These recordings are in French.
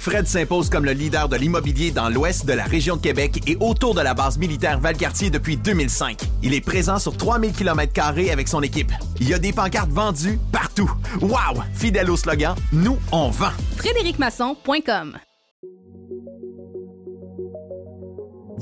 Fred s'impose comme le leader de l'immobilier dans l'ouest de la région de Québec et autour de la base militaire Valcartier depuis 2005. Il est présent sur 3000 km avec son équipe. Il y a des pancartes vendues partout. Wow! Fidèle au slogan, nous, on vend. FrédéricMasson.com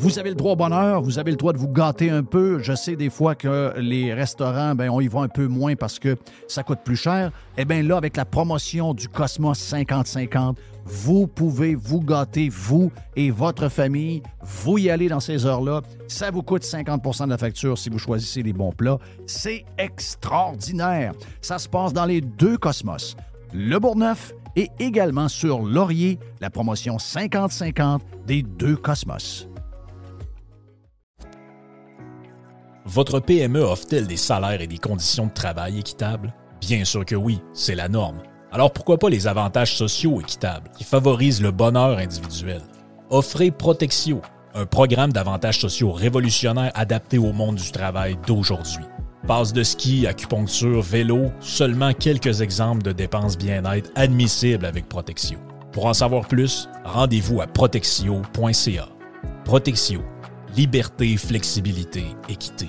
Vous avez le droit au bonheur, vous avez le droit de vous gâter un peu. Je sais des fois que les restaurants, ben, on y va un peu moins parce que ça coûte plus cher. Eh bien là, avec la promotion du Cosmos 50-50, vous pouvez vous gâter, vous et votre famille. Vous y allez dans ces heures-là. Ça vous coûte 50 de la facture si vous choisissez les bons plats. C'est extraordinaire. Ça se passe dans les deux Cosmos. Le Bourgneuf et également sur Laurier, la promotion 50-50 des deux Cosmos. Votre PME offre-t-elle des salaires et des conditions de travail équitables? Bien sûr que oui, c'est la norme. Alors pourquoi pas les avantages sociaux équitables qui favorisent le bonheur individuel? Offrez Protexio, un programme d'avantages sociaux révolutionnaire adapté au monde du travail d'aujourd'hui. Passe de ski, acupuncture, vélo, seulement quelques exemples de dépenses bien-être admissibles avec Protexio. Pour en savoir plus, rendez-vous à protexio.ca. Protexio Liberté, flexibilité, équité.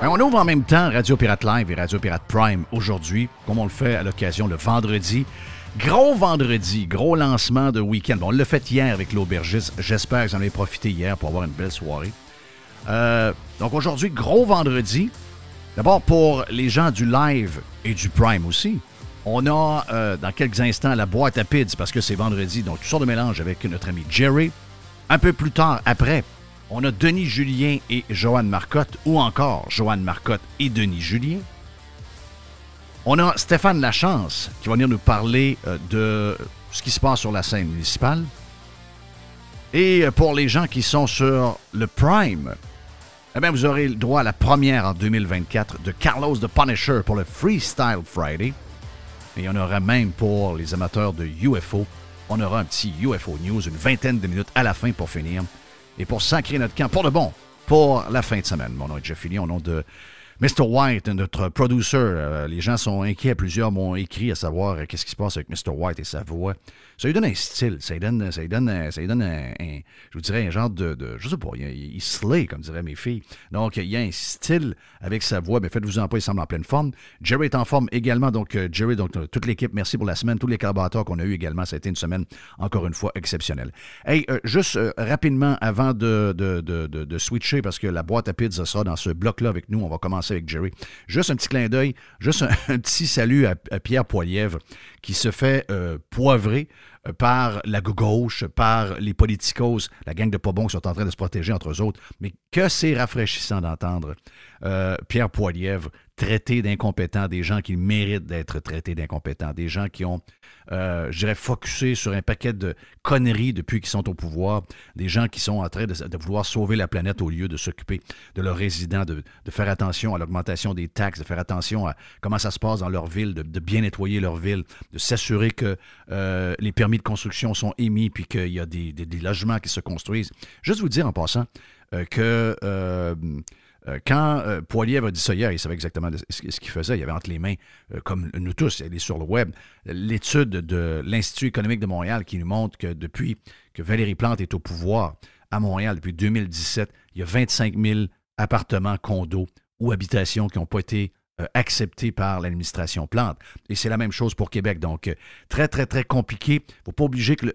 Ben, on ouvre en même temps Radio Pirate Live et Radio Pirate Prime aujourd'hui, comme on le fait à l'occasion le vendredi. Gros vendredi, gros lancement de week-end. on l'a fait hier avec l'aubergiste. J'espère que vous en avez profité hier pour avoir une belle soirée. Euh, donc aujourd'hui, gros vendredi. D'abord pour les gens du live et du Prime aussi. On a euh, dans quelques instants la boîte à pids parce que c'est vendredi, donc tout sort de mélange avec notre ami Jerry. Un peu plus tard, après, on a Denis Julien et Joanne Marcotte, ou encore Joanne Marcotte et Denis Julien. On a Stéphane Lachance qui va venir nous parler euh, de ce qui se passe sur la scène municipale. Et euh, pour les gens qui sont sur le Prime, eh bien, vous aurez le droit à la première en 2024 de Carlos the Punisher pour le Freestyle Friday. Et en aura même pour les amateurs de UFO. On aura un petit UFO News, une vingtaine de minutes à la fin pour finir et pour sacrer notre camp pour de bon pour la fin de semaine. Mon nom est Jeff Fillion, au nom de Mr. White, notre producer. Euh, les gens sont inquiets. Plusieurs m'ont écrit à savoir euh, qu'est-ce qui se passe avec Mr. White et sa voix. Ça lui donne un style, ça lui donne, ça lui donne, ça lui donne un, je vous dirais, un genre de, de je sais pas, il, il, slay, comme diraient mes filles. Donc, il y a un style avec sa voix, mais faites-vous en pas, il semble en pleine forme. Jerry est en forme également, donc euh, Jerry, donc toute l'équipe, merci pour la semaine, tous les collaborateurs qu'on a eu également, ça a été une semaine, encore une fois, exceptionnelle. Hey, euh, juste euh, rapidement, avant de, de, de, de, switcher, parce que la boîte à pizza sera dans ce bloc-là avec nous, on va commencer avec Jerry. Juste un petit clin d'œil, juste un, petit salut à, à Pierre Poilièvre, qui se fait euh, poivrer euh, par la gauche, par les politicos, la gang de pas bons qui sont en train de se protéger entre eux autres. Mais que c'est rafraîchissant d'entendre euh, Pierre Poilièvre traiter d'incompétents des gens qui méritent d'être traités d'incompétents, des gens qui ont, euh, je dirais, focusé sur un paquet de conneries depuis qu'ils sont au pouvoir, des gens qui sont en train de, vouloir sauver la planète au lieu de s'occuper de leurs résidents, de, faire attention à l'augmentation des taxes, de faire attention à comment ça se passe dans leur ville, de, bien nettoyer leur ville, de s'assurer que euh, les permis de construction sont émis puis qu'il y a des, logements qui se construisent. Juste vous dire en passant euh, que euh, quand euh, Poilievre a dit ça hier, il savait exactement ce qu'il faisait. Il avait entre les mains, euh, comme nous tous, il est sur le web, l'étude de l'Institut économique de Montréal qui nous montre que depuis que Valérie Plante est au pouvoir à Montréal, depuis 2017, il y a 25 000 appartements, condos ou habitations qui n'ont pas été euh, acceptés par l'administration Plante. Et c'est la même chose pour Québec. Donc, très, très, très compliqué. Il ne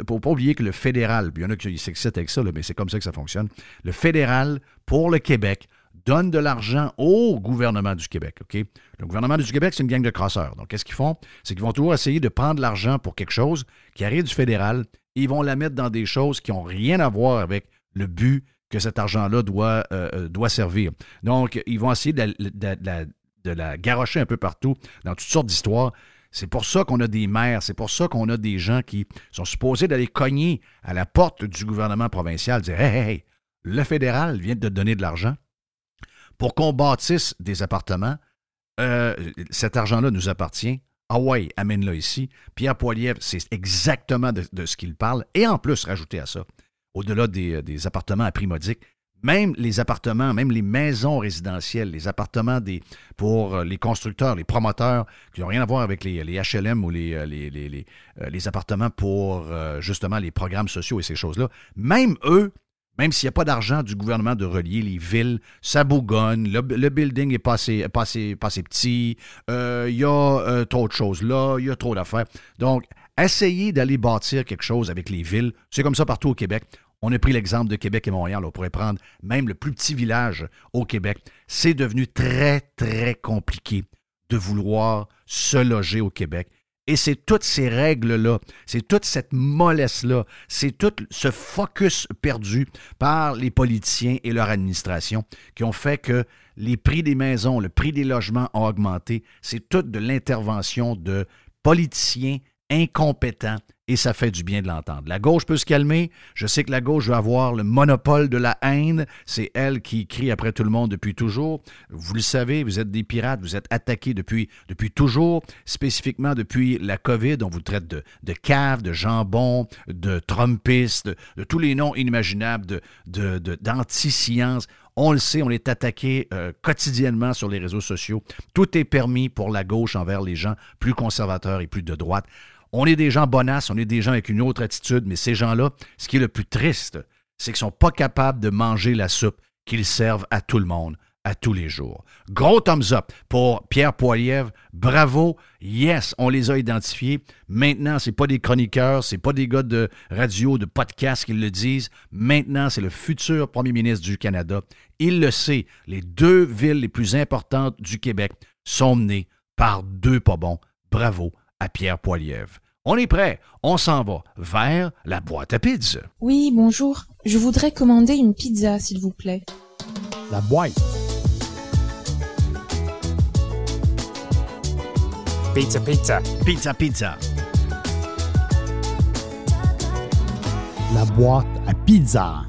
faut pas, oublier que le fédéral, il y en a qui s'excitent avec ça, mais c'est comme ça que ça fonctionne. Le fédéral, pour le Québec, donne de l'argent au gouvernement du Québec. Le gouvernement du Québec, c'est une gang de crasseurs. Donc, qu'est-ce qu'ils font? C'est qu'ils vont toujours essayer de prendre l'argent pour quelque chose qui arrive du fédéral. Ils vont la mettre dans des choses qui n'ont rien à voir avec le but que cet argent-là doit, euh, euh, doit servir. Donc, ils vont essayer de la, de un peu partout dans toutes sortes d'histoires. C'est pour ça qu'on a des maires, c'est pour ça qu'on a des gens qui sont supposés d'aller cogner à la porte du gouvernement provincial, dire Hey, hey, hey, le fédéral vient de te donner de l'argent pour qu'on bâtisse des appartements. Euh, cet argent-là nous appartient. Ah ouais, amène-le ici. Pierre Poilievre, c'est exactement de, ce qu'il parle. Et en plus, rajouter à ça, au-delà des, des appartements à prix modique, même les appartements, même les maisons résidentielles, les appartements pour euh, les constructeurs, les promoteurs, qui n'ont rien à voir avec les, HLM ou les, euh, euh, appartements pour euh, justement les programmes sociaux et ces choses-là, même eux, même s'il n'y a pas d'argent du gouvernement de relier les villes, ça bougonne, le, building est pas assez, petit, euh, il y a euh, trop de choses là, il y a trop d'affaires. Donc, essayez d'aller bâtir quelque chose avec les villes. C'est comme ça partout au Québec. On a pris l'exemple de Québec et Montréal. On pourrait prendre même le plus petit village au Québec. C'est devenu très, très compliqué de vouloir se loger au Québec. Et c'est toutes ces règles-là, c'est toute cette mollesse-là, c'est tout ce focus perdu par les politiciens et leur administration qui ont fait que les prix des maisons, le prix des logements ont augmenté. C'est toute de l'intervention de politiciens incompétents et ça fait du bien de l'entendre. La gauche peut se calmer. Je sais que la gauche veut avoir le monopole de la haine. C'est elle qui crie après tout le monde depuis toujours. Vous le savez, vous êtes des pirates, vous êtes attaqués depuis, depuis toujours, spécifiquement depuis la COVID. On vous traite de, de cave, de jambon, de Trumpiste, de, tous les noms inimaginables de- d'anti-science. On le sait, on est attaqué euh, quotidiennement sur les réseaux sociaux. Tout est permis pour la gauche envers les gens plus conservateurs et plus de droite. On est des gens bonasses, on est des gens avec une autre attitude, mais ces gens-là, ce qui est le plus triste, c'est qu'ils sont pas capables de manger la soupe qu'ils servent à tout le monde, à tous les jours. Gros thumbs up pour Pierre Poilievre. Bravo. Yes, on les a identifiés. Maintenant, c'est pas des chroniqueurs, c'est pas des gars de radio, de podcast qui le disent. Maintenant, c'est le futur premier ministre du Canada. Il le sait. Les deux villes les plus importantes du Québec sont menées par deux pas bons. Bravo à Pierre Poilievre. On est prêt. On s'en va vers la boîte à pizza. Oui, bonjour. Je voudrais commander une pizza, s'il vous plaît. La boîte. Pizza, pizza. Pizza, pizza. La boîte à pizza.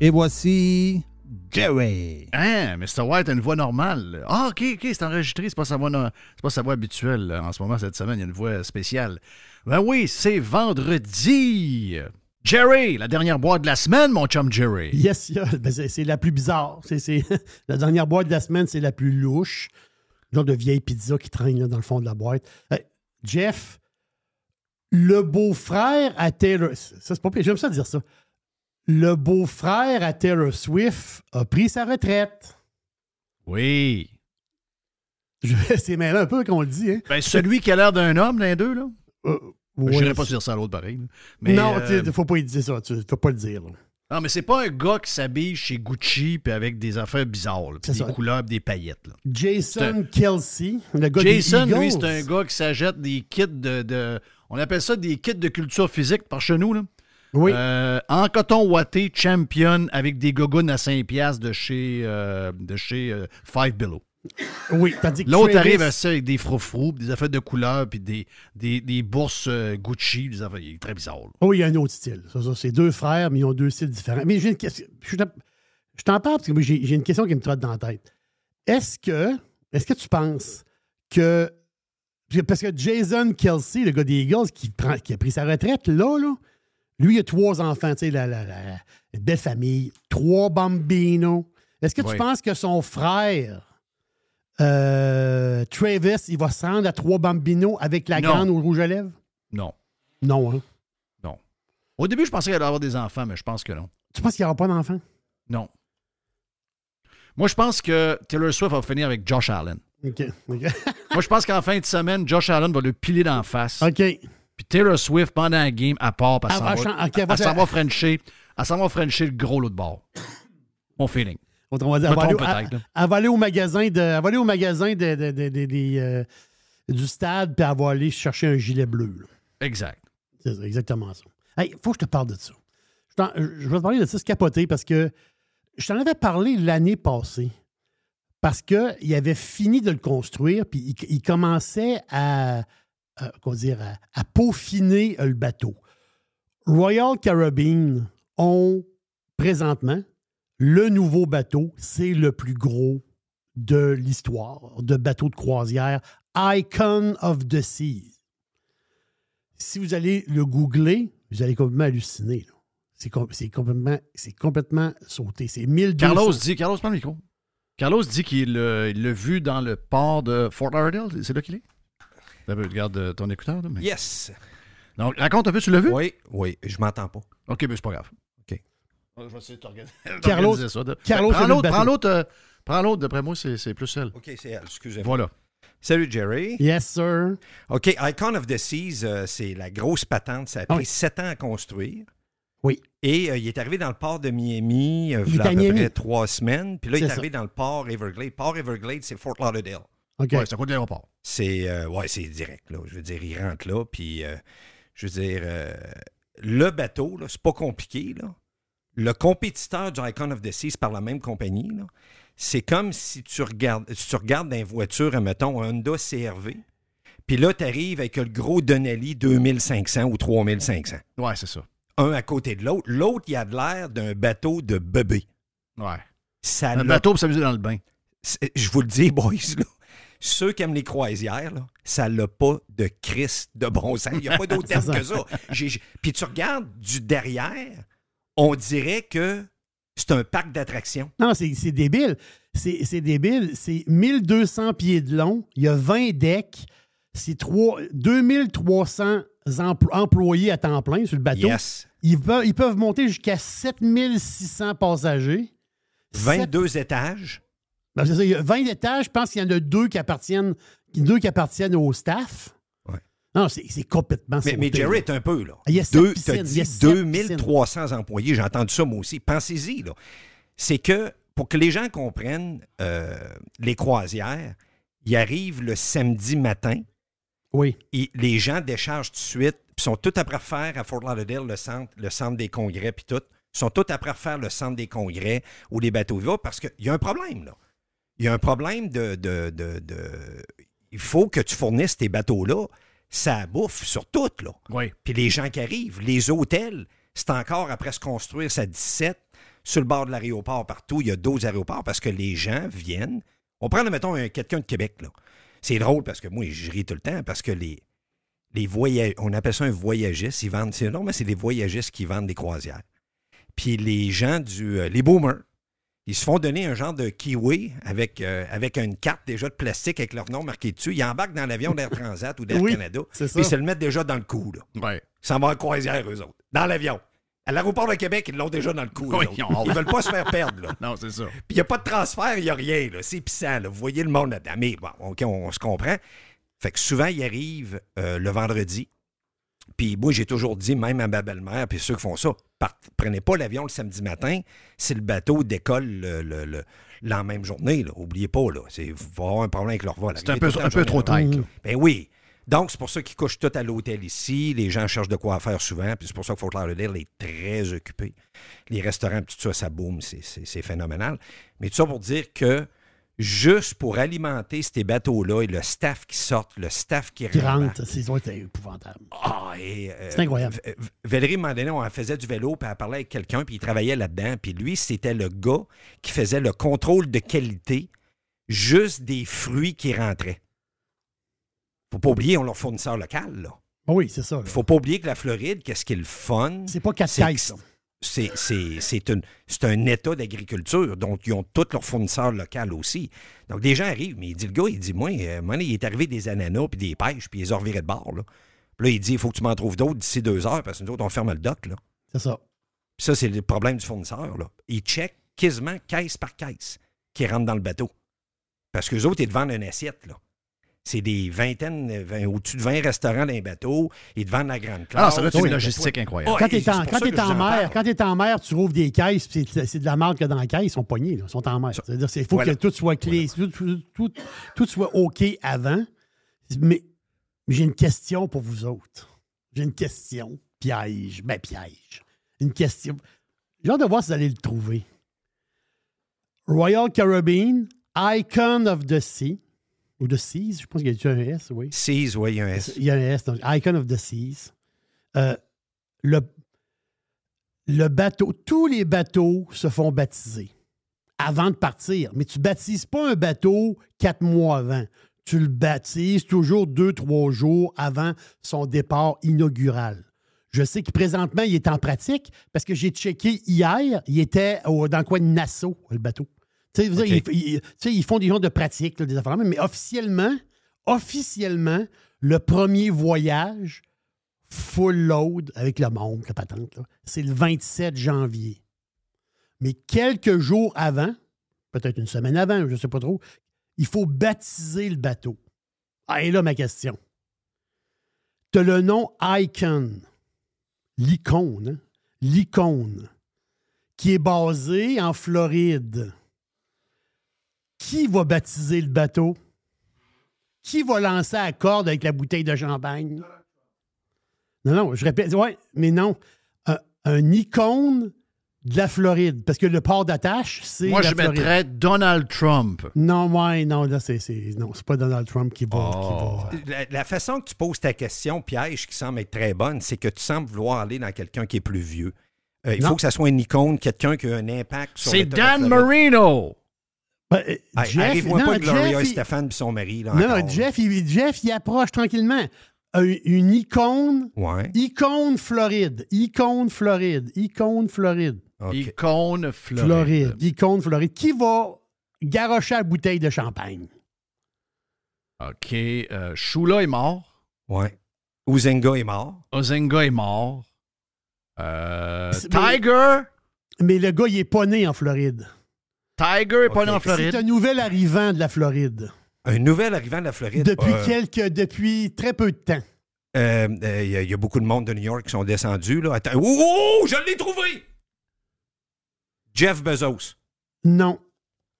Et voici Jerry. Hein, Mr. White a une voix normale. Ah, OK, OK, c'est enregistré. C'est pas sa voix, no- pas sa voix habituelle. là. En ce moment, cette semaine, il y a une voix spéciale. Ben oui, c'est vendredi. Jerry, la dernière boîte de la semaine, mon chum Jerry. Yes, yeah, ben, c'est la plus bizarre. La dernière boîte de la semaine, c'est la plus louche. Genre de vieille pizza qui traîne là, dans le fond de la boîte. Euh, Jeff, le beau-frère à Taylor... Ça, c'est pas pire, j'aime ça dire ça. Le beau-frère à Taylor Swift a pris sa retraite. Oui. Je- C'est mêlant un peu qu'on le dit, hein? Ben, celui qui a l'air d'un homme, l'un d'eux, là. Euh, Je ouais. n'irais pas dire ça à l'autre pareil. là. Mais, non, euh, il faut pas dire ça. Tu faut pas le dire. là. Non, mais c'est pas un gars qui s'habille chez Gucci puis avec des affaires bizarres, là, puis C'est des ça. couleurs, des paillettes. là. Jason Kelsey, le gars des Jason, lui, c'est un gars qui s'achète des kits de, de- On appelle ça des kits de culture physique par chez nous. Là. Oui. Euh, en coton ouaté, champion, avec des gogoons à 5$ piastres de chez, euh, de chez euh, Five Below. oui, tandis que L'autre Travis- arrive à ça avec des froufrous, des affaires de couleur, puis des, des, des bourses Gucci. Des affaires, il est très bizarre. là. Oh, il y a un autre style. Ça, ça, c'est deux frères, mais ils ont deux styles différents. Mais j'ai une question. Je t'en- parle parce que j'ai j'ai une question qui me trotte dans la tête. Est-ce que, est-ce que tu penses que. Parce que Jason Kelsey, le gars des Eagles, qui, prend, qui a pris sa retraite, là, là, lui, il a trois enfants, tu sais, la, la, la- belle famille, trois bambinos. Est-ce que Oui. tu penses que son frère, euh, Travis, il va se rendre à trois bambinos avec la Non. grande au rouge à lèvres? Non. Non, hein? Non. Au début, je pensais qu'elle allait avoir des enfants, mais je pense que non. Tu penses qu'il n'y aura pas d'enfants? Non. Moi, je pense que Taylor Swift va finir avec Josh Allen. OK. OK. Moi, je pense qu'en fin de semaine, Josh Allen va le piler d'en face. OK. Puis Taylor Swift, pendant la game, à part, elle Ah, s'en va, elle s'en va frencher. Elle s'en va frencher le gros lot de bord. Mon feeling. Autrement dit, elle va, aller, elle- là. elle va aller au magasin, de, elle va aller au magasin de, de- de- euh, du stade, puis elle va aller chercher un gilet bleu. là. Exact. C'est ça, exactement ça. Hey, faut que je te parle de ça. Je, vais te parler de ça, capoté, parce que je t'en avais parlé l'année passée. Parce qu'il avait fini de le construire, puis il, il commençait à, à- à, peaufiner euh, le bateau. Royal Caribbean ont présentement le nouveau bateau. C'est le plus gros de l'histoire de bateau de croisière, Icon of the Seas. Si vous allez le googler, vous allez complètement halluciner. C'est com- c'est complètement, complètement sauté. C'est 1200. Carlos dit, Carlos, prends le micro. Carlos dit qu'il il l'a vu dans le port de Fort Lauderdale. C'est là qu'il est? Regarde euh, ton écouteur. Là, mais- Yes. Donc, raconte un peu, tu l'as vu? Oui, oui, je m'entends pas. OK, mais c'est pas grave. OK. Je vais essayer de t'organiser Carlos- ça. De- Carlos, prends l'autre, prends l'autre. euh, prends l'autre, d'après moi, c'est c'est plus elle. OK, c'est elle, excusez-moi. Voilà. Salut, Jerry. Yes, sir. OK, Icon of the Seas, euh, c'est la grosse patente. Ça a Ah pris oui. sept ans à construire. Oui. Et euh, il est arrivé dans le port de Miami euh, Il est v'là à peu près trois semaines. Puis là, il est arrivé dans le port Everglades. Port Everglades, c'est Fort Lauderdale. C'est à côté de l'aéroport. C'est euh, ouais, c'est direct. Là. Je veux dire, il rentre là, puis euh, je veux dire, euh, le bateau, là, c'est pas compliqué. Là. Le compétiteur du Icon of the Seas par la même compagnie, là, c'est comme si tu regardes, si tu regardes dans une voiture, mettons, un Honda CRV, puis là, tu arrives avec le gros Donnelly 2500 ou 3500. Ouais, c'est ça. Un à côté de l'autre. L'autre, il a de l'air d'un bateau de bébé. Ouais. Ça Un bateau pour s'amuser dans le bain. je vous le dis, boys, là, ceux qui aiment les croisières, là, ça n'a pas de Christ de bon sens. Il n'y a pas d'autre terme que ça. Puis tu regardes du derrière, on dirait que c'est un parc d'attractions. Non, c'est c'est débile. C'est c'est débile. C'est 1200 pieds de long. Il y a 20 decks. C'est trois- 2300 empl- employés à temps plein sur le bateau. Yes. Ils, peuvent, ils peuvent monter jusqu'à 7600 passagers. 22 étages. Ben, ça, il y a 20 étages. Je pense qu'il y en a deux qui appartiennent, deux qui appartiennent au staff. Ouais. Non, c'est complètement Mais, mais Jerry est un peu, là. Il y a Deux, piscines, t'as il y a dit sept 2300 employés. J'ai entendu ça, moi aussi. Pensez-y, là. C'est que, pour que les gens comprennent, euh, les croisières, ils arrivent le samedi matin. Oui. Et les gens déchargent tout de suite, puis sont tout après faire à Fort Lauderdale, le centre, le centre des congrès, puis tout. sont tout après faire le centre des congrès où les bateaux vont parce qu'il y a un problème, là. Il y a un problème de, de, de- de- Il faut que tu fournisses tes bateaux-là, ça bouffe sur tout, là. Oui. Puis les gens qui arrivent, les hôtels, c'est encore après se construire, ça 17. Sur le bord de l'aéroport, partout, il y a 12 aéroports parce que les gens viennent. On prend, mettons, un- quelqu'un de Québec, là. C'est drôle parce que moi, je ris tout le temps parce que les, les voyages, on appelle ça un voyagiste, ils vendent, c'est non, mais c'est des voyagistes qui vendent des croisières. Puis les gens du, euh, les boomers, ils se font donner un genre de kiwi avec, euh, avec une carte déjà de plastique avec leur nom marqué dessus. Ils embarquent dans l'avion d'Air Transat ou d'Air Oui, Canada. c'est ça. Puis ils se le mettent déjà dans le cou, là. Ouais. Ils s'en vont en croisière, eux autres. Dans l'avion. À l'aéroport de Québec, ils l'ont déjà dans le cou. Oui, ils. Ils veulent pas se faire perdre, là. Non, c'est ça. Puis il n'y a pas de transfert, il n'y a rien. là. C'est pissant. Là. Vous voyez le monde là-dedans. Mais bon, OK, on, on se comprend. Fait que souvent, ils arrivent euh, le vendredi. Puis moi, j'ai toujours dit, même à ma belle-mère, puis ceux qui font ça, part- prenez pas l'avion le samedi matin si le bateau décolle le, le- le- la même journée. Là. Oubliez pas, là. Allez avoir un problème avec leur vol. C'est un peu, le un trop là. Ben oui. Donc, c'est pour ça qu'ils couchent tout à l'hôtel ici. Les gens cherchent de quoi faire souvent. Puis c'est pour ça que Fort Lauderdale est très occupé. Les restaurants, tout ça, ça c'est- c'est phénoménal. Mais tout ça pour dire que juste pour alimenter ces bateaux-là et le staff qui sort, le staff qui, rentre, c'est ouais, c'est épouvantable. ah, et, euh, C'est incroyable. Valérie, donné, on faisait du vélo, puis elle parlait avec quelqu'un, puis il travaillait là-dedans. Puis lui, c'était le gars qui faisait le contrôle de qualité juste des fruits qui rentraient. Faut pas oublier, on leur fournisseur local, là. Ah Oui, c'est ça. là. Faut pas oublier que la Floride, qu'est-ce qui est le fun? C'est pas quatre ça. C'est, c'est, c'est, une- c'est un état d'agriculture, donc ils ont tous leurs fournisseurs locaux aussi. Donc des gens arrivent, mais il dit le gars, il dit Moi, euh, il est arrivé des ananas puis des pêches, puis ils les ont de bord. Là. Puis là, il dit Il faut que tu m'en trouves d'autres d'ici deux heures, parce que nous autres, on ferme le dock. Là. C'est ça. Puis ça, c'est le problème du fournisseur. Là. Il check quasiment caisse par caisse qui rentre dans le bateau. Parce qu'eux autres, ils te vendent une assiette. Là. C'est des vingtaines, vingt- au-dessus de 20 restaurants dans les bateaux. Ils te vendent la grande classe. Ah, ça doit être une logistique incroyable. Quand t'es en, quand que je en mer, quand t'es en mer, tu rouvres des caisses, puis c'est c'est de la marque qu'il y a dans la caisse, ils sont pognés, là, ils sont en mer. C'est-à-dire, il faut Voilà. que tout soit clé, tout, tout- tout- tout soit OK avant. Mais, mais j'ai une question pour vous autres. J'ai une question. Piège. Ben, piège. Une question. J'ai hâte de voir si vous allez le trouver. Royal Caribbean, Icon of the Sea. Ou The Seas, je pense qu'il y a un S, oui. Seas, oui, il y a un S. Il y a un S, donc Icon of the Seas. Euh, le, le bateau, tous les bateaux se font baptiser avant de partir. Mais tu baptises pas un bateau quatre mois avant. Tu le baptises toujours deux, trois jours avant son départ inaugural. Je sais que présentement, il est en pratique parce que j'ai checké hier, il était au- dans le coin de Nassau, le bateau. Tu sais, ils, font des genres de pratiques, là, des affaires, mais officiellement, officiellement, le premier voyage full load avec le monde, la patente, c'est le 27 janvier. Mais quelques jours avant, peut-être une semaine avant, je ne sais pas trop, il faut baptiser le bateau. Ah, et là, ma question. Tu as le nom Icon, l'icône, hein? l'icône, qui est basé en Floride. Qui va baptiser le bateau? Qui va lancer la corde avec la bouteille de champagne? Non, non, je répète, ouais, mais non. Un, un icône de la Floride. Parce que le port d'attache, c'est. Moi, la je Floride. mettrais Donald Trump. Non, ouais, non, là, c'est. c'est- Non, c'est pas Donald Trump qui va. Oh. qui va- La, la façon que tu poses ta question, piège, qui semble être très bonne, c'est que tu sembles vouloir aller dans quelqu'un qui est plus vieux. Euh, il Non. faut que ça soit une icône, quelqu'un qui a un impact sur C'est Dan Floride. Marino. Ben, euh, Hey, Jeff, Arrive-moi non, pas de Gloria Jeff, il- Stéphane et son mari. Là, Non, encore. Jeff, il, Jeff, il approche tranquillement. Un- une icône, Ouais. icône Floride, icône Floride, icône Floride. Icône Floride. Floride, icône Floride. Qui va garocher la bouteille de champagne? OK. euh, Shula est mort. Ouais. Uzenga est mort. Ozenga est mort. Euh, C'est- mais- Tiger. Mais le gars, il est pas né en Floride. Tiger est pas né en C'est Floride. un nouvel arrivant de la Floride. Un nouvel arrivant de la Floride. Depuis Euh, quelques, depuis très peu de temps. euh, euh, Il y, a- il y a beaucoup de monde de New York qui sont descendus. Là. Attends. Oh, oh, je l'ai trouvé! Jeff Bezos. Non.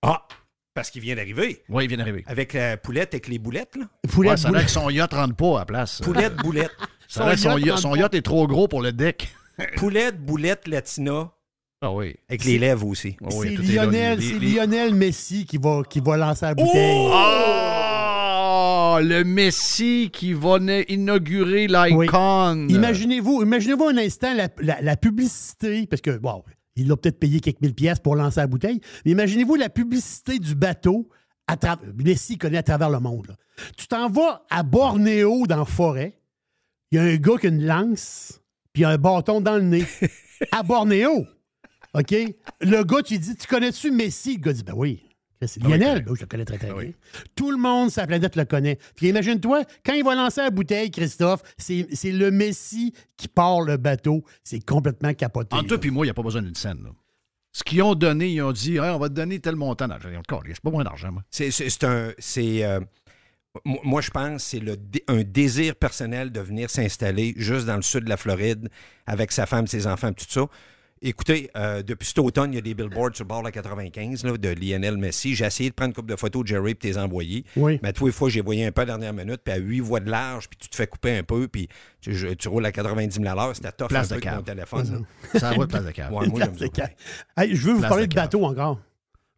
Ah, parce qu'il vient d'arriver. Oui, il vient d'arriver. Avec la poulette, avec les boulettes, là. Poulet, Ouais, ça a que son yacht rentre pas à la place. Poulette, boulette. Ça son, Son yacht son yacht est trop gros pour le deck. Poulette, boulette, latina, Ah oui. avec les lèvres aussi. Ah oui, c'est. Lionel, c'est Lionel Messi qui va, qui va lancer la bouteille. Oh! Le Messi qui va na- inaugurer l'icon. Imaginez-vous, imaginez-vous un instant la, la- la publicité, parce que bon, il l'a peut-être payé quelques mille pièces pour lancer la bouteille, mais imaginez-vous la publicité du bateau à travers. Messi connaît à travers le monde. là. Tu t'en vas à Bornéo dans la forêt, il y a un gars qui a une lance, puis un bâton dans le nez. à Bornéo. OK? Le gars, tu dis, tu connais-tu Messi? Le gars dit, ben oui. C'est oui, Lionel? Ben oui, je le connais très, très oui. bien. Tout le monde sur la planète le connaît. Puis imagine-toi, quand il va lancer la bouteille, Christophe, c'est c'est le Messi qui part le bateau. C'est complètement capoté. Entre toi et moi, il n'y a pas besoin d'une scène. là. Ce qu'ils ont donné, ils ont dit Hey, on va te donner tel montant d'argent. Encore, c'est pas moins d'argent, moi. C'est, un. C'est. euh, Moi, je pense que c'est un désir personnel de venir s'installer juste dans le sud de la Floride avec sa femme, ses enfants, tout ça. Écoutez, euh, depuis cet automne, il y a des billboards sur le bord de la 95 là, de Lionel Messi. J'ai essayé de prendre une couple de photos de Jerry et de les envoyer. Oui. Mais tous les fois, j'ai voyé un peu à la dernière minute, puis à 8 voies de large, puis tu te fais couper un peu, puis tu, je- tu roules à 90 000 à l'heure. C'était tough Place un de peu avec mon téléphone. là. Ça va, place de cave. Ouais, moi, j'aime ça. Hey, je veux vous Place parler de de bateau encore.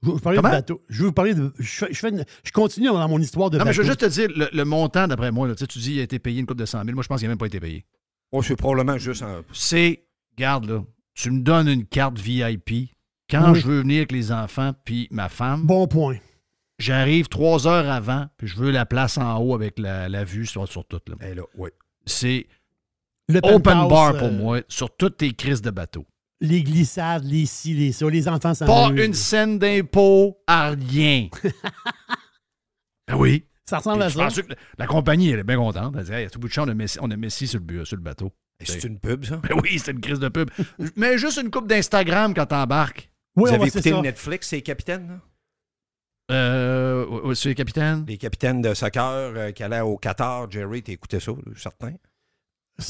Je veux vous parler Comment? de bateau. Je veux vous parler de. Je, fais- je, fais une- je continue dans mon histoire de Non, bateau. mais je veux juste te dire, le, le montant, d'après moi, là, tu sais, tu dis qu'il a été payé une coupe de 100 000. Moi, je pense qu'il n'a même pas été payé. Oh, c'est probablement juste un. C'est, garde là, tu me donnes une carte VIP. Quand Oui. je veux venir avec les enfants puis ma femme, Bon point. j'arrive trois heures avant, puis je veux la place en haut avec la, la vue sur, sur tout. là. Là, oui. C'est open bar pour euh, moi sur toutes tes crises de bateau. Les glissades, les ci, les ça. Les enfants s'en Pas une scène d'impôt à rien. Ah oui. Ça ressemble à Je ça. pense que la compagnie, elle est bien contente. Elle dit, Hey, à tout bout de champ, on a Messi, on a Messi sur, le, sur le bateau. C'est une pub, ça? Ben oui, c'est une crise de pub. Mais juste une coupe d'Instagram quand t'embarques. Oui, Vous avez écouté ça. le Netflix, c'est les capitaines, là? Euh, c'est le capitaine. Les capitaines de soccer euh, qui allaient au Qatar, Jerry, t'as écouté ça, certain?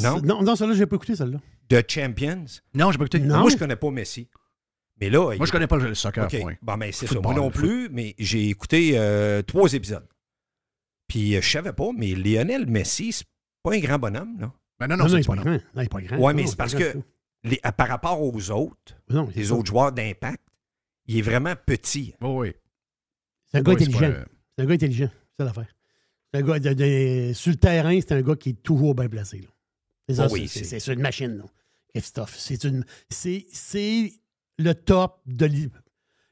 Non? Non, non, celle-là, j'ai pas écouté celle-là. The Champions? Non, j'ai pas écouté. Non? Moi, je connais pas Messi. Mais là, Moi, je connais pas le soccer, point. Bon, ben, c'est ça. Moi non plus, mais j'ai écouté euh, trois épisodes. Puis, euh, je savais pas, mais Lionel Messi, c'est pas un grand bonhomme, là. Ben non, Non, non, non, il pas pas grand. Non, il est pas grand. Ouais, mais c'est parce que les- à- par rapport aux autres. Non, les autres joueurs d'impact, il est vraiment petit. Oui, oui. C'est un gars Oui, c'est intelligent. pas- C'est un gars intelligent. C'est l'affaire. C'est un gars de, de- sur le terrain, c'est un gars qui est toujours bien placé. là. C'est ça, Oh oui, c'est- c'est- c'est c'est une machine, là. Christophe. C'est une. C'est c'est le top de l'île.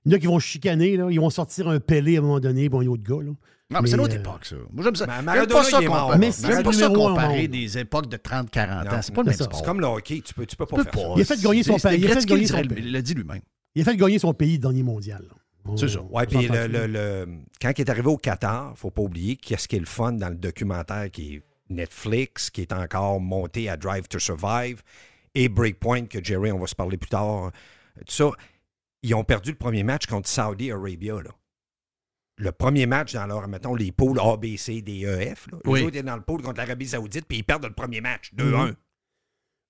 Il y en a qui vont chicaner, là. Ils vont sortir un Pelé à un moment donné, bon, il y a autre gars, là. Non, mais c'est Mais, autre euh, époque, ça. Moi, j'aime ça. Mais J'aime Maradona, pas ça, il Mais pas le ça comparer des époques de 30-40 ans. C'est pas le même c'est ça. sport. C'est comme le hockey, tu peux, tu peux pas Tu peux faire pas. ça. Il a fait gagner son pays. Il a fait gagner son pays. Il l'a dit lui-même. Il a fait gagner son pays les mondial. C'est ça. On puis s'entend le, là. le- le- quand il est arrivé au Qatar, faut pas oublier qu'est-ce qui est le fun dans le documentaire qui est Netflix, qui est encore monté à Drive to Survive, et Breakpoint, que Jerry, on va se parler plus tard. Tout ça, ils ont perdu le premier match contre Saudi Arabia. Là. Le premier match dans leur, mettons, les pôles A, B, C, D, E, F. Là. Oui. Étaient dans le pôle contre l'Arabie Saoudite, puis ils perdent le premier match, 2-1. Mhm.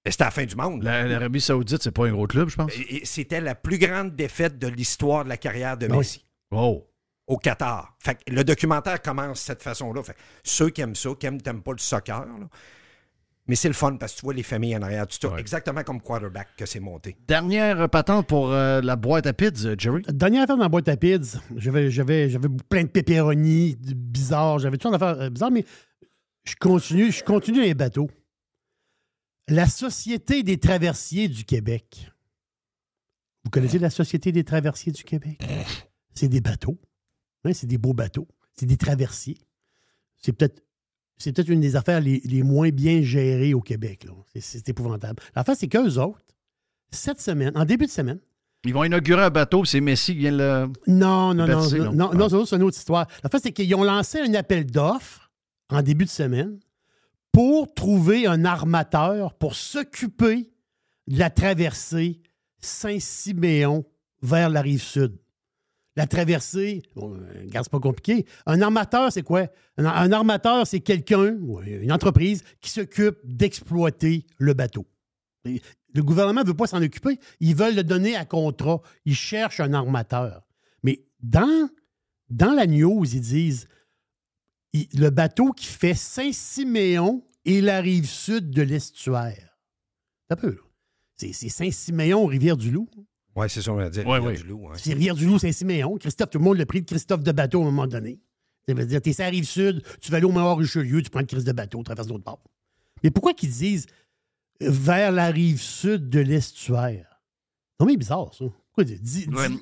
Et C'était la fin du monde. L'Arabie Saoudite, c'est pas un gros club, je pense. C'était la plus grande défaite de l'histoire de la carrière de Oui. Messi Oh. au Qatar. Fait que le documentaire commence de cette façon-là. Ceux qui aiment ça, qui aiment, t'aimes pas le soccer, là, mais c'est le fun parce que tu vois les familles en arrière, ça, Ouais. exactement comme quarterback que c'est monté. Dernière patente pour euh, la boîte à pizza, Jerry? Dernière affaire dans la boîte à pizza, j'avais, j'avais, j'avais plein de pépéronis bizarres, j'avais toutes sortes d'affaires euh, bizarres, mais je continue, je continue les bateaux. La Société des traversiers du Québec. Vous connaissez la Société des traversiers du Québec? C'est des bateaux. Hein, c'est des beaux bateaux. C'est des traversiers. C'est peut-être, c'est peut-être une des affaires les, les moins bien gérées au Québec. C'est, épouvantable. L'affaire, c'est qu'eux autres, cette semaine, en début de semaine, Ils vont inaugurer un bateau, puis c'est Messi qui vient le. non, non, non, Baptisé, non, non? non, Ah. non, ça, c'est une autre histoire. La fait, c'est qu'ils ont lancé un appel d'offres en début de semaine pour trouver un armateur pour s'occuper de la traversée Saint-Siméon vers la rive sud. La traversée, bon, euh, regarde, c'est pas compliqué. Un armateur, c'est quoi? Un, armateur, c'est quelqu'un, une entreprise, qui s'occupe d'exploiter le bateau. Le gouvernement ne veut pas s'en occuper. Ils veulent le donner à contrat. Ils cherchent un armateur. Mais dans, dans la news, ils disent le bateau qui fait Saint-Siméon et la rive sud de l'estuaire. C'est un peu, c'est Saint-Siméon, Rivière-du-Loup. Oui, c'est ça, on va dire. Ouais, Rivière ouais. du Loup, hein. C'est Rivière-du-Loup, Saint-Siméon. Christophe, tout le monde l'a pris de Christophe de bateau à un moment donné. Ça veut dire, t'es sur la rive sud, tu vas aller au Mont-Richelieu, tu prends le Christ de bateau, tu traverses l'autre bord. Mais pourquoi qu'ils disent euh, vers la rive sud de l'estuaire? Non, mais bizarre, ça. Pourquoi dis- dis- Ouais. dis-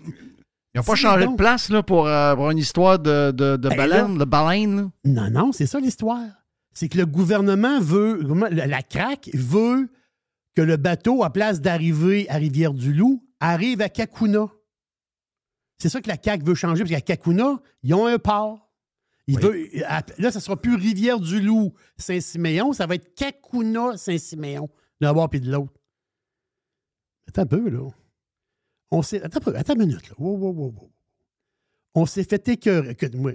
Ils n'ont pas changé donc. de place là, pour, euh, pour une histoire de, de, de Ben baleine, de baleine. Non, non, c'est ça l'histoire. C'est que le gouvernement veut, la la CRAC veut que le bateau, à place d'arriver à Rivière-du-Loup, arrive à Kakuna. C'est ça que la CAQ veut changer, parce qu'à Kakuna, ils ont un port. Il Oui. veut, à- là, ça sera plus Rivière-du-Loup, Saint-Siméon, ça va être Kakuna, Saint-Siméon, d'un bord puis de l'autre. Attends un peu, là. On s'est, attends un peu, attends une minute, là. Wow, wow, wow, wow. On s'est fait écœurer. que- moi,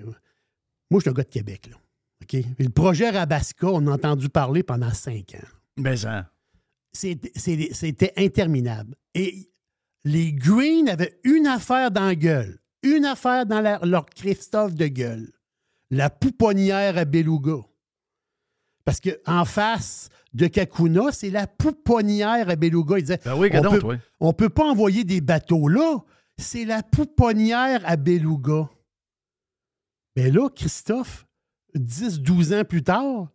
moi, je suis un gars de Québec, là. OK? Et le projet Rabasca, on a entendu parler pendant cinq ans. Mais hein? C'est- c'est- C'était interminable. Et les Greens avaient une affaire dans la gueule. Une affaire dans la- leur Christophe de gueule. La pouponnière à Beluga. Parce qu'en face de Kakuna, c'est la pouponnière à Beluga. Ils disaient Ben oui, on donc, peut, toi. on peut pas envoyer des bateaux là. C'est la pouponnière à Beluga. Mais là, Christophe, 10-12 ans plus tard,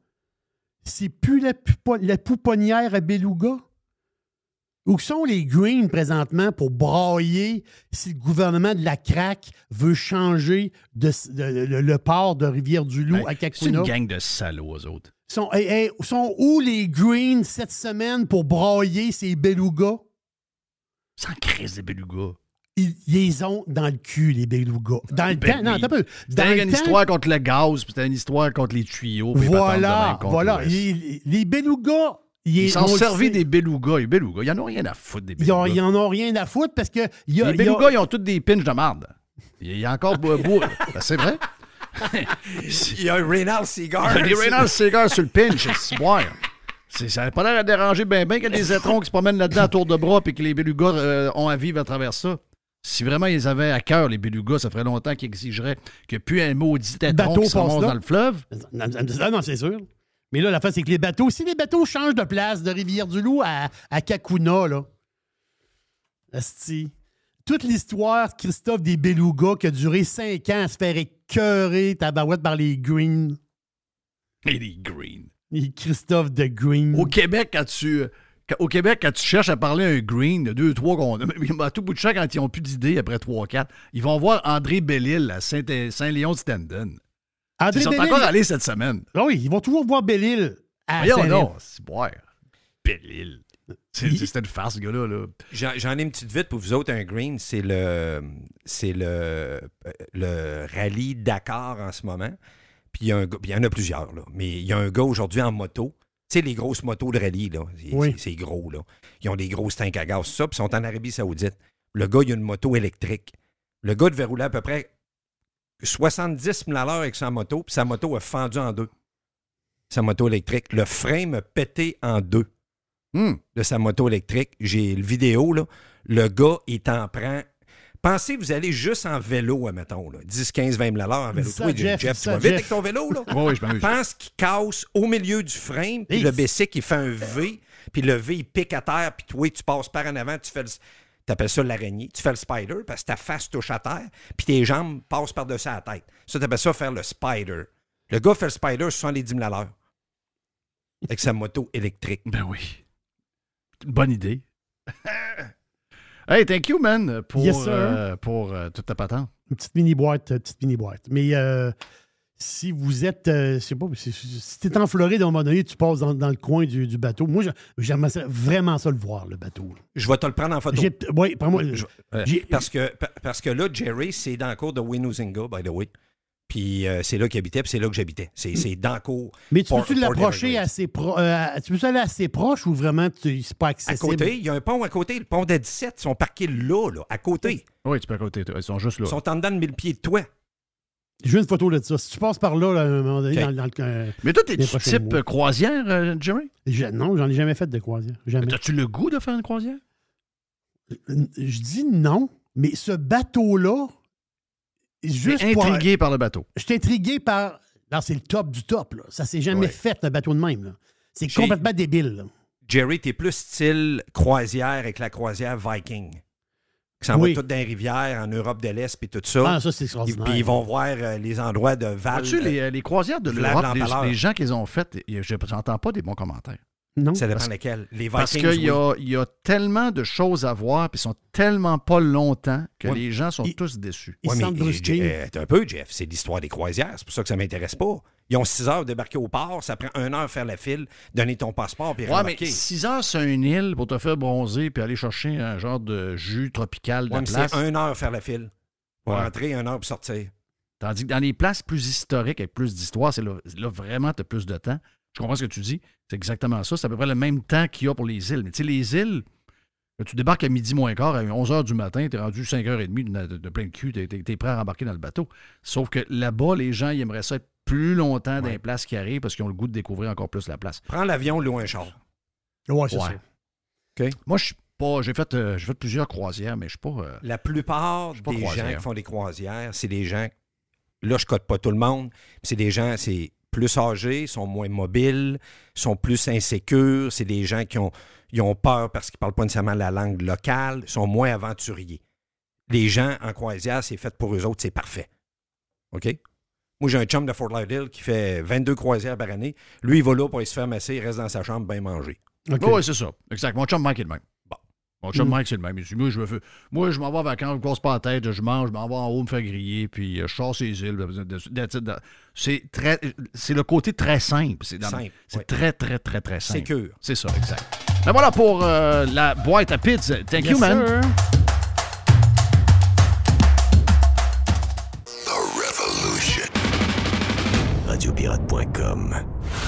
c'est plus la, la pouponnière à Beluga. Où sont les Greens présentement pour brailler si le gouvernement de la CRAQ veut changer de, de- le, le port de Rivière-du-Loup Ben, à C'est Kakuna? une gang de salauds, eux autres. Sont, hey, hey, sont où les Greens cette semaine pour brailler ces belugas? Sans crise des belugas. Ils, les ont dans le cul, les belugas. Dans le Ben temps, non, oui. peu. Dans le une temps- histoire contre le gaz, puis c'était une histoire contre les tuyaux. les Voilà, voilà. les belugas, Ils s'en on le servaient des belugas. Les belugas, ils en ont rien à foutre des Ils, ont- belugas. ils en ont rien à foutre parce que. il Y a, les il y a- belugas, ils ont tous des pinches de marde. Il y a encore beau. beau- Ben, c'est vrai. Il y a un Reynald Cigar. Il y a des Reynolds Cigar sur le pinch, c'est ouais. C'est- Ça n'a pas l'air à déranger bien, bien qu'il y a des étrons qui se promènent là-dedans à tour de bras et que les belugas euh, ont à vivre à travers ça. Si vraiment ils avaient à cœur, les belugas, ça ferait longtemps qu'ils exigeraient que plus un maudit étron Bateau qui se dans le fleuve. Non, c'est sûr. Mais là, la fin, c'est que les bateaux, si les bateaux changent de place de Rivière-du-Loup à, à Kakuna, là, asti, toute l'histoire de Christophe des Belugas qui a duré cinq ans à se faire écœurer tabarouette par les Greens. Et les green. Les Christophe de Green. Au Québec, quand tu. Au Québec, quand tu cherches à parler à un green, de deux, trois, qu'on a, à tout bout de champ, quand ils n'ont plus d'idées, après trois, quatre, ils vont voir André Bellil à Saint- Saint-Léon-de-Stendon. André Ils sont Bellil- encore allés cette semaine. Ah oui, ils vont toujours voir Bellil. à Voyons non, c'est boire. Bellil. C'est- C'était une farce, ce gars-là. Là. J'en ai une petite vite pour vous autres, un green, c'est le c'est le, euh, le rallye Dakar en ce moment. Puis il y, a un gars- puis il y en a plusieurs, là. Mais il y a un gars aujourd'hui en moto. Tu sais, les grosses motos de rallye, là. C'est Oui. c'est- c'est gros, là. Ils ont des grosses tanks à gaz, ça, puis ils sont en Arabie Saoudite. Le gars, il a une moto électrique. Le gars devait rouler à peu près 70 000 à l'heure avec sa moto, puis sa moto a fendu en deux. Sa moto électrique. Le frame a pété en deux Hmm. de sa moto électrique. J'ai le vidéo, là. Le gars, il t'en prend. Pensez, vous allez juste en vélo, admettons, là. 10, 15, 20 000 à l'heure en vélo. Ça, Toi, Jeff, tu vas vite Jeff. avec ton vélo, là. Oui, je m'amuse. Pense qu'il casse au milieu du frame, puis le bicycle, il fait un V, puis le V, il pique à terre, puis toi, tu passes par en avant, tu fais le. T'appelles ça l'araignée. Tu fais le spider parce que ta face touche à terre, puis tes jambes passent par-dessus la tête. Ça, t'appelles ça faire le spider. Le gars fait le spider 70 000 à l'heure. Avec sa moto électrique. Ben oui. Une bonne idée. hey, thank you, man, pour, Yes, sir. euh, pour euh, toute ta patente. Une petite mini-boîte, euh, petite mini-boîte. Mais euh, si vous êtes, euh, je sais pas, si, si t'es en Floride, à un moment donné, tu passes dans, dans le coin du, du bateau. Moi, j'a- j'aimerais vraiment ça le voir, le bateau. Je vais te le prendre en photo. Oui, prends-moi. Euh, parce, que, pa- parce que là, Jerry, c'est dans le cours de Winuzinga, by the way. Puis euh, c'est là qu'il habitait, puis c'est là que j'habitais. C'est dans le cours. Mais tu peux-tu l'approcher assez proche? tu peux aller assez proche ou vraiment tu- c'est pas À accessible? côté, il y a un pont à côté, le pont de 17. Ils sont parqués là, là, à côté. Oui, tu peux à côté. Ils sont juste là. Ils sont en dedans de 1000 pieds de toi. J'ai une photo de ça. Si tu passes par là, là, à un moment donné, dans, dans le. euh, Mais toi, t'es du type mois. euh, croisière, euh, Jerry? je- non, j'en ai jamais fait de croisière. Jamais. Mais As-tu le goût de faire une croisière? Je dis non, mais ce bateau-là, juste pour- intrigué par le bateau. Je suis intrigué par. Non, c'est le top du top. Là. Ça s'est jamais Ouais. fait, un bateau de même. C'est complètement débile. là. Jerry, t'es plus style croisière avec la croisière Viking. Qui s'en Oui. va toutes dans les rivières en Europe de l'Est puis tout ça. Ah, ça, c'est extraordinaire. Puis ils vont voir euh, les endroits de Val. As-tu les, euh, les croisières de l'Europe, les, les gens qui les ont faites, et je n'entends pas des bons commentaires. Non? Ça dépend lesquels. Les Vikings. Parce qu'il y, oui. a- il y a tellement de choses à voir, puis ils sont tellement pas longtemps que Ouais. les gens sont tous déçus. Ils Ouais, mais, sentent brusqués. euh, un peu, Jeff. C'est l'histoire des croisières. C'est pour ça que ça m'intéresse pas. Ils ont 6 heures de débarquer au port. Ça prend une heure faire la file, donner ton passeport puis Ouais, mais rembarquer. 6 heures sur une île pour te faire bronzer puis aller chercher un genre de jus tropical de Ouais, place. c'est une heure faire la file. Pour Ouais. rentrer, une heure pour sortir. Tandis que dans les places plus historiques avec plus d'histoire, c'est là, là vraiment tu as plus de temps. Je comprends ce que tu dis. C'est exactement ça. C'est à peu près le même temps qu'il y a pour les îles. Mais tu sais, les îles, tu débarques à midi moins quart, à 11 h du matin, tu es rendu 5h30 de, de- de plein de cul, tu es, prêt à embarquer dans le bateau. Sauf que là-bas, les gens, ils aimeraient ça être plus longtemps dans les places qui arrivent parce qu'ils ont le goût de découvrir encore plus la place. Prends l'avion, loin un char. Ouais, c'est Ouais. ça. Moi, je suis pas. J'ai fait, euh, j'ai fait plusieurs croisières, mais je suis pas. euh, La plupart pas des croisière. gens qui font des croisières, c'est des gens. Là, je cote pas tout le monde. C'est des gens, c'est plus âgés, sont moins mobiles, sont plus insécures. C'est des gens qui ont, ils ont peur parce qu'ils parlent pas nécessairement la langue locale, sont moins aventuriers. Les gens en croisière, c'est fait pour eux autres, c'est parfait. OK? Moi, j'ai un chum de Fort Lauderdale qui fait 22 croisières par année. Lui, il va là pour aller se faire masser, il reste dans sa chambre, bien manger. Oui, c'est ça. Exact. Mon chum Mike est le même. Bon. Mon chum Mm. Mike, c'est le même. Il dit, moi, je me fais- moi, je m'en vais en vacances, je me casse pas la tête, je mange, je m'en vais en haut me faire griller, puis euh, je sors ces îles. it. C'est très, c'est le côté très simple. C'est dans- Simple, C'est ouais. très, très, très, très simple. Sécure. C'est ça, exact. Ben voilà pour euh, la boîte à pizza. Thank you, man. sir. Radiopirate.com.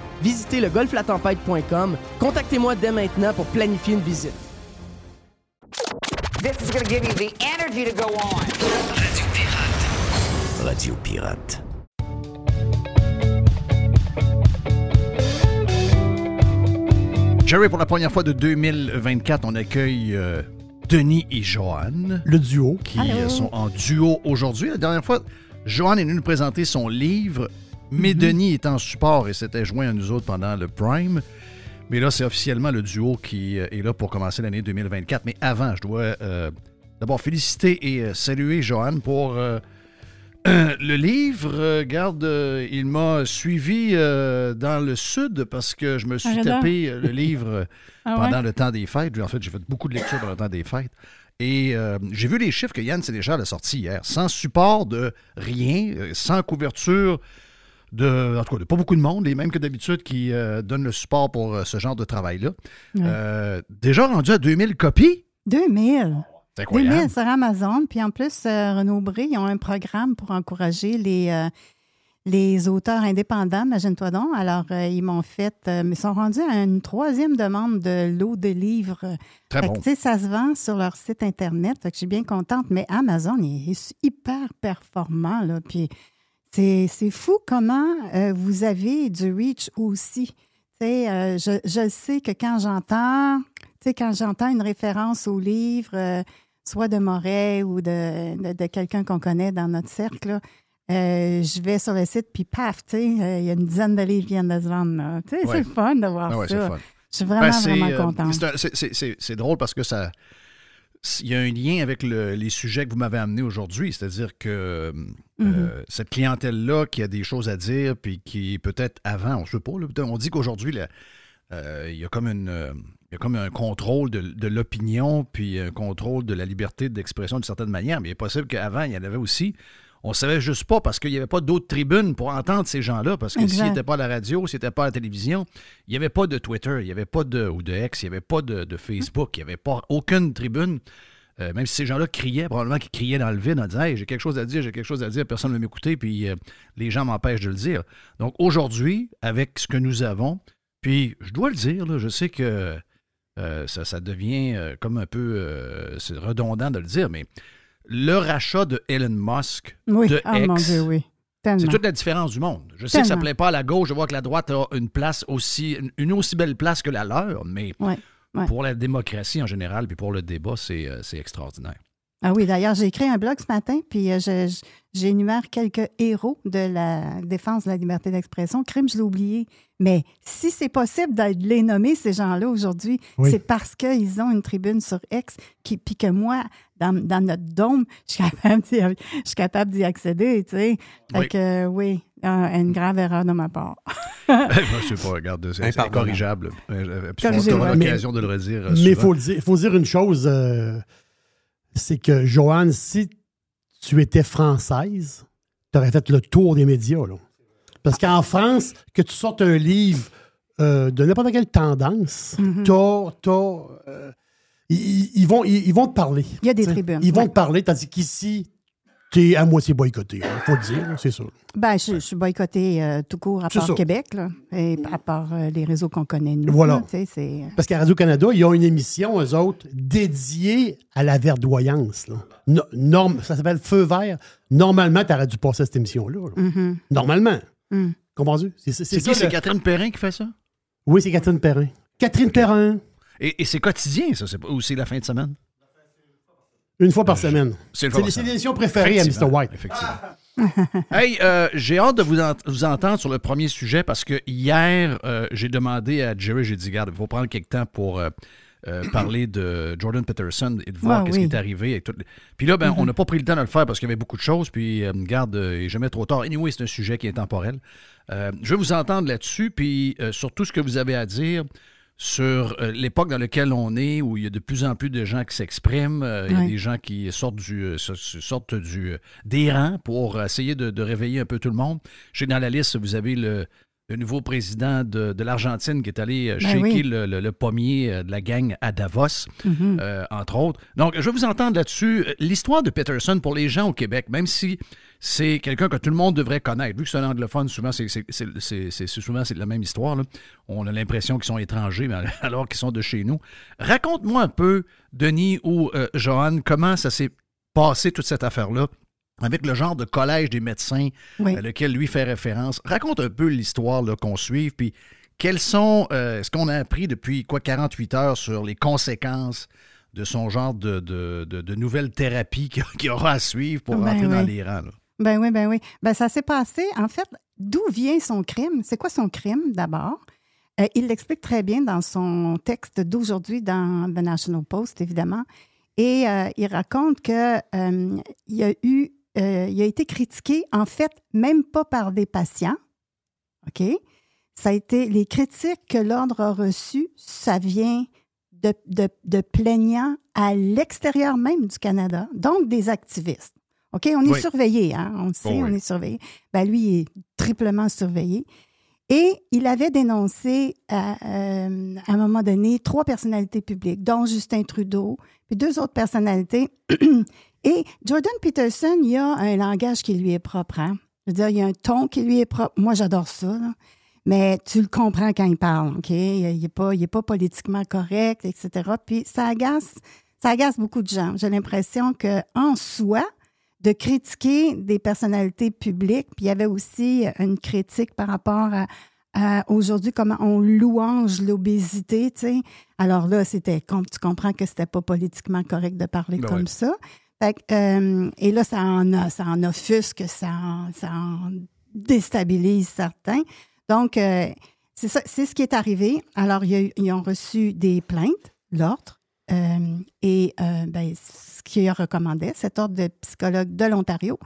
Visitez le golflatempête.com. Contactez-moi dès maintenant pour planifier une visite. This is going to give you the energy to go on. Radio Pirate. Jerry, pour la première fois de 2024, on accueille euh, Denis et Joanne. Le duo. Qui euh, sont en duo aujourd'hui. La dernière fois, Joanne est venue nous présenter son livre, mais Denis est en support et s'était joint à nous autres pendant le Prime. Mais là, c'est officiellement le duo qui euh, est là pour commencer l'année 2024. Mais avant, je dois euh, d'abord féliciter et euh, saluer Joanne pour euh, le livre. Garde, euh, il m'a suivi dans le sud parce que je me suis Ah, tapé le livre Ah pendant ouais? le temps des fêtes. En fait, j'ai fait beaucoup de lectures pendant le temps des fêtes. Et euh, j'ai vu les chiffres que Yann Sénéchal a sortis hier. Sans support de rien, sans couverture de, en tout cas, de pas beaucoup de monde, les mêmes que d'habitude qui euh, donnent le support pour euh, ce genre de travail-là. Euh, déjà rendu à 2000 copies. 2000. C'est C'est 2000 incroyable. sur Amazon. Puis en plus, euh, Renaud Bré, ils ont un programme pour encourager les, les auteurs indépendants, imagine-toi donc. Alors, ils m'ont fait, ils sont rendus à une troisième demande de lot de livres. Très Fait que, bon. tu sais, ça se vend sur leur site Internet. Fait que je suis bien contente. Mais Amazon est hyper performant. Là. Puis c'est fou comment euh, vous avez du reach aussi. Euh, je, je sais que quand j'entends, quand j'entends une référence au livre, euh, soit de Moret ou de, de, de quelqu'un qu'on connaît dans notre cercle, là, euh, je vais sur le site, puis paf, tu sais, il y a une dizaine de livres qui viennent de se vendre. là. Tu sais, Ouais. c'est fun de voir Ah ouais, ça. Je suis vraiment, Ben, vraiment contente. c'est drôle parce que ça. Il y a un lien avec le- les sujets que vous m'avez amenés aujourd'hui, c'est-à-dire que euh, Mhm. cette clientèle-là qui a des choses à dire, puis qui peut-être avant, on ne sait pas, là, on dit qu'aujourd'hui, euh, il y a comme une, euh, il y a comme un contrôle de, de l'opinion, puis un contrôle de la liberté d'expression d'une certaine manière, mais il est possible qu'avant, il y en avait aussi. On savait juste pas parce qu'il n'y avait pas d'autres tribunes pour entendre ces gens-là. Parce que s'ils n'étaient pas à la radio, s'ils n'étaient pas à la télévision, il n'y avait pas de Twitter, il n'y avait pas de, ou de X, il n'y avait pas de, de Facebook, il n'y avait pas aucune tribune. Euh, même si ces gens-là criaient, probablement qu'ils criaient dans le vide en disant Hey, j'ai quelque chose à dire, j'ai quelque chose à dire, personne ne veut m'écouter, puis euh, les gens m'empêchent de le dire. Donc aujourd'hui, avec ce que nous avons, puis je dois le dire, là, je sais que euh, ça, ça devient comme un peu c'est redondant de le dire, mais le rachat de Elon Musk Oui, de oh X, mon Dieu, oui. C'est toute la différence du monde. Je sais que ça ne plaît pas à la gauche, je vois que la droite a une place aussi, une- aussi belle place que la leur, mais Ouais, ouais. pour la démocratie en général, puis pour le débat, c'est euh, c'est extraordinaire. Ah oui, d'ailleurs, j'ai écrit un blog ce matin, puis euh, j'énumère quelques héros de la défense de la liberté d'expression. Crime, je l'ai oublié. Mais si c'est possible de les nommer, ces gens-là, aujourd'hui, Oui. c'est parce qu'ils ont une tribune sur X, qui, puis que moi, dans, dans notre dôme, je suis capable d'y, je suis capable d'y accéder, tu sais. Fait Oui. que, euh, oui, un- une grave erreur de ma part. je sais pas, regarde, c'est incorrigeable. Euh, puis On aura l'occasion de le redire. euh, Mais il faut, le dire- faut dire une chose, euh, c'est que, Joanne, si tu étais française, tu aurais fait le tour des médias. Là. Parce qu'en France, que tu sortes un livre euh, de n'importe quelle tendance, t'as, euh, ils, ils vont, ils, ils vont te parler. Il y a des T'sais, tribunes, Ils vont ouais. te parler, tandis qu'ici, tu es à moitié boycotté. Il faut le dire, c'est ça. Ben, je, je suis boycottée euh, tout court à part ça. Québec, là, et à part euh, les réseaux qu'on connaît, nous. Voilà. là, c'est... Parce qu'à Radio-Canada, ils ont une émission, eux autres, dédiée à la verdoyance. là. No- norme, ça s'appelle Feu vert. Normalement, tu aurais dû passer à cette émission-là. là. Mhm. Normalement. Mm. Comprends-tu? C'est, c'est, C'est ça, qui? C'est le- Catherine Perrin qui fait ça? Oui, c'est Catherine Perrin. Catherine Perrin, Et, et c'est quotidien, ça, c'est pas- ou c'est la fin de semaine? Une fois par semaine. C'est une C'est, fois par c'est semaine. l'émission préférée à Mr. White. Effectivement. hey, euh, j'ai hâte de vous, vous entendre sur le premier sujet parce que hier, euh, j'ai demandé à Jerry, j'ai dit, regarde, il faut prendre quelques temps pour euh, euh, parler de Jordan Peterson et de voir Ah, qu'est-ce oui. qui est arrivé. Puis là, ben, Mhm. on n'a pas pris le temps de le faire parce qu'il y avait beaucoup de choses. Puis, euh, garde, euh, il n'est jamais trop tard. Anyway, c'est un sujet qui est temporel. Euh, je vais vous entendre là-dessus, puis euh, sur tout ce que vous avez à dire sur euh, l'époque dans laquelle on est, où il y a de plus en plus de gens qui s'expriment, euh, il y a Ouais. des gens qui sortent du, euh, so- sortent du, des rangs pour essayer de, de réveiller un peu tout le monde. Que dans la liste, vous avez le, le nouveau président de, de l'Argentine qui est allé Ben shaker oui. le, le- le pommier de la gang à Davos, Mhm. euh, entre autres. Donc, je vais vous entendre là-dessus. L'histoire de Peterson pour les gens au Québec, même si c'est quelqu'un que tout le monde devrait connaître, vu que c'est un anglophone, souvent, c'est souvent c'est la même histoire. là. On a l'impression qu'ils sont étrangers, mais alors qu'ils sont de chez nous. Raconte-moi un peu, Denis ou euh, Johan, comment ça s'est passé, toute cette affaire-là, avec le genre de collège des médecins Oui. à lequel lui fait référence. Raconte un peu l'histoire qu'on suive, puis quels sont, euh, ce qu'on a appris depuis quoi 48 heures sur les conséquences de son genre de, de, de- de nouvelle thérapie qu'il qu'il aura à suivre pour Ben rentrer dans les rangs. là? Ben oui, ben oui. Ben ça s'est passé. En fait, d'où vient son crime? C'est quoi son crime d'abord? Euh, il l'explique très bien dans son texte d'aujourd'hui dans The National Post, évidemment. Et euh, il raconte que euh, a été critiqué, en fait, même pas par des patients. OK? Ça a été les critiques que l'ordre a reçues, ça vient de, de plaignants à l'extérieur même du Canada, donc des activistes. OK? On est Oui. surveillé, hein? On le sait, Oh oui. on est surveillé. Ben, lui, il est triplement surveillé. Et il avait dénoncé à, euh, à un moment donné trois personnalités publiques, dont Justin Trudeau, puis deux autres personnalités. Et Jordan Peterson, il a un langage qui lui est propre. hein. Je veux dire, il y a un ton qui lui est propre. Moi, j'adore ça. là. Mais tu le comprends quand il parle, OK? Il n'est pas, il est pas politiquement correct, etc. Puis ça agace, ça agace beaucoup de gens. J'ai l'impression qu'en soi, de critiquer des personnalités publiques, puis il y avait aussi une critique par rapport à, à aujourd'hui comment on louange l'obésité, tu sais. Alors là, c'était, tu comprends que c'était pas politiquement correct de parler Ben comme ouais. ça. Fait que, euh, et là, ça en a, ça en offusque, ça en, ça en déstabilise certains. Donc, euh, c'est ça, c'est ce qui est arrivé. Alors, ils ont reçu des plaintes, l'ordre, euh, et euh, ben, ce qu'il recommandait, cet ordre de psychologue de l'Ontario,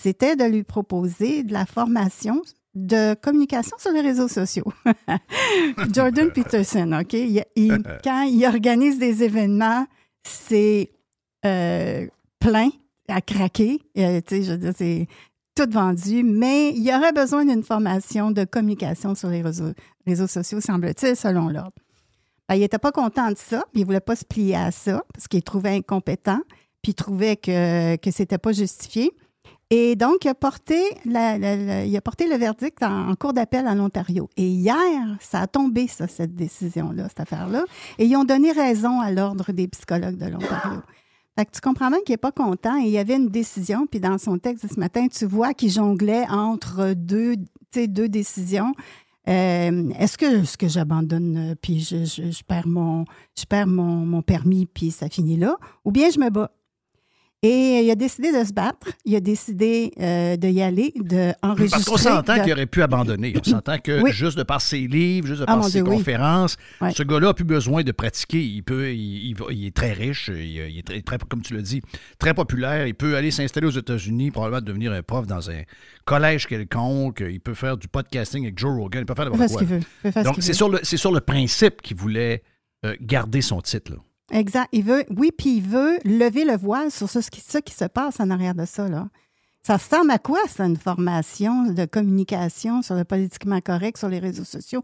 c'était de lui proposer de la formation de communication sur les réseaux sociaux. Jordan Peterson, OK? Il- il- quand il organise des événements, c'est euh, plein à craquer. Euh, tu sais, je veux dire, c'est tout vendu, mais il y aurait besoin d'une formation de communication sur les réseaux, réseaux sociaux, semble-t-il, selon l'ordre. Ben, il n'était pas content de ça, puis il ne voulait pas se plier à ça, parce qu'il trouvait incompétent, puis il trouvait que, ce n'était pas justifié. Et donc, il a porté, il a porté le verdict en, en cours d'appel à l'Ontario. Et hier, ça a tombé, ça, cette décision-là, cette affaire-là. Et ils ont donné raison à l'Ordre des psychologues de l'Ontario. Fait tu comprends bien qu'il n'est pas content. Et il y avait une décision, puis dans son texte de ce matin, tu vois qu'il jonglait entre deux, deux décisions. Euh, est-ce que, est-ce que j'abandonne, euh, puis je, je- je perds, mon, je perds mon, mon permis, puis ça finit là, ou bien je me bats? Et il a décidé de se battre. Il a décidé euh, de y aller, d'enregistrer. Parce qu'on s'entend de- qu'il aurait pu abandonner. On s'entend que Oui. juste de par ses livres, juste de Ah, par ses Dieu, conférences, ce gars-là n'a plus besoin de pratiquer. Il peut, il, il il est très riche, il, il est très, très- comme tu l'as dit, très populaire. Il peut aller s'installer aux États-Unis, probablement devenir un prof dans un collège quelconque. Il peut faire du podcasting avec Joe Rogan. Il peut faire Il ce quoi. qu'il veut. Il peut faire ce Donc, c'est veut. sur, le, c'est sur le principe qu'il voulait euh, garder son titre. là. Exact. Il veut, oui, puis il veut lever le voile sur ce, ce qui, se passe en arrière de ça. Là. Ça ressemble à quoi, ça, une formation de communication sur le politiquement correct, sur les réseaux sociaux?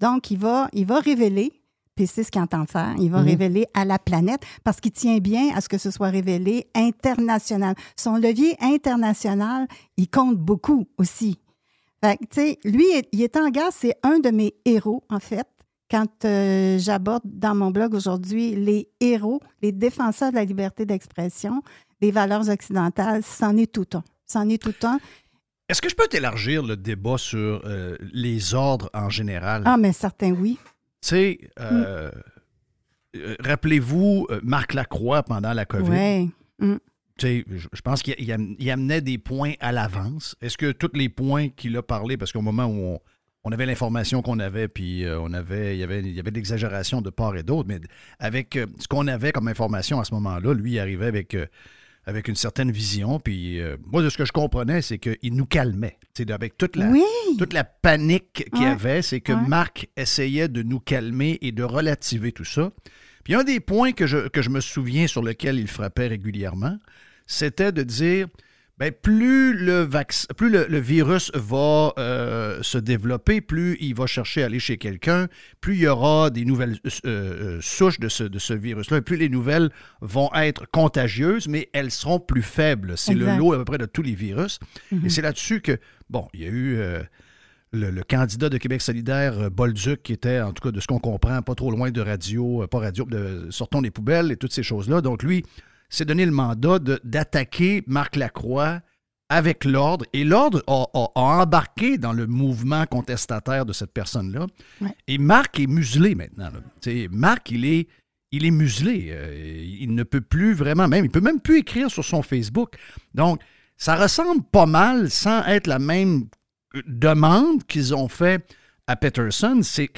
Donc, il va, il va révéler, puis c'est ce qu'il entend faire, il va Mhm. révéler à la planète parce qu'il tient bien à ce que ce soit révélé international. Son levier international, il compte beaucoup aussi. Fait que, lui, il est en gaz, c'est un de mes héros, en fait. Quand euh, j'aborde dans mon blog aujourd'hui les héros, les défenseurs de la liberté d'expression, des valeurs occidentales, c'en est tout un. C'en est tout un. Est-ce que je peux t'élargir le débat sur euh, les ordres en général? Ah, mais certain, oui. Tu sais, euh, rappelez-vous Marc Lacroix pendant la COVID? Oui. Mm. Tu sais, je pense qu'il il am- il amenait des points à l'avance. Est-ce que tous les points qu'il a parlé, parce qu'au moment où on, on avait l'information qu'on avait, puis euh, on avait, il y avait, il y avait de l'exagération de part et d'autre, mais avec euh, ce qu'on avait comme information à ce moment-là, lui, il arrivait avec, euh, avec une certaine vision. Puis euh, moi, de ce que je comprenais, c'est qu'il nous calmait. Sais, avec toute la, Oui. toute la panique qu'il y Ouais. avait, c'est que Ouais. Marc essayait de nous calmer et de relativer tout ça. Puis un des points que je, que je me souviens sur lequel il frappait régulièrement, c'était de dire ben, plus le, vaccin, plus le, le virus va euh, se développer, plus il va chercher à aller chez quelqu'un, plus il y aura des nouvelles euh, euh, souches de ce, de ce virus-là, plus les nouvelles vont être contagieuses, mais elles seront plus faibles. C'est le lot à peu près de tous les virus. Mhm. Et c'est là-dessus que, bon, il y a eu euh, le, le candidat de Québec solidaire, Bolduc, qui était, en tout cas, de ce qu'on comprend, pas trop loin de radio, pas radio, de Sortons les poubelles et toutes ces choses-là. Donc, lui, s'est donné le mandat d'attaquer Marc Lacroix avec l'ordre. Et l'ordre a, a- a embarqué dans le mouvement contestataire de cette personne-là. Ouais. Et Marc est muselé maintenant. là. Marc, il est, il est muselé. Euh, il ne peut plus vraiment, même, il peut même plus écrire sur son Facebook. Donc, ça ressemble pas mal, sans être la même euh, demande qu'ils ont fait à Peterson. C'est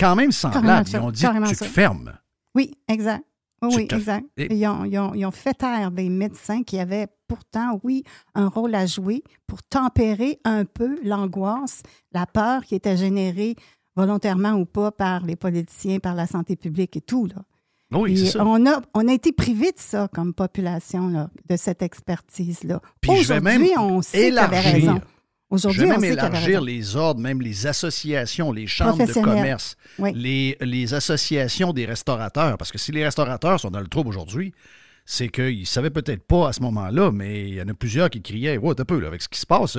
quand même semblable. Ils ont dit tu te fermes. Oui, exact. Oui, exact. Et- Ils ont, ils ont- ils ont fait taire des médecins qui avaient pourtant, oui, un rôle à jouer pour tempérer un peu l'angoisse, la peur qui était générée volontairement ou pas par les politiciens, par la santé publique et tout. Là. Oui, c'est ça. On a, on a été privé de ça comme population, là, de cette expertise-là. Aujourd'hui, on sait qu'il avait élargir. Raison. Je Aujourd'hui, vais même élargir les ordres, même les associations, les chambres de commerce, Oui. les, les associations des restaurateurs. Parce que si les restaurateurs sont dans le trouble aujourd'hui, c'est qu'ils ne savaient peut-être pas à ce moment-là, mais il y en a plusieurs qui criaient Ouais, un peu, là, avec ce qui se passe.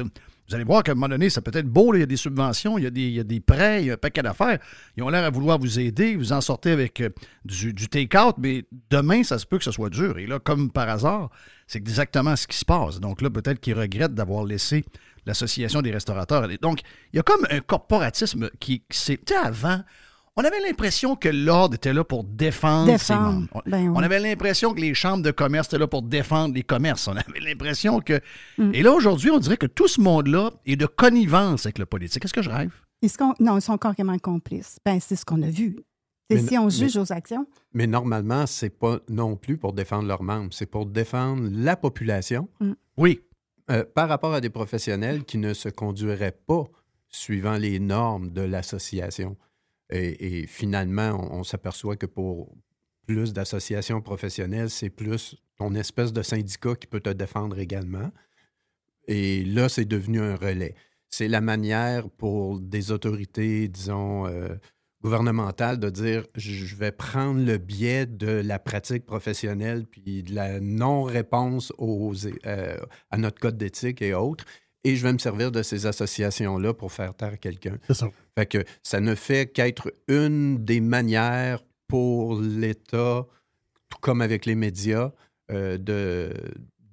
Vous allez voir qu'à un moment donné, ça peut être beau, là, il y a des subventions, il y a des, il y a des prêts, il y a un paquet d'affaires. Ils ont l'air à vouloir vous aider, vous en sortez avec euh, du, du take-out, mais demain, ça se peut que ce soit dur. Et là, comme par hasard, c'est exactement ce qui se passe. Donc là, peut-être qu'ils regrettent d'avoir laissé l'Association des restaurateurs. Donc, il y a comme un corporatisme qui, s'est. Tu sais, avant, on avait l'impression que l'ordre était là pour défendre, ses membres. On, Ben oui. on avait l'impression que les chambres de commerce étaient là pour défendre les commerces. On avait l'impression que. Mm. Et là, aujourd'hui, on dirait que tout ce monde-là est de connivence avec le politique. Est-ce que je rêve? Ils sont- non, ils sont carrément complices. Ben, c'est ce qu'on a vu. C'est si on mais- juge aux actions. Mais normalement, c'est pas non plus pour défendre leurs membres, c'est pour défendre la population. Mm. Oui. Euh, par rapport à des professionnels qui ne se conduiraient pas suivant les normes de l'association. Et, finalement, on, on s'aperçoit que pour plus d'associations professionnelles, c'est plus ton espèce de syndicat qui peut te défendre également. Et là, c'est devenu un relais. C'est la manière pour des autorités, disons, euh, gouvernementales de dire je vais prendre le biais de la pratique professionnelle puis de la non-réponse aux, euh, à notre code d'éthique et autres. Et je vais me servir de ces associations-là pour faire taire quelqu'un. C'est ça. Fait que ça ne fait qu'être une des manières pour l'État, tout comme avec les médias, euh, de,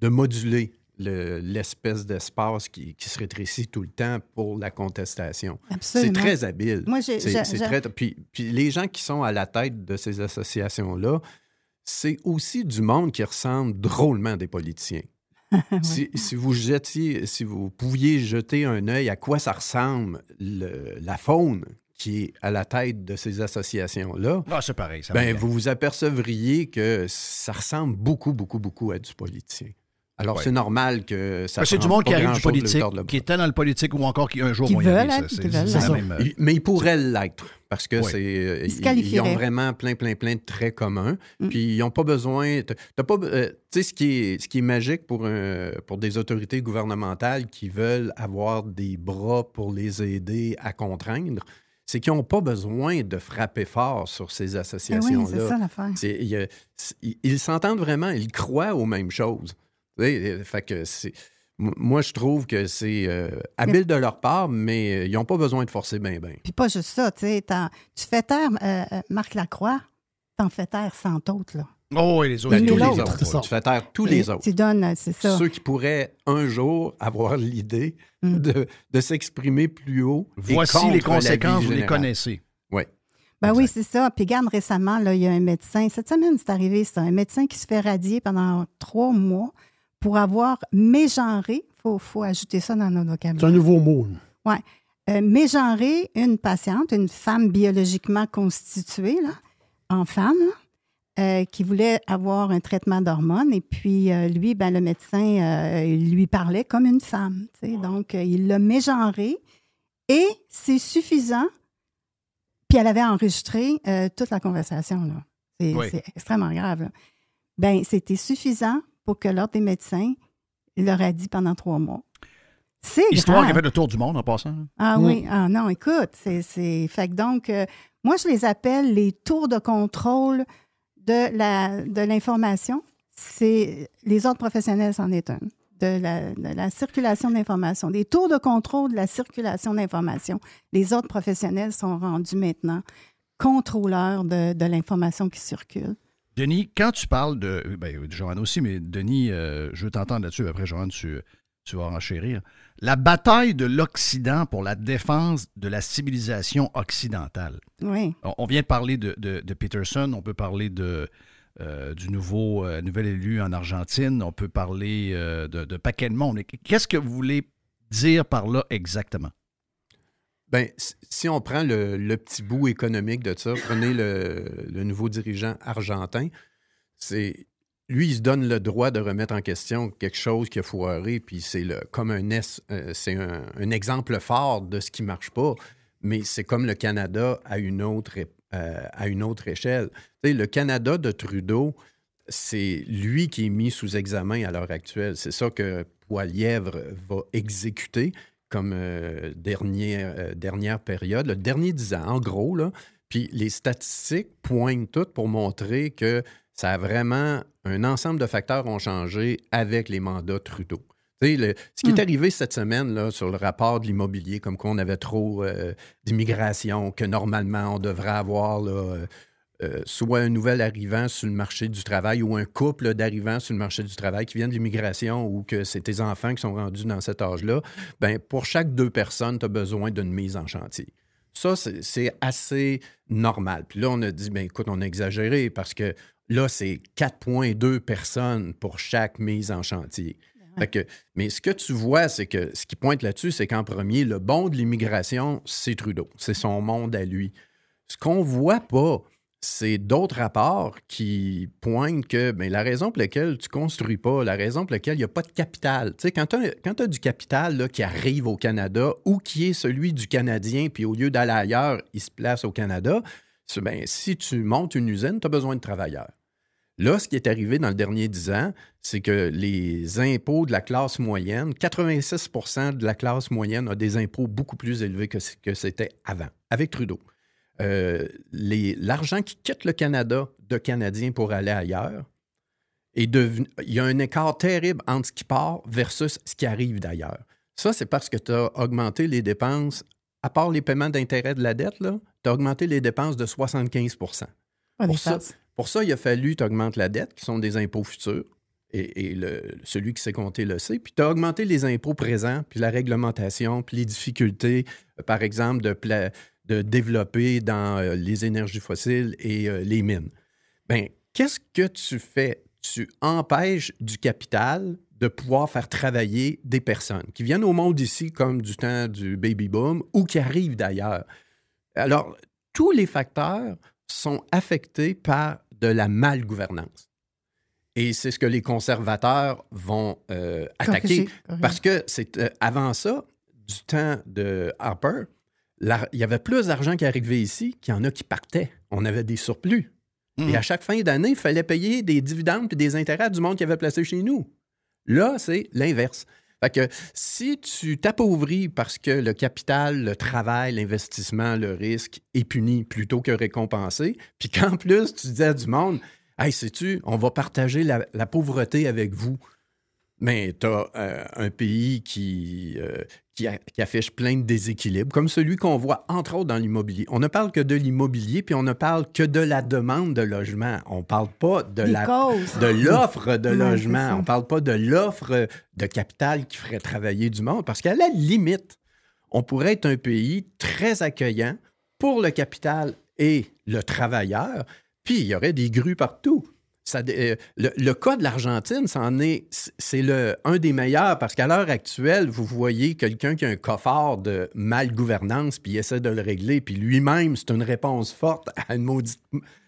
de moduler le- l'espèce d'espace qui, qui se rétrécit tout le temps pour la contestation. C'est très habile. Moi, j'ai- très- puis, puis les gens qui sont à la tête de ces associations-là, c'est aussi du monde qui ressemble drôlement à des politiciens. si, si vous jetiez, si vous pouviez jeter un œil à quoi ça ressemble le- la faune qui est à la tête de ces associations-là, Ah, c'est pareil. ça ben, vous vous apercevriez que ça ressemble beaucoup, beaucoup, beaucoup à du politicien. Alors, Ouais. c'est normal que ça Parce que C'est du monde qui arrive du politique, qui était dans le politique ou encore qui un jour Qui vont y veulent aller. être, ça, qui c'est- veulent la même, euh, Mais ils pourraient l'être parce que Oui. c'est euh, Ils se ils, ont vraiment plein plein plein de traits communs. Mm. Puis ils n'ont pas besoin. t'as- pas, euh, tu sais ce qui est ce qui est magique pour un- pour des autorités gouvernementales qui veulent avoir des bras pour les aider à contraindre, c'est qu'ils n'ont pas besoin de frapper fort sur ces Eh oui, associations c'est ça l'affaire. ils s'entendent vraiment, ils croient aux mêmes choses. Euh, fait que c'est moi, je trouve que c'est euh, habile de leur part, mais euh, ils n'ont pas besoin de forcer bien, bien. Puis pas juste ça, tu sais, tu fais taire euh, Marc Lacroix, t'en fais taire 100 autres, là. Oh, et les autres. Ben, tous les autres. Tu fais taire tous Et les autres. Tu donnes, c'est ça. Ceux qui pourraient un jour avoir l'idée Mm. de, de s'exprimer plus haut. Voici les conséquences, vous les connaissez. Oui. Ben oui, c'est ça. Puis regarde, récemment, là, il y a un médecin, cette semaine, c'est arrivé, c'est un médecin qui se fait radier pendant trois mois pour avoir mégenré, il faut, faut ajouter ça dans notre C'est un vocabulaire. nouveau mot. Ouais. Euh, mégenrer une patiente, une femme biologiquement constituée, là, en femme, là, euh, qui voulait avoir un traitement d'hormones. Et puis, euh, lui, ben, le médecin, euh, il lui parlait comme une femme. Donc, il l'a mégenré et c'est suffisant. Puis, elle avait enregistré toute la conversation. C'est Oui. extrêmement grave. là. Ben, c'était suffisant pour que l'ordre des médecins leur a dit pendant trois mois. C'est Histoire grave. qui a fait le tour du monde en passant. Ah Mm. oui, ah non, écoute, c'est. c'est- Fait que donc, euh, moi, je les appelle les tours de contrôle de la de l'information. C'est les ordres professionnels, c'en est un. De la, de la circulation d'information. Des tours de contrôle de la circulation d'information. Les ordres professionnels sont rendus maintenant contrôleurs de, de l'information qui circule. Denis, quand tu parles de. Ben, Joanne aussi, mais Denis, euh, je veux t'entendre là-dessus. Après, Joanne, tu, tu vas enchérir. La bataille de l'Occident pour la défense de la civilisation occidentale. Oui. On, on vient de parler de, de- de Peterson, on peut parler de, euh, du nouveau, euh, nouvel élu en Argentine, on peut parler euh, de, de paquet de monde. Qu'est-ce que vous voulez dire par là exactement? Ben, si- on prend le, petit bout économique de ça, prenez le, nouveau dirigeant argentin, c'est lui, il se donne le droit de remettre en question quelque chose qui a foiré, puis c'est comme un, euh, c'est un, exemple fort de ce qui marche pas, mais c'est comme le Canada à une autre, euh, à une autre échelle. Le Canada de Trudeau, c'est lui qui est mis sous examen à l'heure actuelle. C'est ça que Poilièvre va exécuter comme euh, dernière, euh, dernière période, le dernier 10 ans, en gros. Là. Puis les statistiques pointent toutes pour montrer que ça a vraiment un ensemble de facteurs ont changé avec les mandats Trudeau. Le- ce qui est Hmm. arrivé cette semaine là, sur le rapport de l'immobilier, comme quoi on avait trop euh, d'immigration, que normalement on devrait avoir là, euh, soit un nouvel arrivant sur le marché du travail ou un couple d'arrivants sur le marché du travail qui viennent de l'immigration ou que c'est tes enfants qui sont rendus dans cet âge-là, ben pour chaque deux personnes, tu as besoin d'une mise en chantier. Ça, c'est c'est assez normal. Puis là, on a dit, ben écoute, on a exagéré parce que là, c'est 4,2 personnes pour chaque mise en chantier. Fait que- mais ce que tu vois, c'est que ce qui pointe là-dessus, c'est qu'en premier, le bon de l'immigration, c'est Trudeau. C'est son monde à lui. Ce qu'on voit pas, c'est d'autres rapports qui pointent que ben, la raison pour laquelle tu construis pas, la raison pour laquelle il n'y a pas de capital. Tu sais, quand tu as, du capital qui arrive au Canada ou qui est celui du Canadien, puis au lieu d'aller ailleurs, il se place au Canada, ben, si tu montes une usine, tu as besoin de travailleurs. Là, ce qui est arrivé dans le dernier 10 ans, c'est que les impôts de la classe moyenne, 86% de la classe moyenne a des impôts beaucoup plus élevés que ce que c'était avant, avec Trudeau. Euh, L'argent qui quitte le Canada de Canadiens pour aller ailleurs, est devenu, il y a un écart terrible entre ce qui part versus ce qui arrive d'ailleurs. Ça, c'est parce que tu as augmenté les dépenses, à part les paiements d'intérêt de la dette, tu as augmenté les dépenses de 75 Ah, pour des ça, pour ça, il a fallu que tu augmentes la dette, qui sont des impôts futurs, et, et le- celui qui sait compter le sait. Puis tu as augmenté les impôts présents, puis la réglementation, puis les difficultés, euh, par exemple, de, pla- de développer dans euh, les énergies fossiles et euh, les mines. Bien, qu'est-ce que tu fais? Tu empêches du capital de pouvoir faire travailler des personnes qui viennent au monde ici comme du temps du baby boom ou qui arrivent d'ailleurs. Alors, tous les facteurs sont affectés par de la malgouvernance. Et c'est ce que les conservateurs vont euh, attaquer. Parce que c'est euh, avant ça, du temps de Harper, la- il y avait plus d'argent qui arrivait ici qu'il y en a qui partaient. On avait des surplus. Et à chaque fin d'année, il fallait payer des dividendes et des intérêts du monde qui avait placé chez nous. Là, c'est l'inverse. Fait que si tu t'appauvris parce que le capital, le travail, l'investissement, le risque est puni plutôt que récompensé, puis qu'en plus, tu dis à du monde, Hey, sais-tu, on va partager la, la pauvreté avec vous. Mais tu as un pays qui, euh, qui, a- qui affiche plein de déséquilibres, comme celui qu'on voit entre autres dans l'immobilier. On ne parle que de l'immobilier, puis on ne parle que de la demande de logement. On ne parle pas de la l'offre de logement. On ne parle pas de l'offre de capital qui ferait travailler du monde, parce qu'à la limite, on pourrait être un pays très accueillant pour le capital et le travailleur, puis il y aurait des grues partout. Euh, le, cas de l'Argentine, c'en est, c'est le, un des meilleurs parce qu'à l'heure actuelle, vous voyez quelqu'un qui a un coffre de mal-gouvernance puis il essaie de le régler, puis lui-même, c'est une réponse forte à une maudite,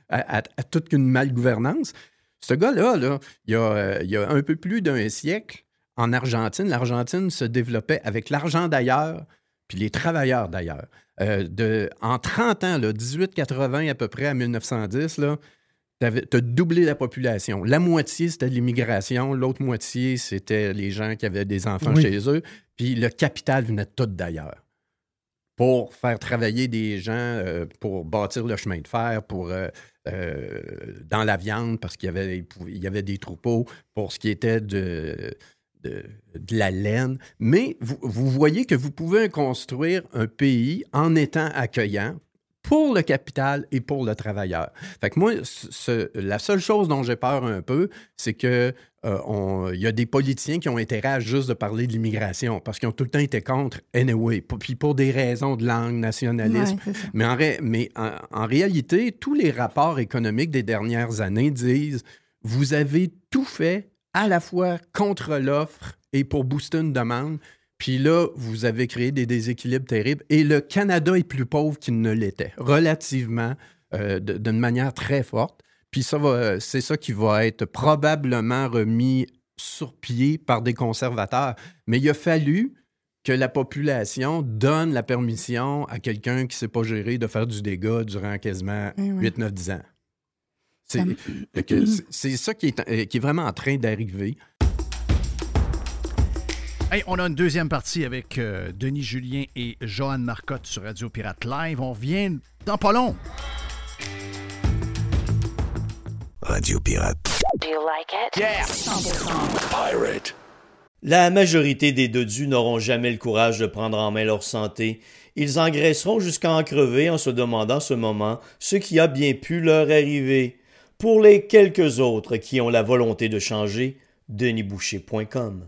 à, toute une mal-gouvernance. Ce gars-là, là, il, y a, euh, il y a un peu plus d'un siècle, en Argentine, l'Argentine se développait avec l'argent d'ailleurs, puis les travailleurs d'ailleurs. Euh, de, en 30 ans, là, 1880 à peu près à 1910, là, tu as doublé la population. La moitié, c'était de l'immigration. L'autre moitié, c'était les gens qui avaient des enfants Oui. chez eux. Puis le capital venait tout d'ailleurs. Pour faire travailler des gens, euh, pour bâtir le chemin de fer, pour euh, euh, dans la viande, parce qu'il y avait, il y avait des troupeaux, pour ce qui était de, de, de la laine. Mais vous, vous voyez que vous pouvez construire un pays en étant accueillant pour le capital et pour le travailleur. Fait que moi, ce- la seule chose dont j'ai peur un peu, c'est que euh, il y a des politiciens qui ont intérêt à juste de parler de l'immigration parce qu'ils ont tout le temps été contre anyway, puis pour des raisons de langue, nationalisme. Ouais. Mais, en, ré- mais en, en réalité, tous les rapports économiques des dernières années disent vous avez tout fait à la fois contre l'offre et pour booster une demande. Puis là, vous avez créé des déséquilibres terribles. Et le Canada est plus pauvre qu'il ne l'était, relativement, euh, d'une manière très forte. Puis ça va, c'est ça qui va être probablement remis sur pied par des conservateurs. Mais il a fallu que la population donne la permission à quelqu'un qui ne sait pas gérer de faire du dégât durant quasiment Eh oui. 8, 9, 10 ans. C'est Ça me- qui est, euh, qui est vraiment en train d'arriver. Hey, on a une deuxième partie avec euh, Denis Julien et Johan Marcotte sur Radio Pirate Live. On revient dans pas long. Radio Pirate. Do you like it? Yeah. Pirate. La majorité des dodus n'auront jamais le courage de prendre en main leur santé. Ils engraisseront jusqu'à en crever en se demandant ce moment ce qui a bien pu leur arriver. Pour les quelques autres qui ont la volonté de changer, denisboucher.com.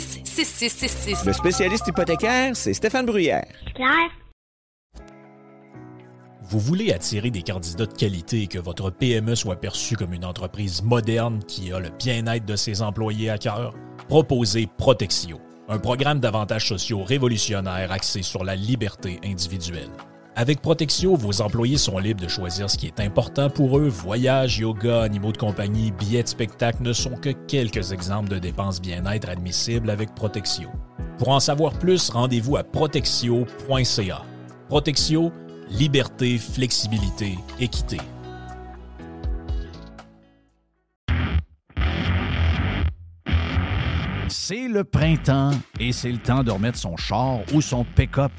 6666. Le spécialiste hypothécaire, c'est Stéphane Bruyère. Vous voulez attirer des candidats de qualité et que votre PME soit perçue comme une entreprise moderne qui a le bien-être de ses employés à cœur? Proposez Protexio, un programme d'avantages sociaux révolutionnaire axé sur la liberté individuelle. Avec Protexio, vos employés sont libres de choisir ce qui est important pour eux. Voyages, yoga, animaux de compagnie, billets de spectacle ne sont que quelques exemples de dépenses bien-être admissibles avec Protexio. Pour en savoir plus, rendez-vous à protexio.ca. Protexio, liberté, flexibilité, équité. C'est le printemps et c'est le temps de remettre son char ou son pick-up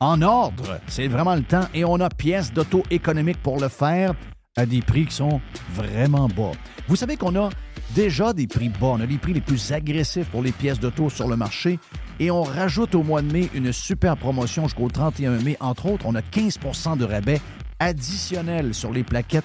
en ordre. C'est vraiment le temps et on a pièces d'auto économiques pour le faire à des prix qui sont vraiment bas. Vous savez qu'on a déjà des prix bas. On a les prix les plus agressifs pour les pièces d'auto sur le marché et on rajoute au mois de mai une super promotion jusqu'au 31 mai. Entre autres, on a 15% de rabais additionnel sur les plaquettes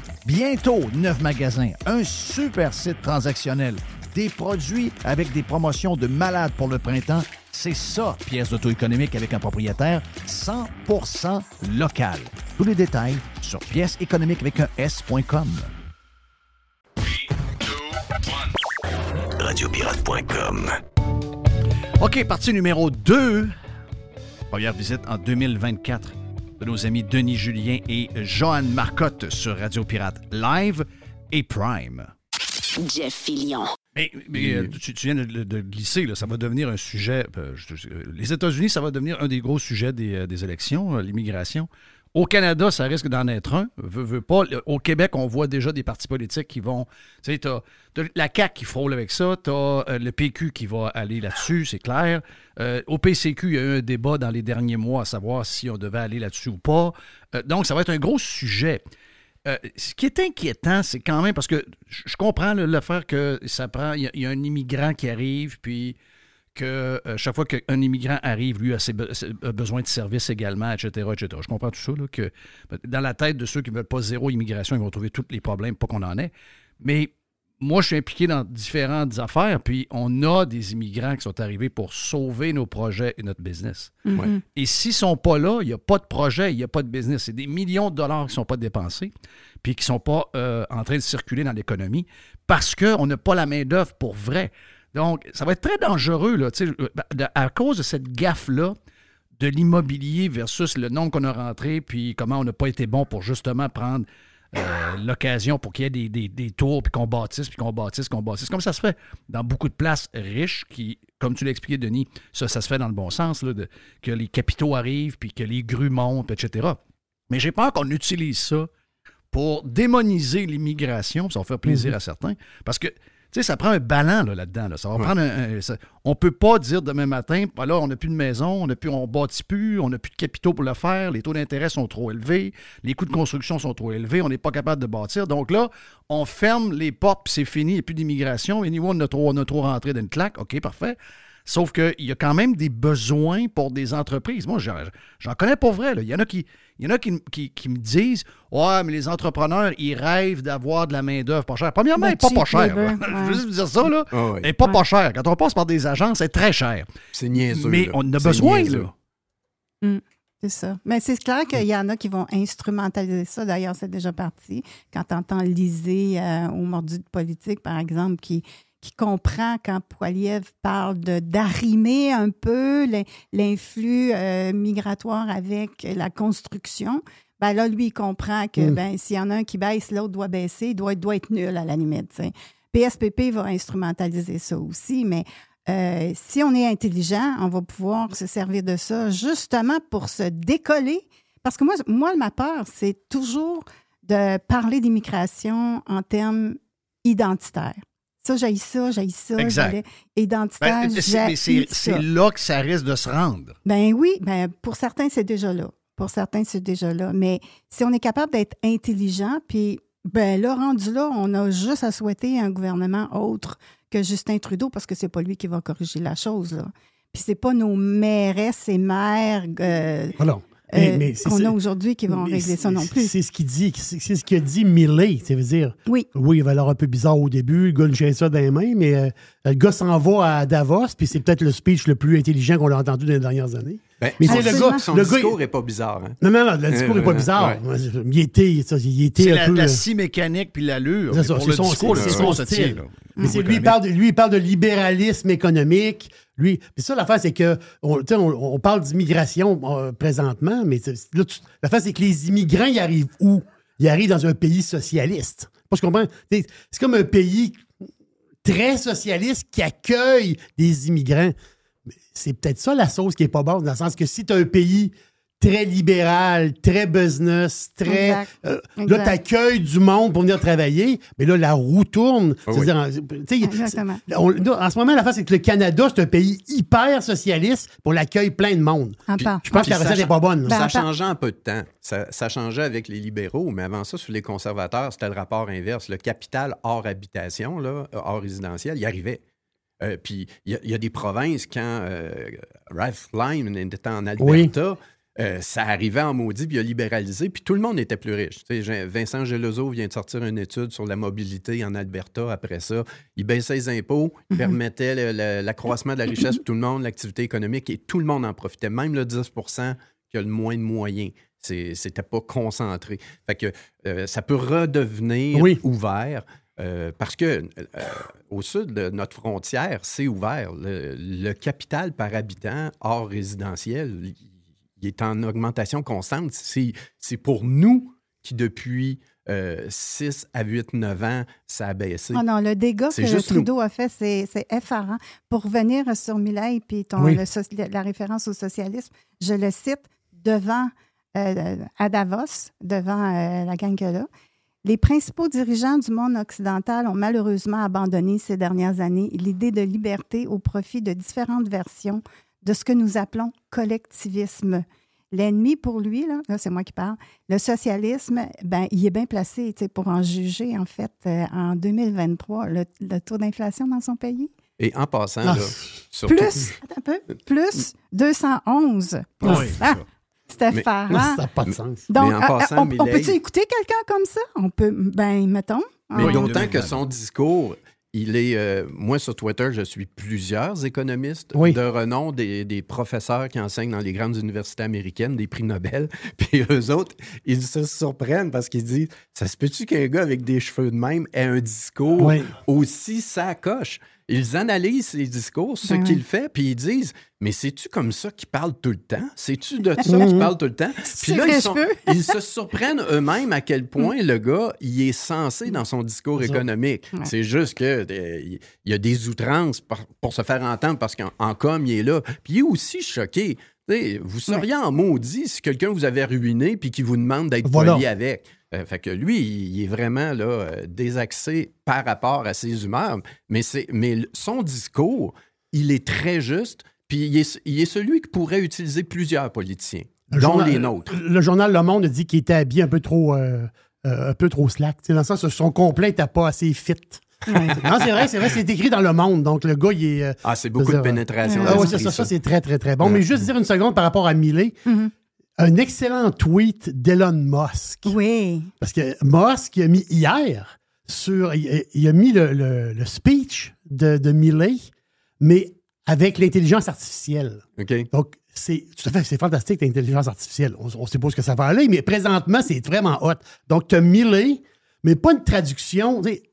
Bientôt, neuf magasins, un super site transactionnel, des produits avec des promotions de malades pour le printemps. C'est ça, pièce d'auto-économique avec un propriétaire 100% local. Tous les détails sur pièce économique avec un S.com. Radiopirate.com. OK, partie numéro 2. Première visite en 2024 de nos amis Denis Julien et Johan Marcotte sur Radio Pirate Live et Prime. Jeff Fillion. Mais, mais, euh, tu, tu viens de, de glisser, là, ça va devenir un sujet. euh, je- je- les États-Unis, ça va devenir un des gros sujets des, euh, des élections, euh, l'immigration. Au Canada, ça risque d'en être un. Le- Au Québec, on voit déjà des partis politiques qui vont. Tu sais, t'as la CAQ qui frôle avec ça, t'as euh, le PQ qui va aller là-dessus, c'est clair. Euh, au PCQ, il y a eu un débat dans les derniers mois à savoir si on devait aller là-dessus ou pas. Euh, donc, ça va être un gros sujet. Ce qui est inquiétant, c'est quand même parce que je comprends là, l'affaire que ça prend. Il y a un immigrant qui arrive, puis que euh, chaque fois qu'un immigrant arrive, lui a, ses be- a besoin de services également, etc., etc. Je comprends tout ça, là, que dans la tête de ceux qui ne veulent pas zéro immigration, ils vont trouver tous les problèmes, pas qu'on en ait. Mais moi, je suis impliqué dans différentes affaires, puis on a des immigrants qui sont arrivés pour sauver nos projets et notre business. Mhm. Ouais. Et s'ils ne sont pas là, il n'y a pas de projet, il n'y a pas de business. C'est des millions de dollars qui ne sont pas dépensés, puis qui ne sont pas euh, en train de circuler dans l'économie parce qu'on n'a pas la main-d'œuvre pour vrai. Donc, ça va être très dangereux, là, tu sais, euh, de- à cause de cette gaffe-là de l'immobilier versus le nombre qu'on a rentré, puis comment on n'a pas été bon pour justement prendre euh, l'occasion pour qu'il y ait des, des- des tours, puis qu'on bâtisse, puis qu'on bâtisse, qu'on bâtisse. Comme ça se fait dans beaucoup de places riches qui, comme tu l'as expliqué, Denis, ça, ça se fait dans le bon sens, là, de- que les capitaux arrivent, puis que les grues montent, etc. Mais j'ai peur qu'on utilise ça pour démoniser l'immigration, puis ça va faire plaisir Mhm. à certains, parce que, sais, ça prend un ballon là, là-dedans. là. Ça va Ouais. prendre un, un- ça- on peut pas dire demain matin, bah là, on n'a plus de maison, on n'a plus, on bâtit plus, on n'a plus de capitaux pour le faire, les taux d'intérêt sont trop élevés, les coûts de construction sont trop élevés, on n'est pas capable de bâtir. Donc là, on ferme les portes, puis c'est fini, il n'y a plus d'immigration. Et niveau, on a trop, on a trop rentré d'une claque. OK, parfait. Sauf qu'il y a quand même des besoins pour des entreprises. Moi, j'en connais pas vrai. là. Il y en a qui, il y en a qui, qui- qui me disent Ouais, mais les entrepreneurs, ils rêvent d'avoir de la main-d'œuvre pas chère. Premièrement, elle n'est pas pas chère. labor, Je veux juste vous dire ça, là. Ah oui. Elle n'est pas Ouais. pas chère. Quand on passe par des agences, c'est très cher. C'est niaiseux. Mais là. on en a besoin, niaiseux. là. Mm, c'est ça. Mais c'est clair qu'il y en a qui vont instrumentaliser ça. D'ailleurs, c'est déjà parti. Quand tu entends Lisée euh, au mordu de politique, par exemple, qui, qui comprend quand Poiliev parle d'arrimer un peu l'in- l'influx euh, migratoire avec la construction, ben là, lui, il comprend que Mm. ben, s'il y en a un qui baisse, l'autre doit baisser, il doit, doit être nul à la limite. PSPP va instrumentaliser ça aussi, mais euh, si on est intelligent, on va pouvoir se servir de ça justement pour se décoller. Parce que moi, moi ma peur, c'est toujours de parler d'immigration en termes identitaires. Ça, j'ai ça, j'ai ça, Exact. identitaire, Ben, c'est- là que ça risque de se rendre. Ben oui, ben pour certains, c'est déjà là. Pour certains, c'est déjà là. Mais si on est capable d'être intelligent, puis ben là, rendu là, on a juste à souhaiter un gouvernement autre que Justin Trudeau, parce que c'est pas lui qui va corriger la chose, là. Puis c'est pas nos mairesses et maires euh, Voilà. Euh, Mais- mais c'est qu'on a aujourd'hui qui vont régler ça non plus. C'est ce qu'il dit. C'est ce que dit Millet. Ça veut dire. Oui. Oui, il va l'air un peu bizarre au début. Le gars ne tient ça dans les mains, mais euh, le gars s'en va à Davos, puis c'est peut-être le speech le plus intelligent qu'on a entendu dans les dernières années. Ben, mais son, c'est le gars. son le discours n'est pas bizarre. Hein? Non, non, non, le discours n'est pas Euh, bizarre. ouais. Il était, ça, il était C'est un la, peu. la euh, scie mécanique puis l'allure. c'est son, discours, c'est le son style. là. Mais c'est lui, il parle de, lui, il parle de libéralisme économique. Lui, puis ça, l'affaire, c'est que on, on, on parle d'immigration euh, présentement, mais là, l'affaire, c'est que les immigrants, ils arrivent où? Ils arrivent dans un pays socialiste. Parce que comprends? C'est comme un pays très socialiste qui accueille des immigrants. C'est peut-être ça la sauce qui est pas bonne, dans le sens que si tu as un pays très libéral, très business, très. Exact. euh, là, Exact. tu accueilles du monde pour venir travailler, mais là, la roue tourne. Ah C'est-à-dire, en- tu sais, Exactement. on- là, en ce moment, la face, c'est que le Canada, c'est un pays hyper socialiste pour l'accueil plein de monde. Puis. Je pense que la recette n'est pas bonne. là. Ben, ça attends. changeait en peu de temps. Ça, ça changeait avec les libéraux, mais avant ça, sur les conservateurs, c'était le rapport inverse. Le capital hors habitation, là, hors résidentiel, il arrivait. Euh, puis il y, a- il y a des provinces, quand euh, Ralph Lyman était en Alberta, euh, ça arrivait en maudit, puis il a libéralisé, puis tout le monde était plus riche. Vincent Gelozo vient de sortir une étude sur la mobilité en Alberta après ça. Il baissait les impôts, il permettait le- le- l'accroissement de la richesse pour tout le monde, l'activité économique, et tout le monde en profitait, même le 10% qui a le moins de moyens. C'était pas concentré. Fait que euh, ça peut redevenir Oui. ouvert. euh, parce que euh, au sud de notre frontière, c'est ouvert. Le, le capital par habitant hors résidentiel, il- est en augmentation constante. C'est pour nous qui, depuis euh, 6 à 8, 9 ans, ça a baissé. Ah non, le dégât que nous. Trudeau a fait, c'est effarant. Pour revenir sur Millet puis ton- Oui. le soci- la référence au socialisme, je le cite devant euh, à Davos, devant euh, la gang là. Les principaux dirigeants du monde occidental ont malheureusement abandonné ces dernières années l'idée de liberté au profit de différentes versions de ce que nous appelons collectivisme. L'ennemi pour lui, là, là, c'est moi qui parle, le socialisme, ben, il est bien placé tu sais, pour en juger, en fait, euh, en 2023, le, le taux d'inflation dans son pays. Et en passant, là, surtout- Plus, un peu, plus 211 Oui, c'est ça. C'était. Ça n'a pas de sens. Donc, Mais en euh, passant, on, peut-tu écouter quelqu'un comme ça? On peut, ben, mettons. Mais Oui, d'autant que son discours, il est. euh, moi, sur Twitter, je suis plusieurs économistes Oui. de renom, des, des professeurs qui enseignent dans les grandes universités américaines, des prix Nobel. Puis eux autres, ils se surprennent parce qu'ils disent Ça se peut-tu qu'un gars avec des cheveux de même ait un discours Oui. aussi sacoche Ils analysent ses discours, ce Ben qu'il oui. fait, puis ils disent Mais c'est-tu comme ça qu'il parle tout le temps? C'est-tu de ça Mhm. qu'il parle tout le temps? Puis là, ils, sont- cheveux. ils se surprennent eux-mêmes à quel point le gars, il est censé dans son discours économique. Ouais. C'est juste que euh, il y a des outrances par- pour se faire entendre parce qu'en en com, il est là. Puis il est aussi choqué. Vous seriez en maudit si quelqu'un vous avait ruiné puis qui vous demande d'être Voilà. poli avec. Euh, fait que lui, il, est vraiment là, euh, désaxé par rapport à ses humeurs. Mais, son discours, il est très juste. Puis il est, il est celui que pourrait utiliser plusieurs politiciens, Le dont journal- les nôtres. Le journal Le Monde dit qu'il était habillé un peu trop, euh, euh, un peu trop slack. Dans le sens son complet n'était pas assez fit. Non, c'est vrai, c'est vrai, c'est écrit dans Le Monde. Donc, le gars, il est. euh, Ah, c'est beaucoup de pénétration. Ah, ouais, c'est ça, ça, ça. c'est très, très, très bon. Mais juste dire une seconde par rapport à Millet. Un excellent tweet d'Elon Musk. Oui. Parce que Musk il a mis hier sur. Il, il a mis le, le- le speech de, de Millet, mais avec l'intelligence artificielle. OK. Donc, c'est tout à fait, c'est fantastique l'intelligence artificielle. On, on sait pas ce que ça va aller, mais présentement, c'est vraiment hot. Donc, tu as Millet, mais pas une traduction. tu sais,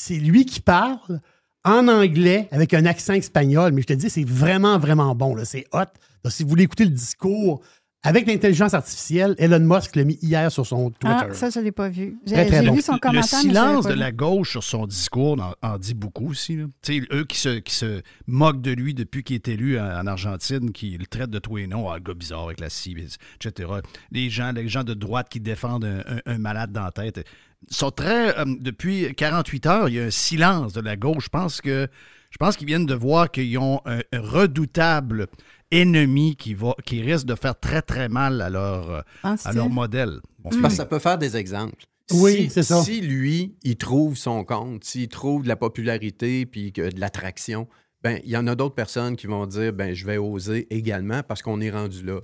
C'est lui qui parle en anglais avec un accent espagnol, mais je te dis, c'est vraiment, vraiment bon. là. C'est hot. Donc, si vous voulez écouter le discours avec l'intelligence artificielle, Elon Musk l'a mis hier sur son Twitter. Ah, ça, je ne l'ai pas vu. J'ai Très, très j'ai bon. vu son Le commentaire. mais je l'avais silence pas de vu. la gauche sur son discours en, en dit beaucoup aussi. là. Eux qui se, qui se moquent de lui depuis qu'il est élu en, en Argentine, qui le traitent de tous les noms, ah, le gars bizarre avec la scie, etc. Les gens, les gens de droite qui défendent un, un- un malade dans la tête sont très. euh, depuis 48 heures, il y a un silence de la gauche. Je pense que je pense qu'ils viennent de voir qu'ils ont un, redoutable ennemi qui, va, qui risque de faire très, très mal à leur, euh, à leur modèle. Bon, Parce que ça peut faire des exemples. Oui, Si- c'est ça. Si lui, il trouve son compte, s'il trouve de la popularité puis que de l'attraction, ben il y en a d'autres personnes qui vont dire ben je vais oser également parce qu'on est rendu là.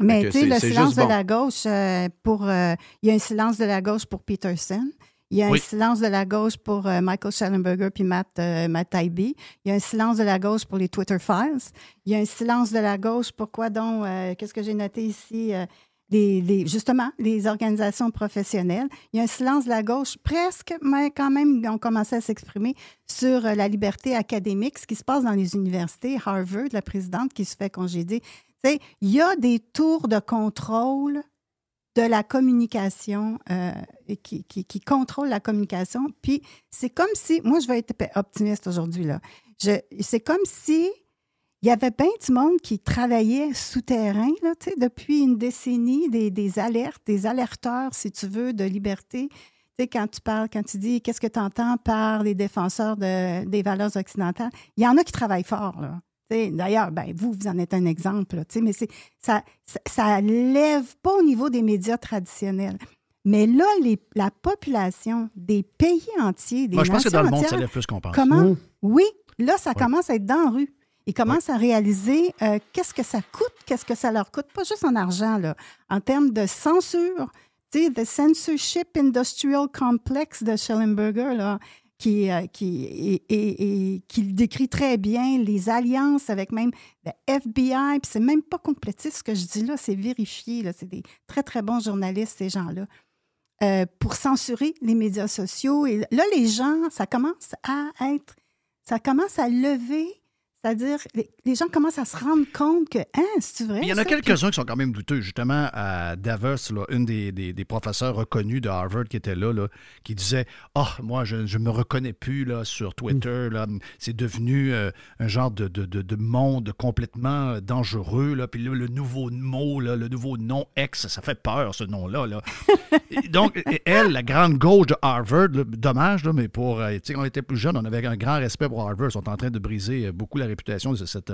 Mais tu sais, le silence de bon. la gauche, euh, pour. euh, il y a un silence de la gauche pour Peterson. Il y a Oui. un silence de la gauche pour euh, Michael Schellenberger puis Matt, euh, Matt Taibbi. Il y a un silence de la gauche pour les Twitter Files. Il y a un silence de la gauche pour quoi donc? euh, Qu'est-ce que j'ai noté ici? Les, les- justement, les organisations professionnelles. Il y a un silence de la gauche presque, mais quand même, ils ont commencé à s'exprimer sur la liberté académique, ce qui se passe dans les universités. Harvard, la présidente qui se fait congédier. Il y a des tours de contrôle de la communication euh, qui, qui, contrôle la communication. Puis c'est comme si, moi je vais être optimiste aujourd'hui, là. C'est comme si il y avait bien du monde qui travaillait souterrain là, depuis une décennie, des, des alertes, des alerteurs, si tu veux, de liberté. Tu sais, quand tu parles, quand tu dis qu'est-ce que tu entends par les défenseurs de- des valeurs occidentales, il y en a qui travaillent fort. Là. D'ailleurs, ben, vous, vous en êtes un exemple, là, tu sais, mais c'est, ça ça, ça lève pas au niveau des médias traditionnels. Mais là, les- la population des pays entiers, des Moi, je pense que dans le monde, ça lève plus qu'on pense. Comment? Mm. Oui, là, ça commence à être dans la rue. Ils commencent à réaliser euh, qu'est-ce que ça coûte, qu'est-ce que ça leur coûte, pas juste en argent, là, en termes de censure. Tu sais, The Censorship Industrial Complex de Schellenberger, là, qui, euh, qui, et, et- qui décrit très bien les alliances avec même le FBI. Puis c'est même pas complétiste ce que je dis là, c'est vérifié. C'est des très, très bons journalistes, ces gens-là. euh, pour censurer les médias sociaux. Et là, les gens, ça commence à être, ça commence à lever, c'est-à-dire, les, gens commencent à se rendre compte que, hein, c'est vrai. Il y en a quelques-uns qui sont quand même douteux. Justement, à Davos, là, une des, des- des professeurs reconnus de Harvard qui était là, là, qui disait Ah, moi, je ne me reconnais plus là, sur Twitter. Là. C'est devenu euh, un genre de, de- de- de monde complètement euh, dangereux. Là. Puis là, le nouveau mot, là, le nouveau nom X, ça fait peur, ce nom-là. Là. Donc, elle, la grande gauche de Harvard, là, dommage, là, mais pour. euh, tu sais, quand on était plus jeune, on avait un grand respect pour Harvard. Ils sont en train de briser beaucoup la de cette,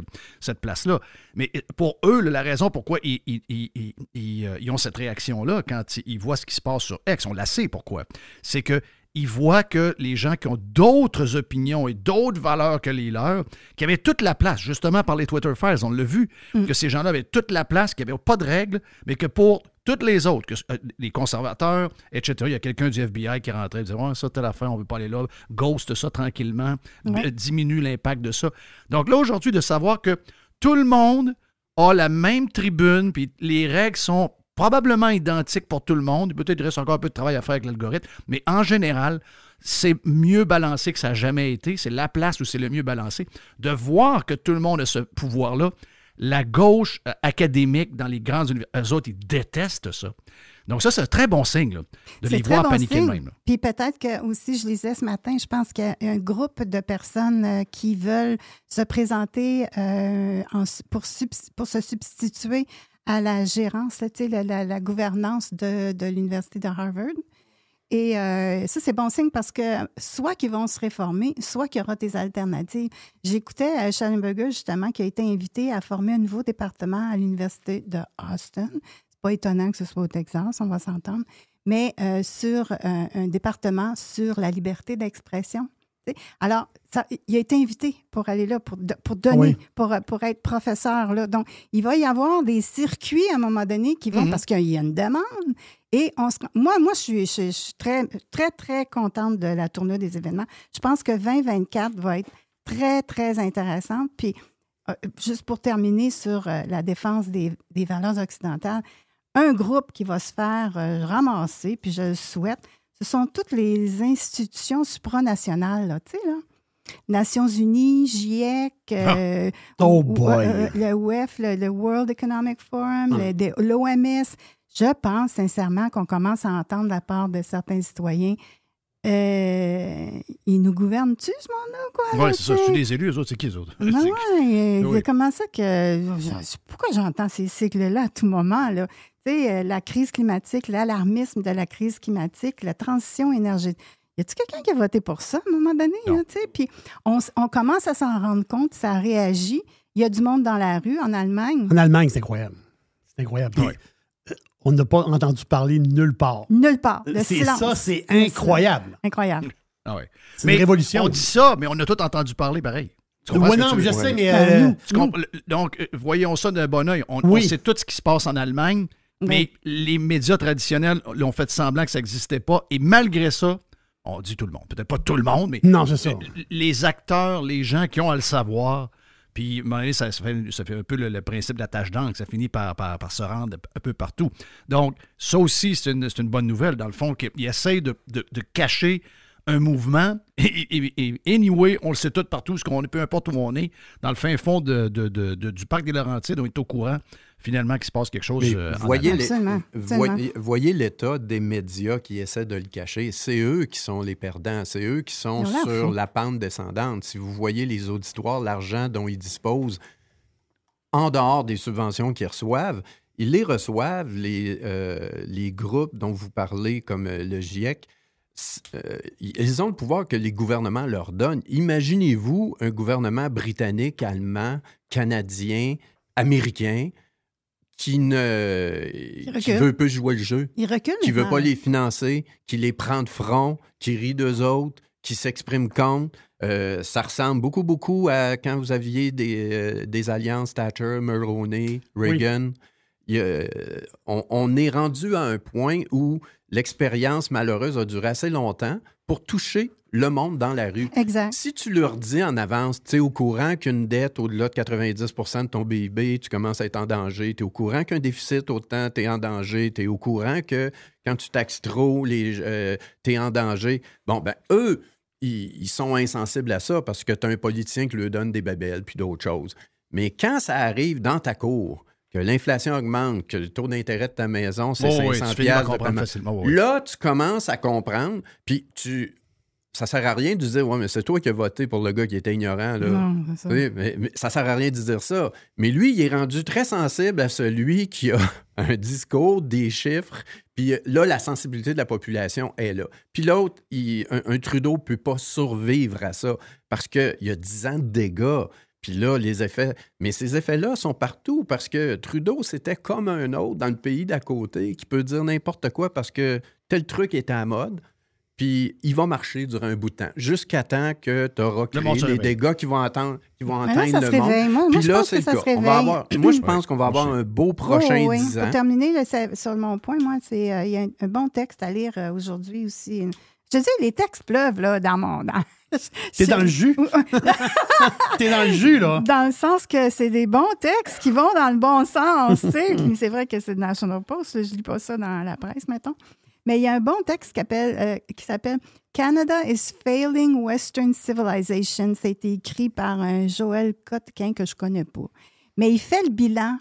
place-là. Mais pour eux, la raison pourquoi ils, ils- euh, ont cette réaction-là quand ils, ils voient ce qui se passe sur X, on la sait pourquoi. C'est que ils voient que les gens qui ont d'autres opinions et d'autres valeurs que les leurs, qui avaient toute la place, justement par les Twitter Files, on l'a vu, que ces gens-là avaient toute la place, qu'il n'y avait pas de règles, mais que pour toutes les autres, que, euh, les conservateurs, etc., il y a quelqu'un du FBI qui rentrait et disait Ouais, ça, telle affaire, on ne veut pas aller là, ghost ça tranquillement, Ouais. euh, diminue l'impact de ça. Donc là, aujourd'hui, de savoir que tout le monde a la même tribune, puis les règles sont probablement identique pour tout le monde. Peut-être il reste encore un peu de travail à faire avec l'algorithme, mais en général, c'est mieux balancé que ça n'a jamais été. C'est la place où c'est le mieux balancé. De voir que tout le monde a ce pouvoir-là, la gauche euh, académique dans les grandes universités, eux autres, ils détestent ça. Donc ça, c'est un très bon signe là, de les voir bon paniquer de signe. même. là. Puis peut-être que aussi, je lisais ce matin, je pense qu'il y a un groupe de personnes euh, qui veulent se présenter euh, en pour se substituer à la gérance, là, la, la- la gouvernance de, de l'Université de Harvard. Et euh, ça, c'est bon signe parce que soit qu'ils vont se réformer, soit qu'il y aura des alternatives. J'écoutais euh, Schallenberger, justement, qui a été invité à former un nouveau département à l'Université de Austin. C'est pas étonnant que ce soit au Texas, on va s'entendre, mais euh, sur euh, un département sur la liberté d'expression. Alors, ça- il a été invité pour aller là, pour, pour donner, Oui. pour, pour être professeur. Là. Donc, il va y avoir des circuits à un moment donné qui vont, Mhm. parce qu'il y a une demande. Et on se- moi, moi, je suis, je, je suis très, très, très contente de la tournée des événements. Je pense que 2024 va être très, très intéressante. Puis, euh, juste pour terminer sur euh, la défense des, des valeurs occidentales, un groupe qui va se faire euh, ramasser, puis je le souhaite, ce sont toutes les institutions supranationales, là, tu sais, là. Nations Unies, GIEC, euh, Oh ou- ou- boy. euh, le WEF, le, le World Economic Forum, Ah. de- l'OMS. Je pense sincèrement qu'on commence à entendre de la part de certains citoyens. euh, ils nous gouvernent-tu, ce monde-là, quoi? Oui, c'est ça. C'est les élus, eux autres, c'est qui, eux autres? Ben C'est- ouais, Oui. comment ça que. je- Pourquoi j'entends ces cycles-là à tout moment? Là? Tu sais, euh, la crise climatique, l'alarmisme de la crise climatique, la transition énergétique. Y a-t-il quelqu'un qui a voté pour ça à un moment donné? là? Puis on, commence à s'en rendre compte, ça réagit. Il y a du monde dans la rue en Allemagne. En Allemagne, c'est incroyable. C'est incroyable. Puis, euh, On n'a pas entendu parler nulle part. Nulle part. Le C'est silence. ça, c'est Le incroyable. Incroyable. Ah ouais. C'est une révolution. On dit ça, mais on a tout entendu parler pareil. Que non, je sais, mais, Ben, euh, Donc, voyons ça d'un bon oeil. On, Oui. on sait tout ce qui se passe en Allemagne, mais les médias traditionnels l'ont fait semblant que ça n'existait pas. Et malgré ça, on dit tout le monde. Peut-être pas tout le monde, mais Non, c'est ça. les acteurs, les gens qui ont à le savoir. Puis, ça, ça fait, ça fait un peu le, le principe de la tâche d'encre. Ça finit par, par, par se rendre un peu partout. Donc, ça aussi, c'est une, bonne nouvelle, dans le fond, qu'ils essayent de, de- de cacher un mouvement. Et, et- et anyway, on le sait tout partout, parce qu'on est, peu importe où on est, dans le fin fond de- de- du parc des Laurentides, on est au courant, finalement, qu'il se passe quelque chose. Mais euh, en voyez, les- voyez, voyez l'état des médias qui essaient de le cacher. C'est eux qui sont les perdants. C'est eux qui sont sur la pente descendante. Si vous voyez les auditoires, l'argent dont ils disposent en dehors des subventions qu'ils reçoivent, ils les reçoivent, les, euh, les groupes dont vous parlez, comme euh, le GIEC, euh, ils ont le pouvoir que les gouvernements leur donnent. Imaginez-vous un gouvernement britannique, allemand, canadien, américain qui ne qui veut pas jouer le jeu, Il recule. qui veut pas les financer, qui les prend de front, qui rit d'eux autres, qui s'exprime contre. Euh, ça ressemble beaucoup, beaucoup à quand vous aviez des, euh, des alliances Thatcher, Mulroney, Reagan. Il on est rendu à un point où l'expérience malheureuse a duré assez longtemps pour toucher le monde dans la rue. Exact. Si tu leur dis en avance, tu es au courant qu'une dette au-delà de 90% de ton PIB, tu commences à être en danger. Tu es au courant qu'un déficit autant, tu es en danger. Tu es au courant que quand tu taxes trop, tu es en danger. Bon, ben, eux, ils, ils sont insensibles à ça parce que tu as un politicien qui leur donne des babelles puis d'autres choses. Mais quand ça arrive dans ta cour, que l'inflation augmente, que le taux d'intérêt de ta maison, c'est Oh oui, 500 tu finis par piastres de comprendre paiement. facilement, oui, oui. Là, tu commences à comprendre, puis tu... Ça sert à rien de dire, ouais, mais c'est toi qui as voté pour le gars qui était ignorant. Là. Non, ça. Oui, mais, mais ça sert à rien de dire ça. Mais lui, il est rendu très sensible à celui qui a un discours, des chiffres, puis là, la sensibilité de la population est là. Puis l'autre, un, un Trudeau ne peut pas survivre à ça parce qu'il y a 10 ans de dégâts. Puis là, les effets. Mais ces effets-là sont partout parce que Trudeau, c'était comme un autre dans le pays d'à côté qui peut dire n'importe quoi parce que tel truc est à la mode. Puis il va marcher durant un bout de temps, jusqu'à temps que tu auras créé les dégâts qui vont, attendre, qui vont là, atteindre ça le se réveille. monde. Moi- moi, Puis je là, pense c'est que le ça cas. se On va réveille. avoir, moi, je pense qu'on va avoir un beau prochain Oh, oui. 10 ans. Pour terminer, sur mon point, moi, c'est euh, il y a un, un bon texte à lire euh, aujourd'hui aussi. Je te dis, les textes pleuvent là, dans, mon, dans, T'es dans le jus? T'es dans le jus, là. Dans le sens que c'est des bons textes qui vont dans le bon sens. tu sais. Mais c'est vrai que c'est National Post. là, Je lis pas ça dans la presse, mettons. Mais il y a un bon texte qui, euh, s'appelle Canada is failing Western civilization. Ça a été écrit par un Joël Kotkin que je connais pas. Mais il fait le bilan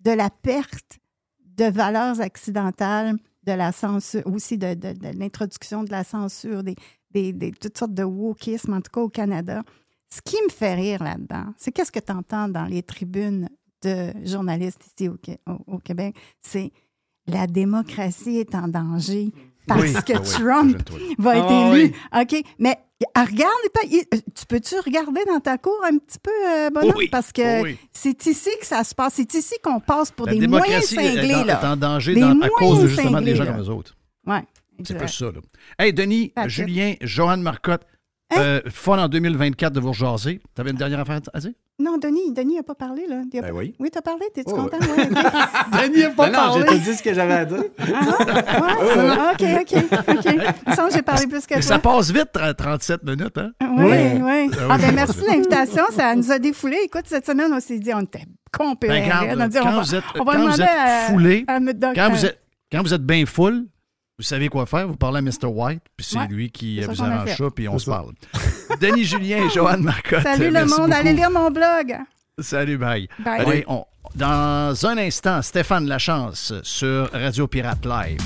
de la perte de valeurs accidentales, de la censure, aussi de, l'introduction de la censure, des, toutes sortes de wokisme, en tout cas au Canada. Ce qui me fait rire là-dedans, c'est qu'est-ce que tu entends dans les tribunes de journalistes ici au- au Québec, c'est la démocratie est en danger parce Oui. que Ah oui, Trump va être Ah élu. oui. OK, mais ah, regarde, euh, tu peux-tu regarder dans ta cour un petit peu, euh, bonhomme? Oui. Parce que Oh oui. c'est ici que ça se passe. C'est ici qu'on passe pour La des moyens est cinglés. en, là. est en danger dans- à cause de, justement des gens comme eux autres. Oui. C'est plus ça. Là. Hey, Denis. Julien, Joanne Marcotte, Hein? euh, fun en 2024 de vous rejaser. T'avais une dernière affaire à dire? Non, Denis, Denis n'a pas parlé, là. Il a Ben oui. Oui, t'as parlé? T'es-tu Oh, content? ouais. Ok. Denis n'a pas Ben non, j'ai parlé. tout dit ce que j'avais à dire. Ouais, OK, OK, OK. Semble que j'ai parlé plus que toi. ça passe vite, tra- 37 minutes, hein? Oui, oui. Ah Ah, oui, ben merci de l'invitation. Ça nous a défoulé. Écoute, cette semaine, on s'est dit, on était complètement Ben, quand. On on va- vous êtes, on va quand vous êtes à- foulé, à quand, vous êtes, quand vous êtes bien full, vous savez quoi faire? Vous parlez à Mr. White, puis c'est Ouais, lui qui vous arrange ça, puis on se parle. Denis Julien et Joanne Marcotte. Salut le merci monde. beaucoup. Allez lire mon blog. Salut, bye. Bye. Oui, on- dans un instant, Stéphane Lachance sur Radio Pirate Live.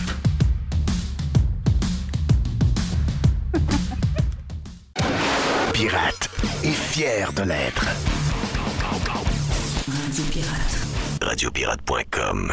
Pirate et fier de l'être. Radio Pirate. Radiopirate.com.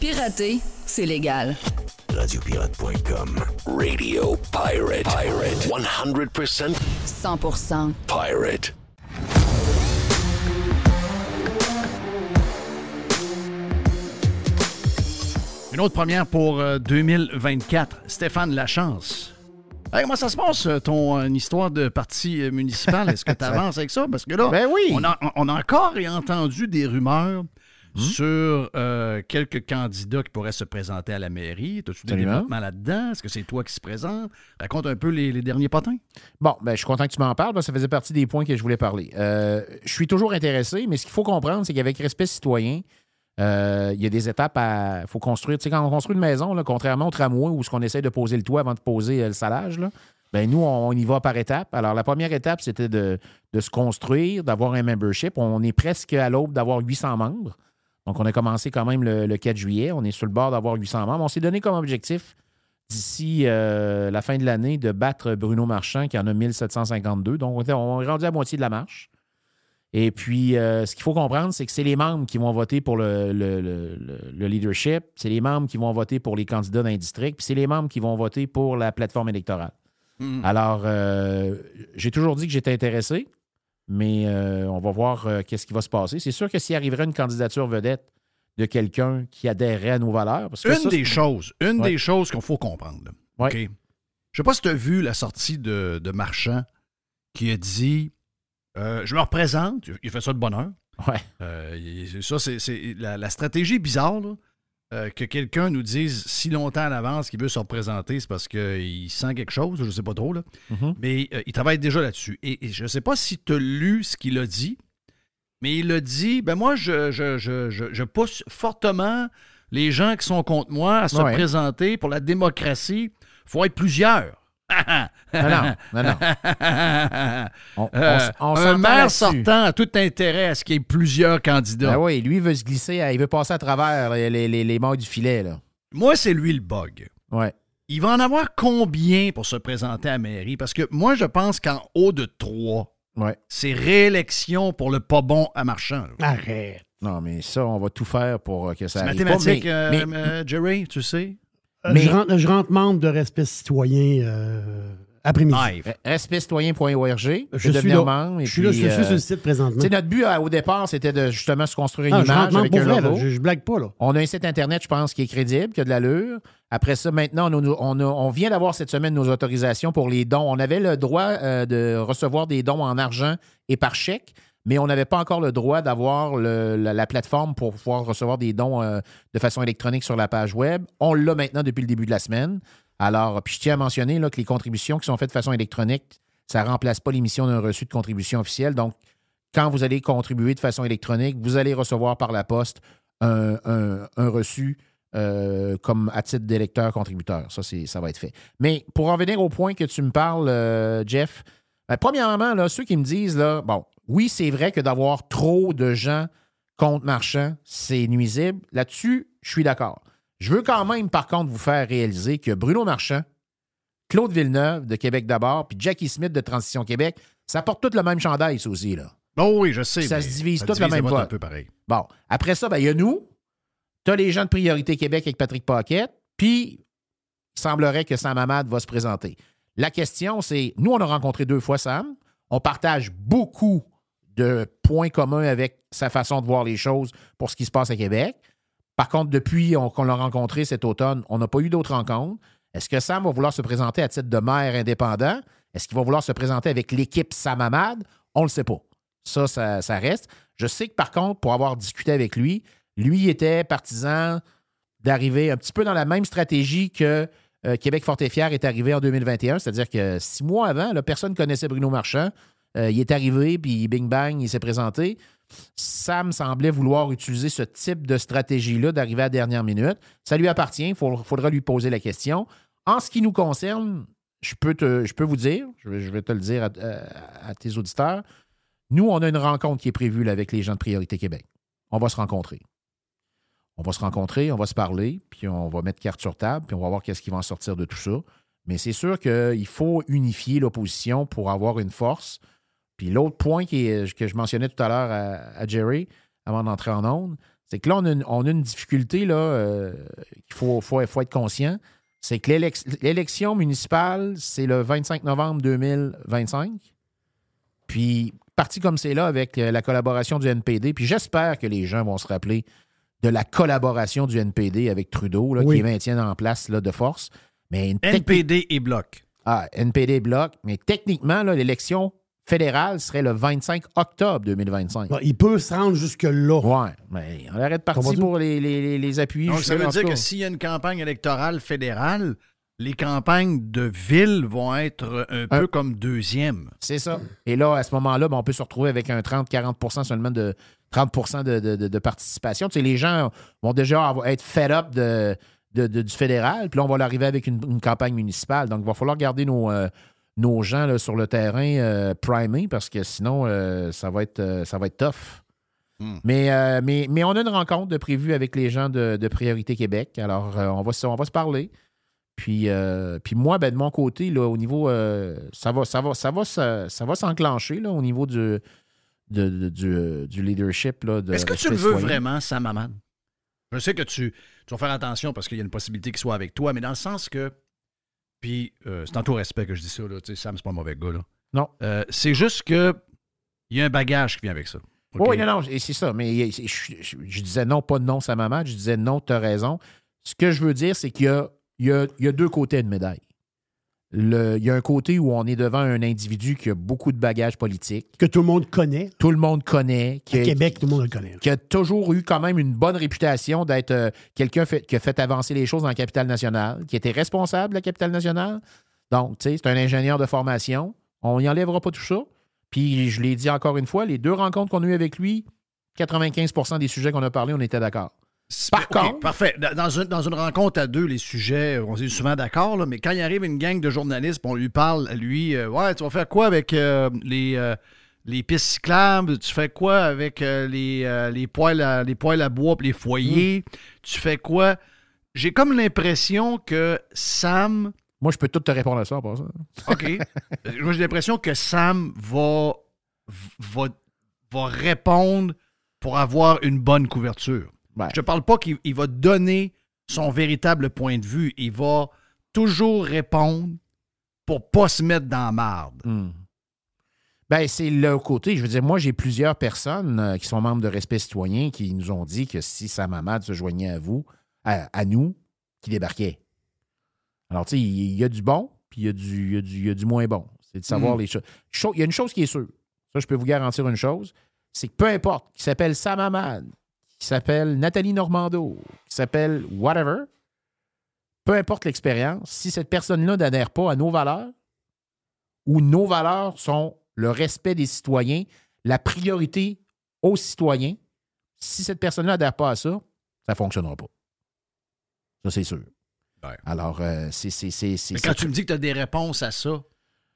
Pirater, c'est légal. Radiopirate.com. Radio Pirate. Pirate. 100% 100% pirate. Une autre première pour euh, 2024. Stéphane Lachance. Hey, comment ça se passe, euh, ton euh, histoire de parti euh, municipal? Est-ce que tu avances avec ça? Parce que là, Ben oui. on, a, on a encore entendu des rumeurs Hmm? sur euh, quelques candidats qui pourraient se présenter à la mairie. As-tu des développements là-dedans? Est-ce que c'est toi qui se présente? Raconte un peu les, les derniers potins. Bon, ben, je suis content que tu m'en parles parce que ça faisait partie des points que je voulais parler. Euh, je suis toujours intéressé, mais ce qu'il faut comprendre, c'est qu'avec respect citoyen, euh, il y a des étapes à. faut construire. Tu sais, quand on construit une maison, là, contrairement au tramway où ce qu'on essaie de poser le toit avant de poser le salage, là, ben, nous, on, on y va par étapes. Alors, la première étape, c'était de, de se construire, d'avoir un membership. On est presque à l'aube d'avoir 800 membres. Donc, on a commencé quand même le, le 4 juillet. On est sur le bord d'avoir 800 membres. On s'est donné comme objectif d'ici euh, la fin de l'année de battre Bruno Marchand, qui en a 1752. Donc, on est rendu à moitié de la marche. Et puis, euh, ce qu'il faut comprendre, c'est que c'est les membres qui vont voter pour le, le- le- le- le leadership, c'est les membres qui vont voter pour les candidats d'un district, puis c'est les membres qui vont voter pour la plateforme électorale. Mhm. Alors, euh, j'ai toujours dit que j'étais intéressé, mais euh, on va voir euh, qu'est-ce qui va se passer. C'est sûr que s'il arriverait une candidature vedette de quelqu'un qui adhérerait à nos valeurs, parce que Une ça, des choses, une Ouais. des choses qu'il faut comprendre. Ouais. Je sais pas si tu as vu la sortie de, de Marchand qui a dit euh, Je me représente. Il fait ça de bonne heure. Ouais. Ça, c'est c'est la, la stratégie bizarre là, euh, que quelqu'un nous dise si longtemps à l'avance qu'il veut se représenter, c'est parce qu'il sent quelque chose, je sais pas trop. Là. Mhm. Mais euh, il travaille déjà là-dessus. Et, et je ne sais pas si tu as lu ce qu'il a dit, mais il a dit ben moi, je, je, je, je, je pousse fortement les gens qui sont contre moi à se Ouais. présenter pour la démocratie. faut être plusieurs. Non, non, non, non. On- on Euh, on un maire sortant a tout intérêt à ce qu'il y ait plusieurs candidats. Ben oui, lui, il veut se glisser, à- il veut passer à travers les, les, les, du filet. Là. Moi, c'est lui le bug. Ouais. Il va en avoir combien pour se présenter à la mairie? Parce que moi, je pense qu'en haut de trois, Ouais. c'est réélection pour le pas bon à marchand. là. Arrête. Non, mais ça, on va tout faire pour euh, que ça C'est arrive mathématique, pas. euh, mais- euh, Jerry, tu sais? Euh, Mais- je, rentre, je rentre membre de Respect Citoyen euh, après-midi. Re- Respectcitoyen.org. Je Je suis là. membre. Je suis là, puis, je suis euh, sur le site présentement. Notre but euh, au départ, c'était de justement se construire une Ah, image avec un vrai, là. logo. Je, je blague pas, là. On a un site Internet, je pense, qui est crédible, qui a de l'allure. Après ça, maintenant, on, a- on a- on vient d'avoir cette semaine nos autorisations pour les dons. On avait le droit de recevoir des dons en argent et par chèque, mais on n'avait pas encore le droit d'avoir la, la plateforme pour pouvoir recevoir des dons euh, de façon électronique sur la page web. On l'a maintenant depuis le début de la semaine. Alors, puis je tiens à mentionner là, que les contributions qui sont faites de façon électronique, ça ne remplace pas l'émission d'un reçu de contribution officielle. Donc, quand vous allez contribuer de façon électronique, vous allez recevoir par la poste un, un- reçu euh, comme à titre d'électeur contributeur. Ça, ça va être fait. Mais pour en venir au point que tu me parles, euh, Jeff, ben, premièrement, là, ceux qui me disent, là, bon, oui, c'est vrai que d'avoir trop de gens contre marchand, c'est nuisible. Là-dessus, je suis d'accord. Je veux quand même, par contre, vous faire réaliser que Bruno Marchand, Claude Villeneuve de Québec d'abord, puis Jackie Smith de Transition Québec, ça porte tout le même chandail, ça aussi, là. Oh oui, je sais. Ça se divise ça tout la divise même un peu pareil. Bon, après ça, ben, il y a nous. Tu as les gens de Priorité Québec avec Patrick Paquette. Puis, il semblerait que Sam Hamad va se présenter. La question, c'est nous, on a rencontré deux fois Sam. On partage beaucoup de points communs avec sa façon de voir les choses pour ce qui se passe à Québec. Par contre, depuis on- qu'on l'a rencontré cet automne, on n'a pas eu d'autres rencontres. Est-ce que Sam va vouloir se présenter à titre de maire indépendant? Est-ce qu'il va vouloir se présenter avec l'équipe Sam Hamad? On ne le sait pas. Ça, ça, ça reste. Je sais que par contre, pour avoir discuté avec lui, lui était partisan d'arriver un petit peu dans la même stratégie que euh, Québec Fort et Fier est arrivé en 2021, c'est-à-dire que six mois avant, là, personne ne connaissait Bruno Marchand. Euh, il est arrivé, puis bing bang, il s'est présenté. Sam semblait vouloir utiliser ce type de stratégie-là, d'arriver à la dernière minute. Ça lui appartient, il faudra lui poser la question. En ce qui nous concerne, je peux, vous dire, je vais, te le dire à, tes auditeurs, nous, on a une rencontre qui est prévue avec les gens de Priorité Québec. On va se rencontrer. On va se rencontrer, on va se parler, puis on va mettre carte sur table, puis on va voir qu'est-ce qui va en sortir de tout ça. Mais c'est sûr qu'il faut unifier l'opposition pour avoir une force. Puis l'autre point qui est- que je mentionnais tout à l'heure à, à Jerry, avant d'entrer en onde, c'est que là, on a une, on a une difficulté, là, euh, qu'il faut, faut, faut être conscient. C'est que l'élec- l'élection municipale, c'est le 25 novembre 2025. Puis, parti comme c'est là, avec euh, la collaboration du NPD, puis j'espère que les gens vont se rappeler de la collaboration du NPD avec Trudeau, là, Oui. qui les maintient en place là, de force. Mais NPD et Bloc. ah, NPD bloc. Mais techniquement, là, l'élection fédérale serait le 25 octobre 2025. Bon, il peut se rendre jusque-là. Ouais, mais on arrête On va parti dire- pour les, les, les- les appuyer. Donc, Je ça veut dire que s'il y a une campagne électorale fédérale, les campagnes de ville vont être un peu comme deuxième. C'est ça. Et là, à ce moment-là, ben, on peut se retrouver avec un 30-40% seulement de 30 de, de- de- de participation. Tu sais, les gens vont déjà avoir- être fed up de, de- de- du fédéral, puis là, on va l'arriver avec une, une campagne municipale. Donc, il va falloir garder nos, euh, nos gens là, sur le terrain euh, primés parce que sinon, euh, ça, va être, euh, ça va être tough. Mais, euh, mais, mais on a une rencontre de prévue avec les gens de, de Priorité Québec. Alors, on, va, se- on va se parler. Puis, puis moi, ben, de mon côté, là, au niveau. ça va, ça va, ça va, ça va s'enclencher là, au niveau du, de- de- du, du leadership. là, de Est-ce que tu le veux vraiment, Sam Hamad? Je sais que tu, tu vas faire attention parce qu'il y a une possibilité qu'il soit avec toi, mais dans le sens que. Puis, euh, c'est en tout respect que je dis ça, là. Tu sais, Sam, c'est pas un mauvais gars, là. Non. Euh, c'est juste que. Il y a un bagage qui vient avec ça. Oui, non, non, c'est ça. Mais je, je- je- je disais non, pas non, sa maman. Je disais non, tu as raison. Ce que je veux dire, c'est qu'il y a, il y, a, il y a deux côtés de médaille. Il y a un côté où on est devant un individu qui a beaucoup de bagages politiques. Que tout le monde connaît. Tout le monde connaît. Qui À Québec, tout le monde le connaît. qui a toujours eu quand même une bonne réputation d'être euh, quelqu'un qui a fait avancer les choses dans la capitale nationale, qui était responsable de la capitale nationale. Donc, tu sais, c'est un ingénieur de formation. On n'y enlèvera pas tout ça. Puis, je l'ai dit encore une fois, les deux rencontres qu'on a eues avec lui, 95% des sujets qu'on a parlé, on était d'accord. Par contre, Parfait. Dans- une, dans une rencontre à deux, les sujets, on est souvent d'accord, mais quand il arrive une gang de journalistes, on lui parle, lui, euh, ouais, tu vas faire quoi avec euh, les, euh, les pistes cyclables? Tu fais quoi avec euh, les, euh, les, poêles à, les poêles à bois les foyers? Tu fais quoi? J'ai comme l'impression que Sam. Moi, je peux tout te répondre à ça, en passant. OK. Moi, j'ai l'impression que Sam va, va, va répondre pour avoir une bonne couverture. Je ne parle pas qu'il il va donner son véritable point de vue. Il va toujours répondre pour pas se mettre dans la marde. Hmm. Ben, c'est le côté. Je veux dire, moi, j'ai plusieurs personnes euh, qui sont membres de Respect Citoyen qui nous ont dit que si Sam Hamad se joignait à vous, à, à nous, qui débarquait. Alors, tu sais, il y, a du bon, puis il y, a du- il y a du- il y a du moins bon. C'est de savoir Mm. les choses. Cho- Il y a une chose qui est sûre. Ça, je peux vous garantir une chose. C'est que peu importe, qui s'appelle Sam Hamad, qui s'appelle Nathalie Normando, qui s'appelle whatever, peu importe l'expérience, si cette personne-là n'adhère pas à nos valeurs, où nos valeurs sont le respect des citoyens, la priorité aux citoyens, si cette personne-là n'adhère pas à ça, ça ne fonctionnera pas. Ça, c'est sûr. Alors, euh, c'est. quand tu me dis que tu as des réponses à ça,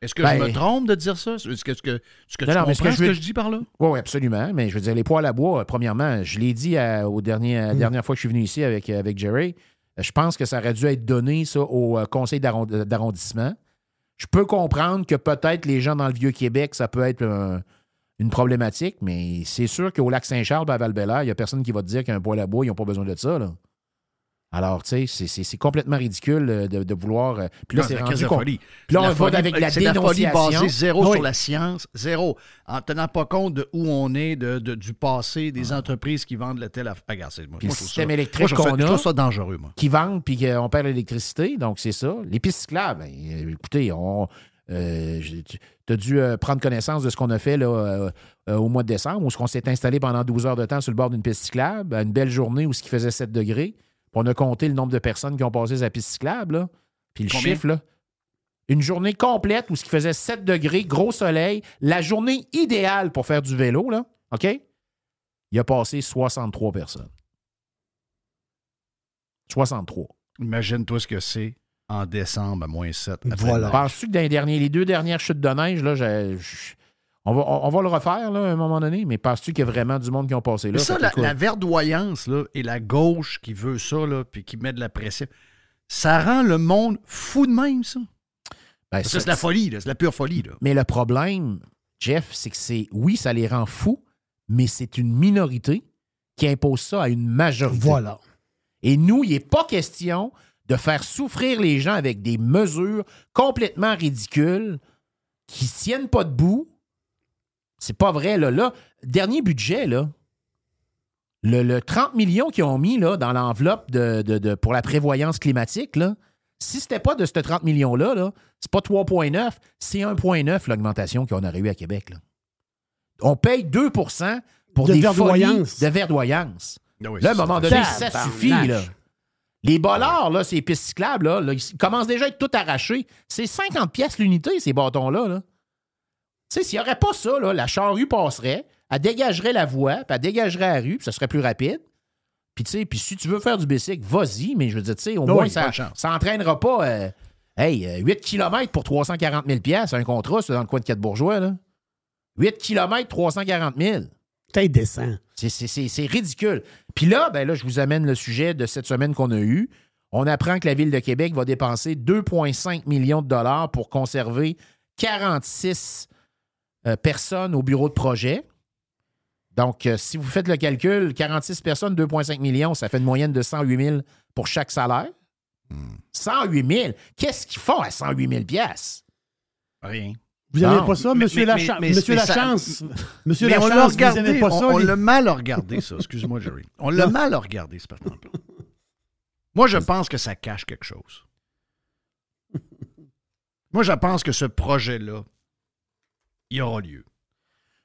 est-ce que Ben- je me trompe de dire ça? Est-ce que, que, tu Non, comprends ce que, je veux- je dis par là? Oui, oui, absolument. Mais je veux dire, les poils à bois, euh, premièrement, je l'ai dit à- au dernier, à la dernière fois que je suis venu ici avec, euh, avec Jerry, euh, je pense que ça aurait dû être donné, ça, au euh, conseil d'arrond- d'arrondissement. Je peux comprendre que peut-être les gens dans le Vieux-Québec, ça peut être un- une problématique, mais c'est sûr qu'au lac Saint-Charles, à val il n'y a personne qui va te dire qu'un poêle à bois, ils n'ont pas besoin de ça. Là. Alors, tu sais, c'est- complètement ridicule euh, de, de vouloir. euh, Puis là, c'est la rendu folie. Puis là, on La va avec la folie dénonciation. basée zéro Oui. sur la science, zéro. En tenant pas compte de où on est, de, de- du passé, des entreprises qui vendent le tel affaire. Regarde, c'est- moi, Puis moi, le système ça- électrique qu'on a, ça dangereux, moi. qui vendent puis qu'on perd l'électricité, donc c'est ça. Les pistes cyclables, ben, euh, écoutez, on, euh, tu as dû euh, prendre connaissance de ce qu'on a fait là, euh, euh, au mois de décembre, où on s'est installé pendant 12 heures de temps sur le bord d'une piste cyclable, à une belle journée où ce qui faisait 7 degrés. Puis on a compté le nombre de personnes qui ont passé sa piste cyclable. là. Puis le Combien? chiffre, là, une journée complète où ce qui faisait 7 degrés, gros soleil, la journée idéale pour faire du vélo, là, OK? Il a passé 63 personnes. 63. Imagine-toi ce que c'est en décembre à moins 7. Penses-tu que dans les, derniers, les deux dernières chutes de neige, là, j'ai- je- on, va, on, va le refaire là, à un moment donné, mais penses-tu qu'il y a vraiment du monde qui ont passé là? Mais ça, la, verdoyance là, et la gauche qui veut ça, là, puis qui met de la pression, ça rend le monde fou de même, ça. ben, ça, c'est la folie, c'est la pure folie. Là. Mais le problème, Jeff, c'est que c'est. Oui, ça les rend fous, mais c'est une minorité qui impose ça à une majorité. Voilà. Et nous, il n'est pas question de faire souffrir les gens avec des mesures complètement ridicules qui tiennent pas debout. C'est pas vrai, là. là dernier budget, là. Le, le 30 millions qu'ils ont mis là, dans l'enveloppe de, de- de- pour la prévoyance climatique, là, si c'était pas de ce 30 millions-là, là, c'est pas 3,9, c'est 1,9 l'augmentation qu'on aurait eu à Québec. là. On paye 2% pour De des verdoyance. de verdoyance. Ah oui, là, à un moment donné, ça suffit. Là. Les bollards, là, ces pistes cyclables, là, là, ils commencent déjà à être tout arrachés. C'est 50 pièces l'unité, ces bâtons-là. Là. Tu sais, s'il n'y aurait pas ça, là, la charrue passerait, elle dégagerait la voie, puis elle dégagerait la rue, puis ça serait plus rapide. Puis, tu sais, puis si tu veux faire du bicycle, vas-y, mais je veux dire, tu sais, au moins, pas ça de chance. ça entraînera pas, euh, hey, euh, 8 km pour 340 000 pièces un contrat, c'est dans le coin de 4 bourgeois, là. 8 km, 340 000. Peut-être décent. C'est- C'est c'est- c'est ridicule. Puis là, ben là, je vous amène le sujet de cette semaine qu'on a eu. On apprend que la Ville de Québec va dépenser 2,5 millions de dollars pour conserver 46 euh, personnes au bureau de projet. Donc, euh, si vous faites le calcul, 46 personnes, 2,5 millions, ça fait une moyenne de 108 000 pour chaque salaire. 108 000. Qu'est-ce qu'ils font à 108 000 pièces? Rien. Vous n'aimez pas ça, Mais- Monsieur, mais- Lacha- mais- Monsieur ça- Lachance? Monsieur Mais on l'a Lachance, vous regardé, pas on, ça? on les- l'a mal regardé, ça. Excuse-moi, Jerry. On l'a mal regardé, ce patente-là. Moi, je pense que ça cache quelque chose. Moi, je pense que ce projet-là, il aura lieu.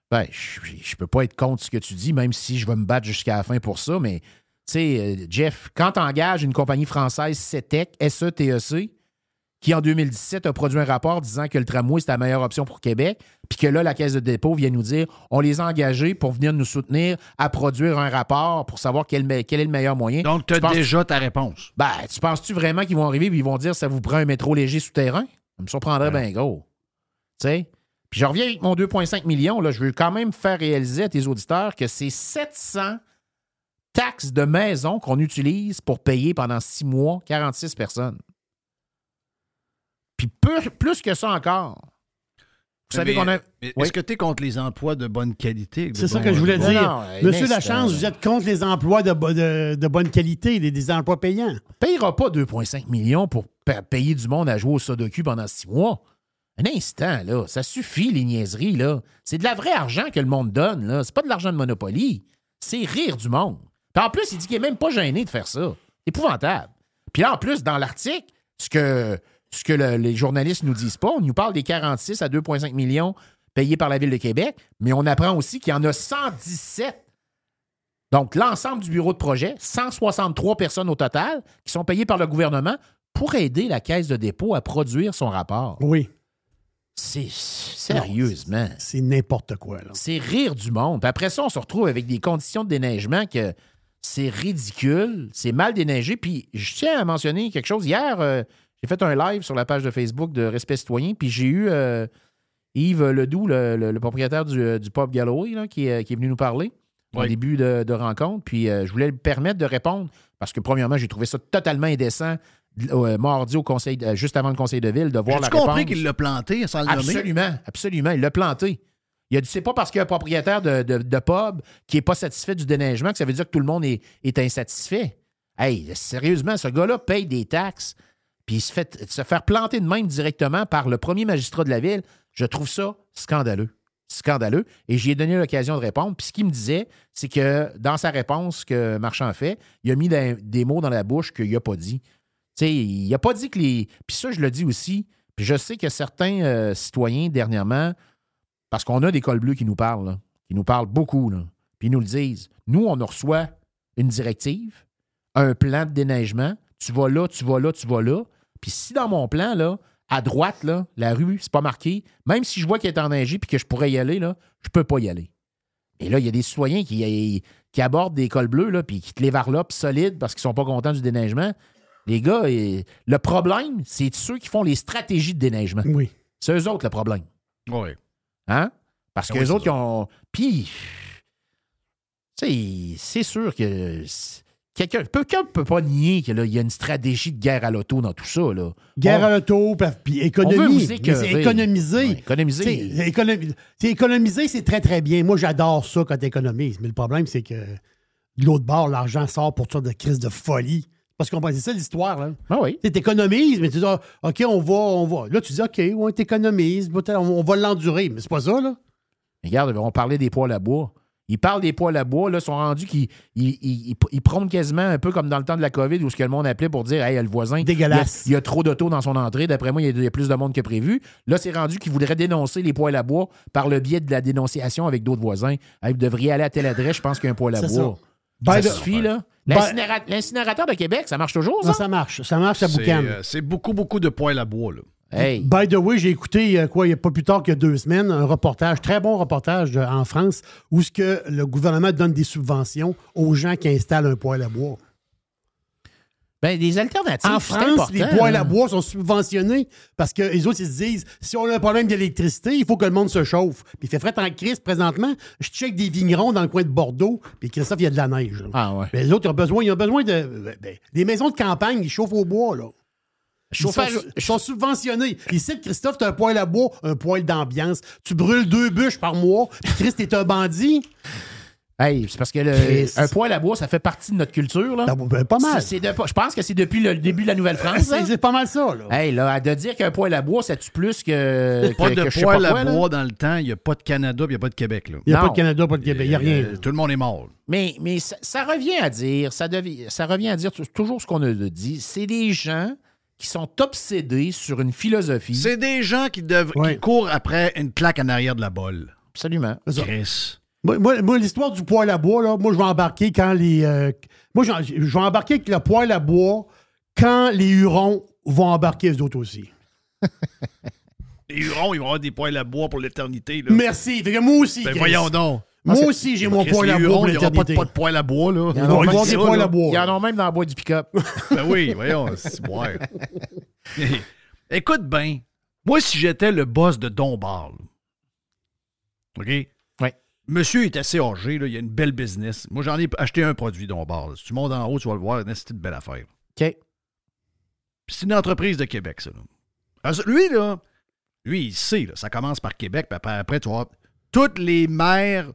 Ben, je je peux pas être contre ce que tu dis, même si je vais me battre jusqu'à la fin pour ça, mais tu sais, euh, Jeff, quand tu engages une compagnie française, CETEC, SETEC, qui, en 2017, a produit un rapport disant que le tramway, c'était la meilleure option pour Québec, puis que là, la Caisse de dépôt vient nous dire on les a engagés pour venir nous soutenir à produire un rapport pour savoir quel, est le meilleur moyen. Donc, tu as penses- déjà ta réponse? Ben, tu penses-tu vraiment qu'ils vont arriver et ils vont dire ça vous prend un métro léger souterrain? Ça me surprendrait bien gros. Tu sais? Puis je reviens avec mon 2,5 millions. Là, je veux quand même faire réaliser à tes auditeurs que c'est 700 taxes de maison qu'on utilise pour payer pendant six mois 46 personnes. Puis peu- plus que ça encore. Vous savez qu'on a. Oui? Est-ce que tu es contre les emplois de bonne qualité? C'est ça bon- que je voulais dire. Monsieur Lachance, vous êtes contre les emplois de, bo- de- de bonne qualité, des, des emplois payants. payera pas 2,5 millions pour pa- payer du monde à jouer au Sudoku pendant six mois. Un instant, là. Ça suffit, les niaiseries, là. C'est de la vraie argent que le monde donne, là. C'est pas de l'argent de Monopoly. C'est rire du monde. Puis en plus, il dit qu'il est même pas gêné de faire ça. Épouvantable. Puis là, en plus, dans l'article, ce que, les journalistes nous disent pas, on nous parle des 46 à 2,5 millions payés par la Ville de Québec, mais on apprend aussi qu'il y en a 117 donc, l'ensemble du bureau de projet, 163 personnes au total, qui sont payées par le gouvernement pour aider la caisse de dépôt à produire son rapport. Oui. C'est sérieusement. C'est n'importe quoi, là. C'est rire du monde. Puis après ça, on se retrouve avec des conditions de déneigement que c'est ridicule, c'est mal déneigé. Puis je tiens à mentionner quelque chose. Hier, euh, j'ai fait un live sur la page de Facebook de Respect Citoyen, puis j'ai eu euh, Yves Ledoux, le, le- le propriétaire du, euh, du pub Galloway, là, qui, est- qui est venu nous parler au début de, de rencontre. Puis euh, je voulais lui permettre de répondre parce que, premièrement, j'ai trouvé ça totalement indécent. Euh, mardi au conseil, de- juste avant le conseil de ville, de voir la J'ai compris réponse. qu'il l'a planté sans le nommer? Absolument, absolument. Il l'a planté. Il a dit c'est pas parce qu'il y a un propriétaire de, de, de pub qui n'est pas satisfait du déneigement que ça veut dire que tout le monde est, est insatisfait. Hey, sérieusement, ce gars-là paye des taxes, puis il se fait se faire planter de même directement par le premier magistrat de la ville. Je trouve ça scandaleux. Scandaleux. Et j'y ai donné l'occasion de répondre. Puis ce qu'il me disait, c'est que dans sa réponse que Marchand fait, il a mis des, des mots dans la bouche qu'il n'a pas dit. Sais, il n'a pas dit que les. Puis ça, je le dis aussi. Puis je sais que certains euh, citoyens, dernièrement, parce qu'on a des cols bleus qui nous parlent, qui nous parlent beaucoup, puis ils nous le disent. Nous, on reçoit une directive, un plan de déneigement. Tu vas là, tu vas là, tu vas là. Puis si dans mon plan, à droite, la rue, c'est pas marqué, même si je vois qu'elle est enneigée puis que je pourrais y aller, là, je peux pas y aller. Et là, il y a des citoyens qui, qui abordent des cols bleus, là, puis qui te les varlopent solides parce qu'ils sont pas contents du déneigement. Les gars, le problème, c'est ceux qui font les stratégies de déneigement. Oui. C'est eux autres le problème. Oui. Hein? Parce Ah que oui, autres, ils ont. Puis, tu sais, c'est sûr que. Quelqu'un quelqu'un peut pas nier qu'il y a une stratégie de guerre à l'auto dans tout ça. Là. Guerre On- à l'auto, puis- puis On veut économie. c'est économiser. Ouais, économiser. Économi- économiser, c'est très, très bien. Moi, j'adore ça quand tu économises. Mais le problème, c'est que de l'autre bord, l'argent sort pour toutes sortes de crises de folie. Parce qu'on c'est ça l'histoire. Là. Ah oui. Tu économises, mais tu dis, ah, OK, on va, on va. Là, tu dis, OK, ouais, t'économises, on, on va l'endurer. Mais c'est pas ça, là. Regarde, on parlait des poêles à bois. Ils parlent des poêles à bois, là, sont rendus qu'ils ils, ils- ils- ils prônent quasiment un peu comme dans le temps de la COVID où ce que le monde appelait pour dire Hey, le voisin, Dégueulasse. Il y a, il y a trop d'auto dans son entrée. D'après moi, il y, a, il y a plus de monde que prévu. Là, c'est rendu qu'ils voudraient dénoncer les poêles à bois par le biais de la dénonciation avec d'autres voisins. Hey, vous devriez aller à telle adresse, je pense qu'il y a un poêle à bois. ça. Suffit, là? L'incinéra- L'incinérateur de Québec, ça marche toujours, ça? Non, ça? marche. Ça marche à C'est Boucan. euh, c'est beaucoup, beaucoup de poils à bois. Là. Hey. By the way, j'ai écouté, euh, quoi, il n'y a pas plus tard que deux semaines, un reportage, très bon reportage de- en France, où ce que le gouvernement donne des subventions aux gens qui installent un poêle à bois. Ben, des alternatives. En France, les poêles à bois sont subventionnés parce que les autres, ils se disent si on a un problème d'électricité, il faut que le monde se chauffe. Puis il fait frais en crise présentement. Je check des vignerons dans le coin de Bordeaux, puis Christophe, il y a de la neige. là. Ah ouais. Mais les autres, ils ont besoin, ils ont besoin de. ben, des maisons de campagne, ils chauffent au bois, là. Ils sont, ils sont subventionnés. Ici, Christophe, tu as un poêle à bois, un poêle d'ambiance. Tu brûles deux bûches par mois. Puis Christ, t'es un bandit. Hey, c'est parce que le- un poêle à bois, ça fait partie de notre culture. Là. Ah, ben, pas mal. C'est- c'est de- je pense que c'est depuis le début de la Nouvelle-France. C'est hein? c'est pas mal ça, là. Hey, là, de dire qu'un poêle à bois, ça tue plus que. Pas que- de que je sais pas à quoi, là? bois dans le temps. Il n'y a pas de Canada, puis il n'y a pas de Québec. Là. Il n'y a Non. pas de Canada, pas de Québec, il n'y a rien. Euh, tout le monde est mort. Mais, mais ça, ça revient à dire, ça, devient- ça revient à dire t- toujours ce qu'on a dit. C'est des gens qui sont obsédés sur une philosophie. C'est des gens qui, dev- qui courent après une claque en arrière de la bolle. Absolument. Chris. Moi, moi- moi, l'histoire du poêle à bois, là, moi, je vais embarquer quand les. euh, moi, je vais embarquer avec le poêle à bois quand les Hurons vont embarquer eux autres aussi. Les Hurons, ils vont avoir des poils à bois pour l'éternité. là. Merci. Fait que moi aussi. Ben voyons donc. Moi Ah, aussi, j'ai mon Chris, poil les à bois Il n'y aura pas de, pas de poil à bois, là. Ils en ont Pas même de des là. à bois. Il y en a même dans le bois du pick-up. Ben oui, voyons, c'est boire. Écoute bien, moi, si j'étais le boss de Don Bar, là, OK? Monsieur est assez âgé, là, il a une belle business. Moi, j'en ai acheté un produit Don Bar. là. Si tu montes en haut, tu vas le voir, c'est une belle affaire. OK. C'est une entreprise de Québec, ça. là. Alors, ça, lui, là, lui, il sait, là, ça commence par Québec, puis après, après, tu vois, toutes les maires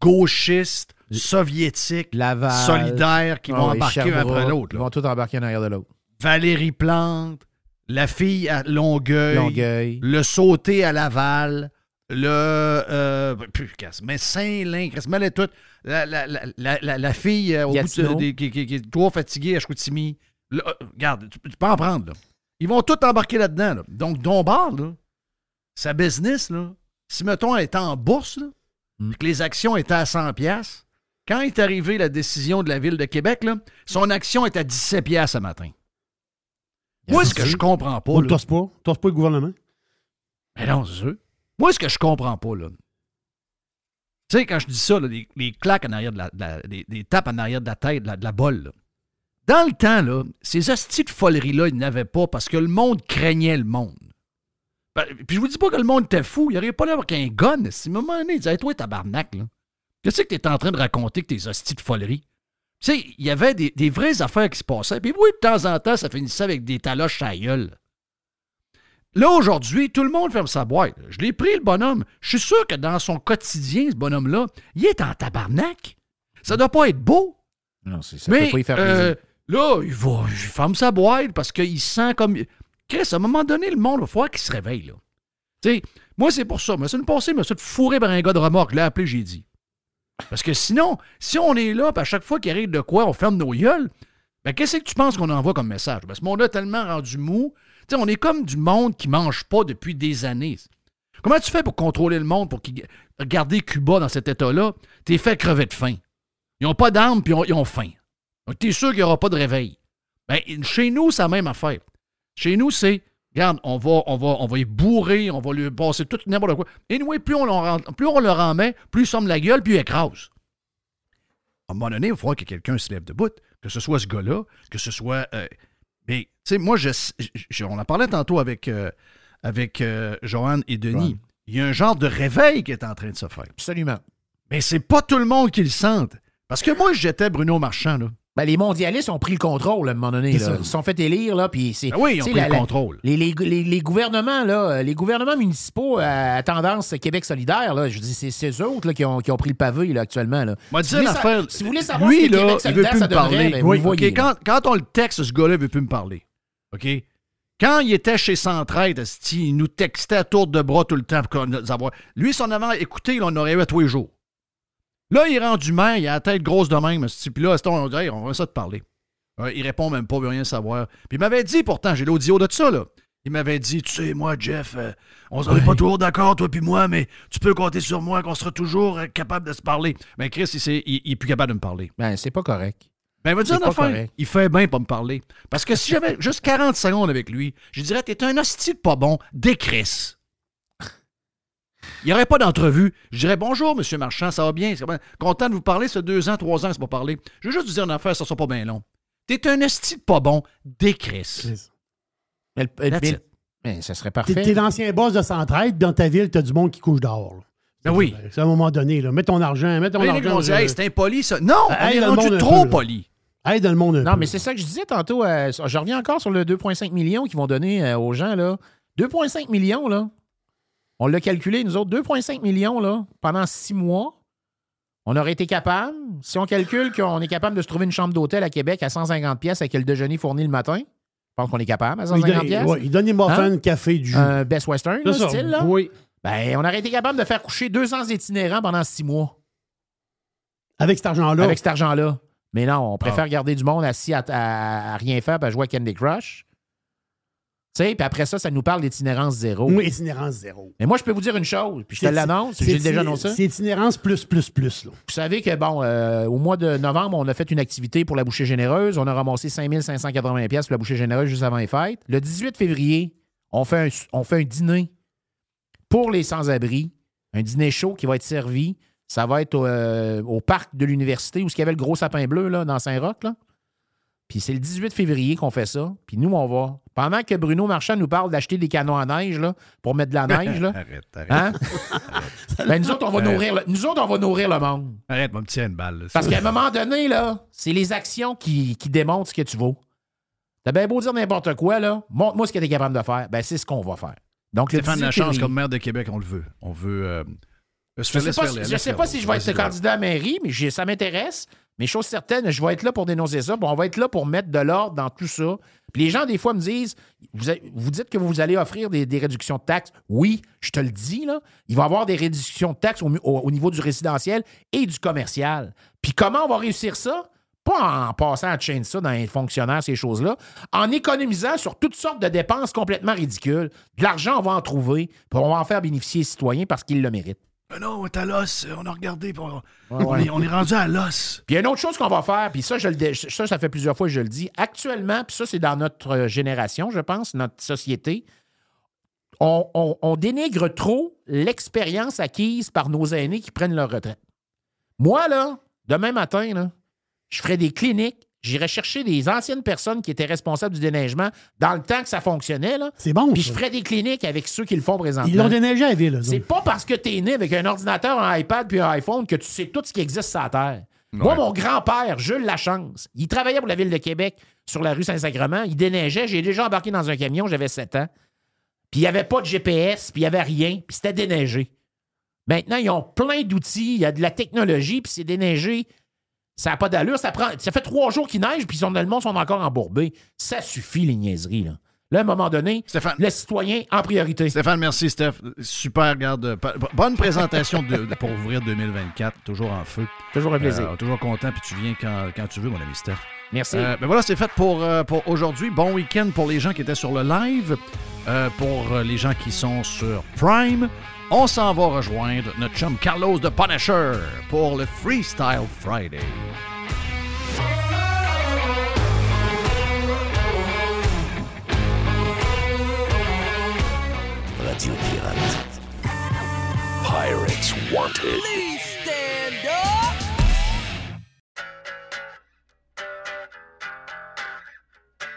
gauchistes, soviétiques, Laval. solidaires qui Ah vont embarquer un après l'autre. Ils vont tous embarquer un arrière de l'autre. Valérie Plante, la fille à Longueuil, Longueuil. le sauté à Laval, le. Euh, plus, casse, mais Saint-Lin, mêlez tout. La, la, la, la, fille euh, au bout de, qui, qui- qui est trop fatiguée à Chicoutimi. Là, euh, regarde, tu, tu peux en prendre. Là. Ils vont tous embarquer là-dedans. là. Donc, Dombar, là, sa business, là, si, mettons, elle était en bourse, là, Mm. que les actions étaient à 100 pièces quand est arrivée la décision de la Ville de Québec, là, son action est à 17 pièces ce matin. Moi, ce que je comprends pas. Tosse pas. Pas le gouvernement. mais non, c'est sûr. Moi, ce que je comprends pas, là. Tu sais, quand je dis ça, là, les, claques en arrière de la. les, tapes en arrière de la tête, de la, de bolle, là. Dans le temps, là, ces hosties de foleries-là, ils n'avaient pas parce que le monde craignait le monde. Ben, puis je vous dis pas que le monde était fou. Il aurait pas l'air avec un gun. Si à un moment donné, il disait, toi, tabarnak, là. Qu'est-ce que tu es en train de raconter que tes hosties de foleries? Tu sais, il y avait des, vraies affaires qui se passaient. Puis oui, de temps en temps, ça finissait avec des taloches à gueule. Là, aujourd'hui, tout le monde ferme sa boîte. Je l'ai pris, le bonhomme. Je suis sûr que dans son quotidien, ce bonhomme-là, il est en tabarnak. Ça doit pas être beau. Non, c'est- ça Mais peut pas y faire euh, là, il va, il ferme sa boîte parce qu'il se sent comme. Chris, à un moment donné, le monde, il va falloir qu'il se réveille. Là. Tu sais, moi, c'est pour ça. Mais c'est une passée, mais ça de fourrer par un gars de remorque. L'ai appelé, j'ai dit. Parce que sinon, si on est là, puis à chaque fois qu'il arrive de quoi, on ferme nos gueules, ben qu'est-ce que tu penses qu'on envoie comme message? Ben, ce monde-là tellement rendu mou. Tu sais, on est comme du monde qui mange pas depuis des années. Comment tu fais pour contrôler le monde, pour garder Cuba dans cet état-là? T'es fait crever de faim. Ils n'ont pas d'armes, puis ils ont, faim. Donc, t'es sûr qu'il n'y aura pas de réveil. Ben, chez nous, c'est la même affaire. Chez nous, c'est, regarde, on va, on va, on va y bourrer, on va lui passer tout n'importe quoi. Et nous, plus on, plus on leur en plus ils somment la gueule, plus ils écrasent. À un moment donné, il falloir que quelqu'un se lève debout, que ce soit ce gars-là, que ce soit. euh, mais, tu sais, moi, je, je- on en parlait tantôt avec, euh, avec euh, Joanne et Denis. Il y a un genre de réveil qui est en train de se faire. Absolument. Mais c'est pas tout le monde qui le sente. Parce que moi, j'étais Bruno Marchand, là. Ben, les mondialistes ont pris le contrôle à un moment donné. Là. Ils se sont fait élire, là, puis c'est... Ben oui, ils ont pris la- le contrôle. Les, les- les- les gouvernements, là, euh, les gouvernements municipaux à, à tendance Québec solidaire, là, je dis, c'est c'est eux autres là, qui, ont, qui ont pris le pavé, là, actuellement. Là. Moi, Si vous voulez sa-. Si vous voulez savoir lui, ce que là, Québec il veut solidaire, plus ça me parler. ben, vous voyez, là. quand, quand on le texte, ce gars-là, il veut plus me parler. OK? Quand il était chez Centraide, il nous textait à tour de bras tout le temps pour nous avoir. Lui, son avant écouté, il en aurait eu à tous les jours. Là, il est rendu maire, il a la tête grosse de même. Puis là, on dit, Hey, on va ça te parler. Ouais, il répond même pas, il veut rien savoir. Puis il m'avait dit, pourtant, j'ai l'audio de ça, là. Il m'avait dit, tu sais, moi, Jeff, euh, on n'est pas toujours d'accord, toi puis moi, mais tu peux compter sur moi qu'on sera toujours euh, capable de se parler. Mais Chris, il, il, il est plus capable de me parler. Ben, c'est pas correct. Ben, il va dire C'est une pas affaire. correct. Il fait bien pas me parler. Parce que si j'avais juste 40 secondes avec lui, je dirais, t'es un hostile pas bon, décrisse. Il n'y aurait pas d'entrevue. Je dirais, bonjour, monsieur Marchand, ça va bien? Ça va bien? Content de vous parler, ça deux ans, trois ans, c'est pas parlé. Je veux juste vous dire une affaire, ça sera pas bien long. T'es un hostile pas bon, décrisse. Mais, mais ça serait T'es parfait. t'es l'ancien boss de Centraide, dans ta ville, t'as du monde qui couche dehors. là. Ben oui. C'est à un moment donné, là. Mets ton argent, mets ton argent. dire, je- hey, c'est impoli, ça. Non, on Aide est rendu trop peu, poli. Aide le monde un Non, peu. mais c'est ça que je disais tantôt. euh, je reviens encore sur le 2,5 millions qu'ils vont donner euh, aux gens. là. 2,5 millions, là. On l'a calculé, nous autres. 2,5 millions, là, pendant six mois. On aurait été capable, si on calcule qu'on est capable de se trouver une chambre d'hôtel à Québec à 150 pièces avec le déjeuner fourni le matin, je pense qu'on est capable à Il 150 donne, pièces. ouais, il donne des muffins, Hein? café, du jus. Un Best Western, C'est là, ça. style, là? Oui. Ben, on aurait été capable de faire coucher 200 itinérants pendant six mois. Avec cet argent-là. Avec cet argent-là. Mais non, on Ah. préfère garder du monde assis à, à- à rien faire et à jouer à Candy Crush. Tu sais, puis après ça, ça nous parle d'itinérance zéro. Oui, itinérance zéro. Mais moi, je peux vous dire une chose, puis je te l'annonce, j'ai déjà annoncé. C'est itinérance plus, plus, plus. Là. Vous savez que, bon, euh, au mois de novembre, on a fait une activité pour la bouchée généreuse. On a ramassé 5580 pièces pour la bouchée généreuse juste avant les fêtes. Le 18 février, on fait un, on fait un dîner pour les sans-abri, un dîner chaud qui va être servi. Ça va être au, euh, au parc de l'université où il y avait le gros sapin bleu là, dans Saint-Roch. Puis c'est le 18 février qu'on fait ça. Puis nous, on va. Pendant que Bruno Marchand nous parle d'acheter des canons à neige là, pour mettre de la neige, là, Arrête, arrête. Hein? Ben, nous, autres, on va Arrête. nourrir le, nous autres, on va nourrir le monde. Arrête, mon petit, une balle. là. Parce qu'à un moment donné, là, c'est les actions qui, qui démontrent ce que tu vaux. T'as bien beau dire n'importe quoi, là. Montre-moi ce que tu es capable de faire. Ben, c'est ce qu'on va faire. Donc, Stéphane 18 Lachance, comme maire de Québec, on le veut. On veut. euh, Je faire, sais pas, si- je sais pas si je vais être candidat à mairie, mais ça m'intéresse. Mais chose certaine, je vais être là pour dénoncer ça. puis on va être là pour mettre de l'ordre dans tout ça. Puis les gens, des fois, me disent vous, dites que vous allez offrir des, réductions de taxes. Oui, je te le dis, là. Il va y avoir des réductions de taxes au- au niveau du résidentiel et du commercial. Puis comment on va réussir ça? Pas en passant à chaîne ça dans les fonctionnaires, ces choses-là, en économisant sur toutes sortes de dépenses complètement ridicules. De l'argent, on va en trouver, puis on va en faire bénéficier les citoyens parce qu'ils le méritent. Ben non, on est à l'os. On a regardé. puis On, Ouais, on ouais. est, on est rendu à l'os. Puis il y a une autre chose qu'on va faire, puis ça, je le ça, ça fait plusieurs fois que je le dis. Actuellement, puis ça, c'est dans notre euh, génération, je pense, notre société, on, on- on dénigre trop l'expérience acquise par nos aînés qui prennent leur retraite. Moi, là, demain matin, là, je ferai des cliniques, j'irai chercher des anciennes personnes qui étaient responsables du déneigement dans le temps que ça fonctionnait. là. C'est bon. Puis ça. je ferai des cliniques avec ceux qui le font présentement. Ils l'ont déneigé à la ville. C'est pas parce que t'es né avec un ordinateur, un iPad puis un iPhone que tu sais tout ce qui existe sur la Terre. Moi, mon grand-père, Jules Lachance, il travaillait pour la Ville de Québec sur la rue Saint-Sacrement. Il déneigeait. J'ai déjà embarqué dans un camion, j'avais 7 ans. Puis il n'y avait pas de GPS, puis il n'y avait rien, puis c'était déneigé. Maintenant, ils ont plein d'outils, il y a de la technologie, puis c'est déneigé. Ça n'a pas d'allure. Ça, prend, ça fait trois jours qu'il neige, puis ils sont, le monde sont encore embourbés. Ça suffit, les niaiseries. Là, là à un moment donné, le citoyen en priorité. Stéphane, merci, Steph. Super, regarde. pa- Bonne présentation de- de- pour ouvrir 2024. Toujours en feu. Toujours un plaisir. Euh, toujours content, puis tu viens quand, quand tu veux, mon ami Steph. Merci. Euh, ben voilà, c'est fait pour, euh, pour aujourd'hui. Bon week-end pour les gens qui étaient sur le live. Pour les gens qui sont sur Prime, on s'en va rejoindre notre chum Carlos de Punisher pour le Freestyle Friday. Pirates Wanted.